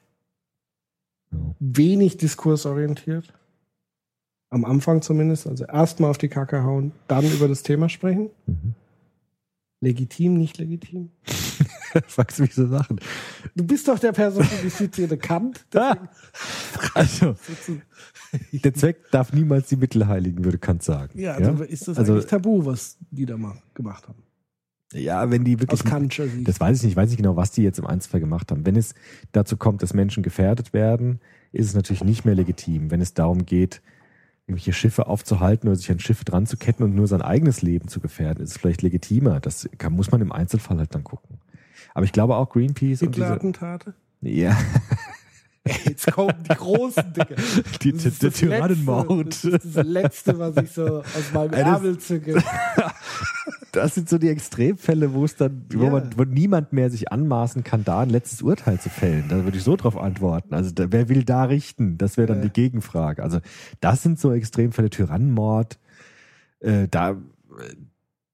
Speaker 6: ja.
Speaker 5: wenig diskursorientiert. Am Anfang zumindest. Also erstmal auf die Kacke hauen, dann über das Thema sprechen.
Speaker 6: Mhm.
Speaker 5: Legitim, nicht legitim. (laughs) (laughs)
Speaker 6: Fragst du mich so Sachen?
Speaker 5: Du bist doch der personifizierte Kant. (laughs)
Speaker 6: Also, (laughs) der Zweck darf niemals die Mittel heiligen, würde Kant sagen.
Speaker 5: Ja, also ist das
Speaker 6: Also-
Speaker 5: eigentlich tabu, was die da mal gemacht haben?
Speaker 6: ja wenn die wirklich
Speaker 5: Aus Sicht.
Speaker 6: Das weiß ich nicht, ich weiß nicht genau, was die jetzt im Einzelfall gemacht haben. Wenn es dazu kommt, dass Menschen gefährdet werden, ist es natürlich nicht mehr legitim. Wenn es darum geht, irgendwelche Schiffe aufzuhalten oder sich an Schiffe dran zu ketten und nur sein eigenes Leben zu gefährden, ist es vielleicht legitimer. Das kann, muss man im Einzelfall halt dann gucken. Aber ich glaube auch Greenpeace und diese,
Speaker 5: Hitler-Attentate?
Speaker 6: ja, (laughs)
Speaker 5: Jetzt kommen die großen Dinge. (laughs)
Speaker 6: die,
Speaker 5: Das
Speaker 6: der,
Speaker 5: ist
Speaker 6: der
Speaker 5: das
Speaker 6: Tyrannenmord.
Speaker 5: Letzte, das ist das Letzte, was ich so aus meinem
Speaker 6: Eines-
Speaker 5: Ärmel zücke. (laughs)
Speaker 6: Das sind so die Extremfälle, wo es dann, wo,
Speaker 5: Ja.
Speaker 6: man, wo niemand mehr sich anmaßen kann, da ein letztes Urteil zu fällen. Da würde ich so drauf antworten. Also da, wer will da richten? Das wäre dann
Speaker 5: Ja.
Speaker 6: die Gegenfrage. Also das sind so Extremfälle, Tyrannenmord. Äh, da,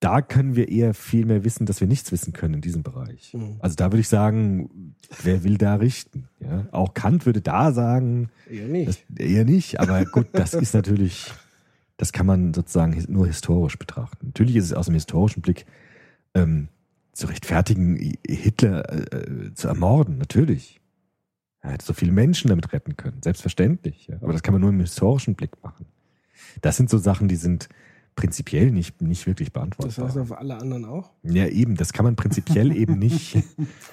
Speaker 6: da können wir eher viel mehr wissen, dass wir nichts wissen können in diesem Bereich.
Speaker 5: Mhm.
Speaker 6: Also da würde ich sagen, wer will da richten? Ja? Auch Kant würde da sagen,
Speaker 5: Eher nicht.
Speaker 6: das, eher nicht, aber gut, das ist natürlich, das kann man sozusagen nur historisch betrachten. Natürlich ist es aus dem historischen Blick ähm, zu rechtfertigen, Hitler äh, äh, zu ermorden, natürlich. Er hätte so viele Menschen damit retten können, selbstverständlich. Ja. Aber das kann man nur im historischen Blick machen. Das sind so Sachen, die sind prinzipiell nicht, nicht wirklich
Speaker 5: das
Speaker 6: beantwortbar.
Speaker 5: heißt auf alle anderen auch?
Speaker 6: ja, eben, das kann man prinzipiell (laughs) eben nicht.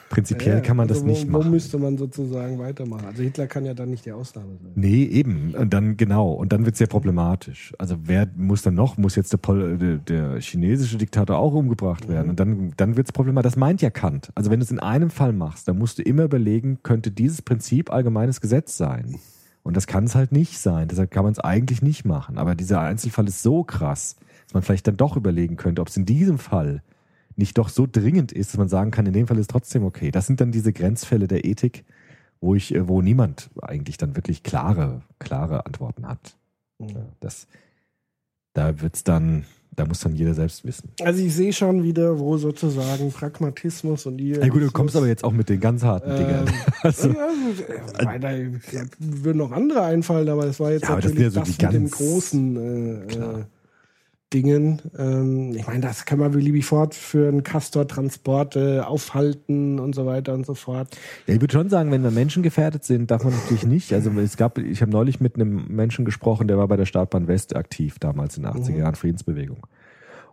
Speaker 6: Prinzipiell
Speaker 5: Ja,
Speaker 6: kann man
Speaker 5: also
Speaker 6: das nicht
Speaker 5: wo,
Speaker 6: machen.
Speaker 5: Wo müsste man sozusagen weitermachen? Also Hitler kann ja dann nicht die Ausnahme sein.
Speaker 6: Nee, eben. Und dann, genau. Und dann wird es sehr problematisch. Also wer muss dann noch? Muss jetzt der, Pol der, der chinesische Diktator auch umgebracht werden? Und dann, dann wird es problematisch. Das meint ja Kant. Also wenn du es in einem Fall machst, dann musst du immer überlegen, könnte dieses Prinzip allgemeines Gesetz sein? Und das kann es halt nicht sein. Deshalb kann man es eigentlich nicht machen. Aber dieser Einzelfall ist so krass, dass man vielleicht dann doch überlegen könnte, ob es in diesem Fall nicht doch so dringend ist, dass man sagen kann, in dem Fall ist trotzdem okay. Das sind dann diese Grenzfälle der Ethik, wo ich, äh, wo niemand eigentlich dann wirklich klare, klare Antworten hat. Ja, Das, da wird's dann, da muss dann jeder selbst wissen.
Speaker 5: Also ich sehe schon wieder, wo sozusagen Pragmatismus und ihr.
Speaker 6: Ja gut, du kommst aber jetzt auch mit den ganz harten Dingern.
Speaker 5: Ähm, (laughs)
Speaker 6: Also,
Speaker 5: ja, gut, äh, ja, würden noch andere einfallen, aber das war jetzt
Speaker 6: Ja, das
Speaker 5: natürlich das,
Speaker 6: ja so die
Speaker 5: mit
Speaker 6: ganz-
Speaker 5: großen äh, äh, Dingen. Ähm, ich meine, das kann man beliebig fortführen, Castor-Transporte aufhalten und so weiter und so fort.
Speaker 6: ja, ich würde schon sagen, wenn wir Menschen gefährdet sind, darf man natürlich nicht. (laughs) Also es gab, ich habe neulich mit einem Menschen gesprochen, der war bei der Startbahn West aktiv, damals in den 80er Jahren Friedensbewegung.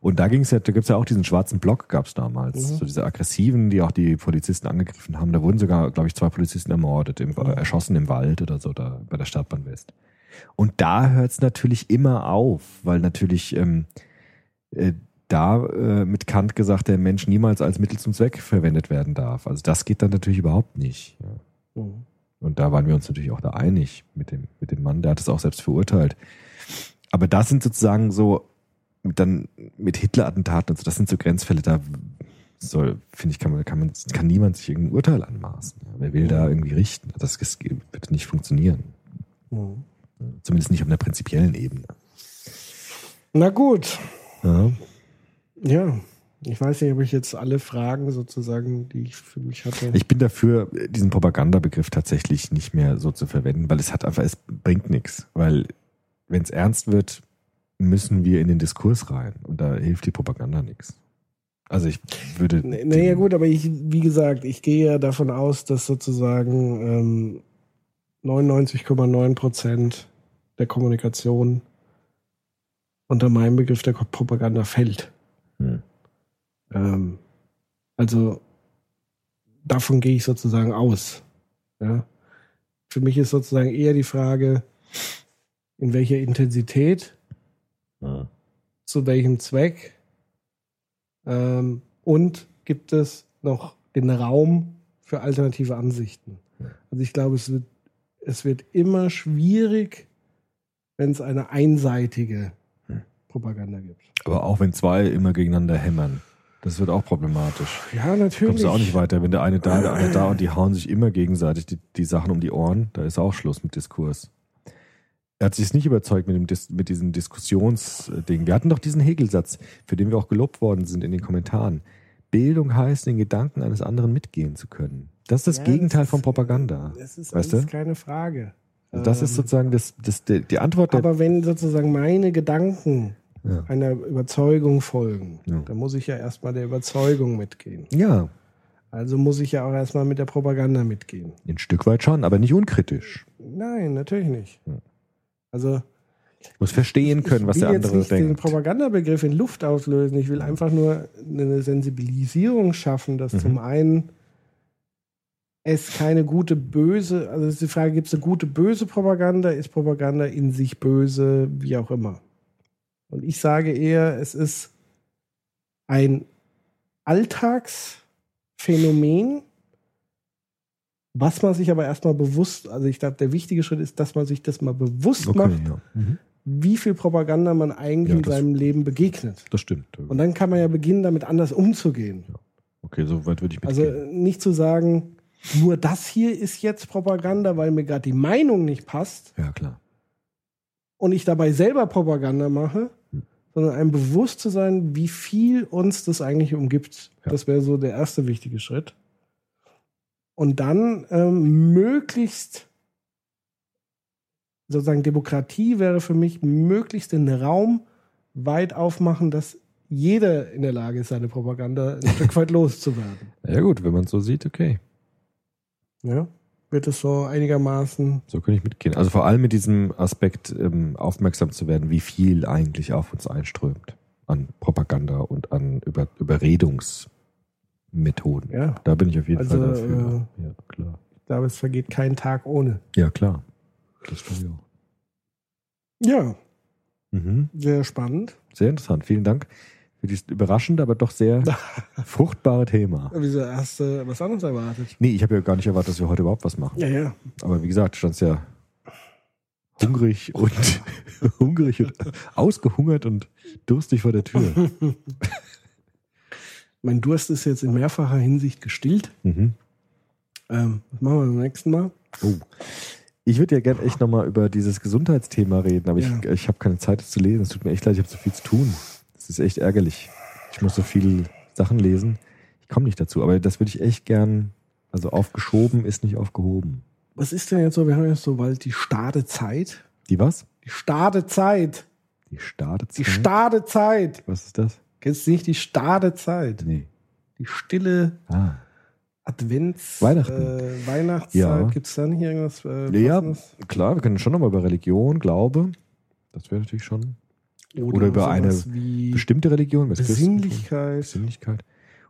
Speaker 6: Und da ging es ja, da gibt's ja auch diesen schwarzen Block gab's damals, so diese aggressiven, die auch die Polizisten angegriffen haben. Da wurden sogar, glaube ich, zwei Polizisten ermordet, im, äh, erschossen im Wald oder so, da bei der Stadtbahn West. Und da hört's natürlich immer auf, weil natürlich ähm, äh, da äh, mit Kant gesagt, der Mensch niemals als Mittel zum Zweck verwendet werden darf. Also das geht dann natürlich überhaupt nicht. Ja. Und da waren wir uns natürlich auch da einig mit dem, mit dem Mann, der hat es auch selbst verurteilt. Aber das sind sozusagen so, dann mit Hitler-Attentaten und so, das sind so Grenzfälle, da soll, finde ich, kann man, kann man, kann niemand sich irgendein Urteil anmaßen. Ja, wer will da irgendwie richten? Das das wird nicht funktionieren.
Speaker 5: Mhm.
Speaker 6: Zumindest nicht auf einer prinzipiellen Ebene.
Speaker 5: Na gut.
Speaker 6: Ja.
Speaker 5: Ja. Ich weiß nicht, ob ich jetzt alle Fragen sozusagen, die ich für mich hatte.
Speaker 6: Ich bin dafür, diesen Propagandabegriff tatsächlich nicht mehr so zu verwenden, weil es hat einfach, es bringt nichts. Weil, wenn es ernst wird, müssen wir in den Diskurs rein und da hilft die Propaganda nichts. Also ich würde.
Speaker 5: Naja, gut, aber ich, wie gesagt, ich gehe ja davon aus, dass sozusagen ähm, 99,9 Prozent der Kommunikation unter meinem Begriff der Propaganda fällt.
Speaker 6: Hm.
Speaker 5: Ähm, also davon gehe ich sozusagen aus. Ja? Für mich ist sozusagen eher die Frage, in welcher Intensität,
Speaker 6: Ja.
Speaker 5: zu welchem Zweck ähm, und gibt es noch den Raum für alternative Ansichten. Also ich glaube, es wird, es wird immer schwierig, wenn es eine einseitige
Speaker 6: Hm.
Speaker 5: Propaganda gibt.
Speaker 6: Aber auch wenn zwei immer gegeneinander hämmern, das wird auch problematisch.
Speaker 5: Ja, natürlich.
Speaker 6: Kommst du auch nicht weiter, wenn der eine da, der andere da und die hauen sich immer gegenseitig die, die Sachen um die Ohren, da ist auch Schluss mit Diskurs. Er hat sich nicht überzeugt mit, dem Dis mit diesem Diskussionsding. Wir hatten doch diesen Hegelsatz, für den wir auch gelobt worden sind in den Kommentaren. Bildung heißt, den Gedanken eines anderen mitgehen zu können. Das ist das
Speaker 5: Ja,
Speaker 6: Gegenteil
Speaker 5: das
Speaker 6: von Propaganda.
Speaker 5: Das ist
Speaker 6: Weißt du?
Speaker 5: keine Frage.
Speaker 6: Das ist
Speaker 5: Ähm,
Speaker 6: sozusagen das, das, die, die Antwort der.
Speaker 5: Aber wenn sozusagen meine Gedanken
Speaker 6: Ja.
Speaker 5: einer Überzeugung folgen,
Speaker 6: Ja.
Speaker 5: dann muss ich ja erstmal der Überzeugung mitgehen.
Speaker 6: ja,
Speaker 5: Also muss ich ja auch erstmal mit der Propaganda mitgehen.
Speaker 6: ein Stück weit schon, aber nicht unkritisch.
Speaker 5: Nein, natürlich nicht. Also
Speaker 6: Muss verstehen können, was
Speaker 5: ich will
Speaker 6: der
Speaker 5: jetzt
Speaker 6: andere
Speaker 5: nicht den
Speaker 6: denkt.
Speaker 5: Propagandabegriff in Luft auslösen. Ich will einfach nur eine Sensibilisierung schaffen, dass
Speaker 6: Mhm.
Speaker 5: zum einen es keine gute, böse, also ist die Frage, gibt es eine gute, böse Propaganda? Ist Propaganda in sich böse, wie auch immer? Und ich sage eher, es ist ein Alltagsphänomen, was man sich aber erstmal bewusst, also ich glaube, der wichtige Schritt ist, dass man sich das mal bewusst
Speaker 6: Okay,
Speaker 5: macht,
Speaker 6: ja. Mhm.
Speaker 5: wie viel Propaganda man eigentlich
Speaker 6: Ja,
Speaker 5: in seinem Leben begegnet.
Speaker 6: Das stimmt.
Speaker 5: Und dann kann man ja beginnen, damit anders umzugehen.
Speaker 6: Okay, so weit würde ich
Speaker 5: Also
Speaker 6: mitgehen.
Speaker 5: äh, nicht zu sagen, nur das hier ist jetzt Propaganda, weil mir gerade die Meinung nicht passt
Speaker 6: ja, klar.
Speaker 5: und ich dabei selber Propaganda mache,
Speaker 6: Hm.
Speaker 5: sondern einem bewusst zu sein, wie viel uns das eigentlich umgibt.
Speaker 6: Ja.
Speaker 5: Das wäre so der erste wichtige Schritt. Und dann ähm, möglichst sozusagen Demokratie wäre für mich möglichst den Raum weit aufmachen, dass jeder in der Lage ist, seine Propaganda ein Stück weit (laughs) loszuwerden.
Speaker 6: Ja gut, wenn man es so sieht, okay.
Speaker 5: Ja? Wird es so einigermaßen
Speaker 6: So kann ich mitgehen. Also vor allem mit diesem Aspekt ähm, aufmerksam zu werden, wie viel eigentlich auf uns einströmt an Propaganda und an Über Überredungsmethoden.
Speaker 5: Ja.
Speaker 6: Da bin ich auf jeden
Speaker 5: Also,
Speaker 6: Fall dafür. ja, klar.
Speaker 5: Ich glaube, es vergeht kein Tag ohne.
Speaker 6: Ja, klar. Das stimmt ja auch.
Speaker 5: Ja,
Speaker 6: Mhm.
Speaker 5: sehr spannend.
Speaker 6: Sehr interessant. Vielen Dank für dieses überraschende, aber doch sehr (laughs) fruchtbare Thema.
Speaker 5: Wieso hast du was anderes erwartet?
Speaker 6: Nee, ich habe ja gar nicht erwartet, dass wir heute überhaupt was machen.
Speaker 5: Ja, ja.
Speaker 6: Aber wie gesagt, stand ja hungrig und (laughs) hungrig und ausgehungert und durstig vor der Tür. (laughs)
Speaker 5: Mein Durst ist jetzt in mehrfacher Hinsicht gestillt.
Speaker 6: Mhm.
Speaker 5: Ähm, was machen wir beim nächsten Mal?
Speaker 6: Oh. Ich würde ja gerne echt nochmal über dieses Gesundheitsthema reden, aber
Speaker 5: Ja.
Speaker 6: ich, ich habe keine Zeit, das zu lesen. Es tut mir echt leid, ich habe so viel zu tun. Das ist echt ärgerlich. Ich muss so viele Sachen lesen. Ich komme nicht dazu, aber das würde ich echt gern. Also aufgeschoben ist nicht aufgehoben.
Speaker 5: Was ist denn jetzt so? Wir haben jetzt so bald die Stadezeit.
Speaker 6: Die was?
Speaker 5: Die Stadezeit.
Speaker 6: Die Stadezeit?
Speaker 5: Die Stadezeit.
Speaker 6: Was ist das?
Speaker 5: Kennst du nicht die Stadezeit?
Speaker 6: Nee.
Speaker 5: Die stille
Speaker 6: Ah.
Speaker 5: Advents...
Speaker 6: Weihnachten.
Speaker 5: Äh, Weihnachtszeit.
Speaker 6: Ja.
Speaker 5: Gibt es da nicht irgendwas? Äh,
Speaker 6: Ja, klar, wir können schon nochmal über Religion, Glaube. Das wäre natürlich schon. Oder über eine Bestimmte Religion, was Christentum.
Speaker 5: Besinnlichkeit.
Speaker 6: Besinnlichkeit.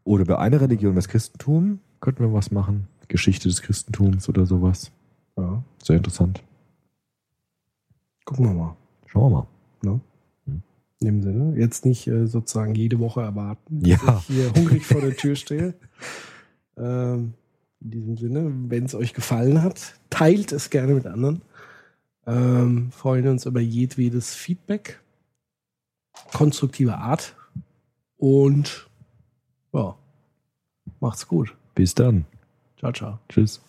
Speaker 6: Oder über eine Religion, das Christentum, könnten wir was machen. Geschichte des Christentums oder sowas.
Speaker 5: Ja.
Speaker 6: Sehr interessant.
Speaker 5: Gucken wir mal.
Speaker 6: Schauen wir mal.
Speaker 5: Ne?
Speaker 6: Hm.
Speaker 5: In dem Sinne. Jetzt nicht äh, sozusagen jede Woche erwarten,
Speaker 6: Ja.
Speaker 5: dass ich hier hungrig vor der Tür (laughs) stehe. Ähm, in diesem Sinne, wenn es euch gefallen hat, teilt es gerne mit anderen. Ähm, freuen uns über jedwedes Feedback. Konstruktive Art. Und ja, macht's gut.
Speaker 6: Bis dann.
Speaker 5: Ciao, ciao.
Speaker 6: Tschüss.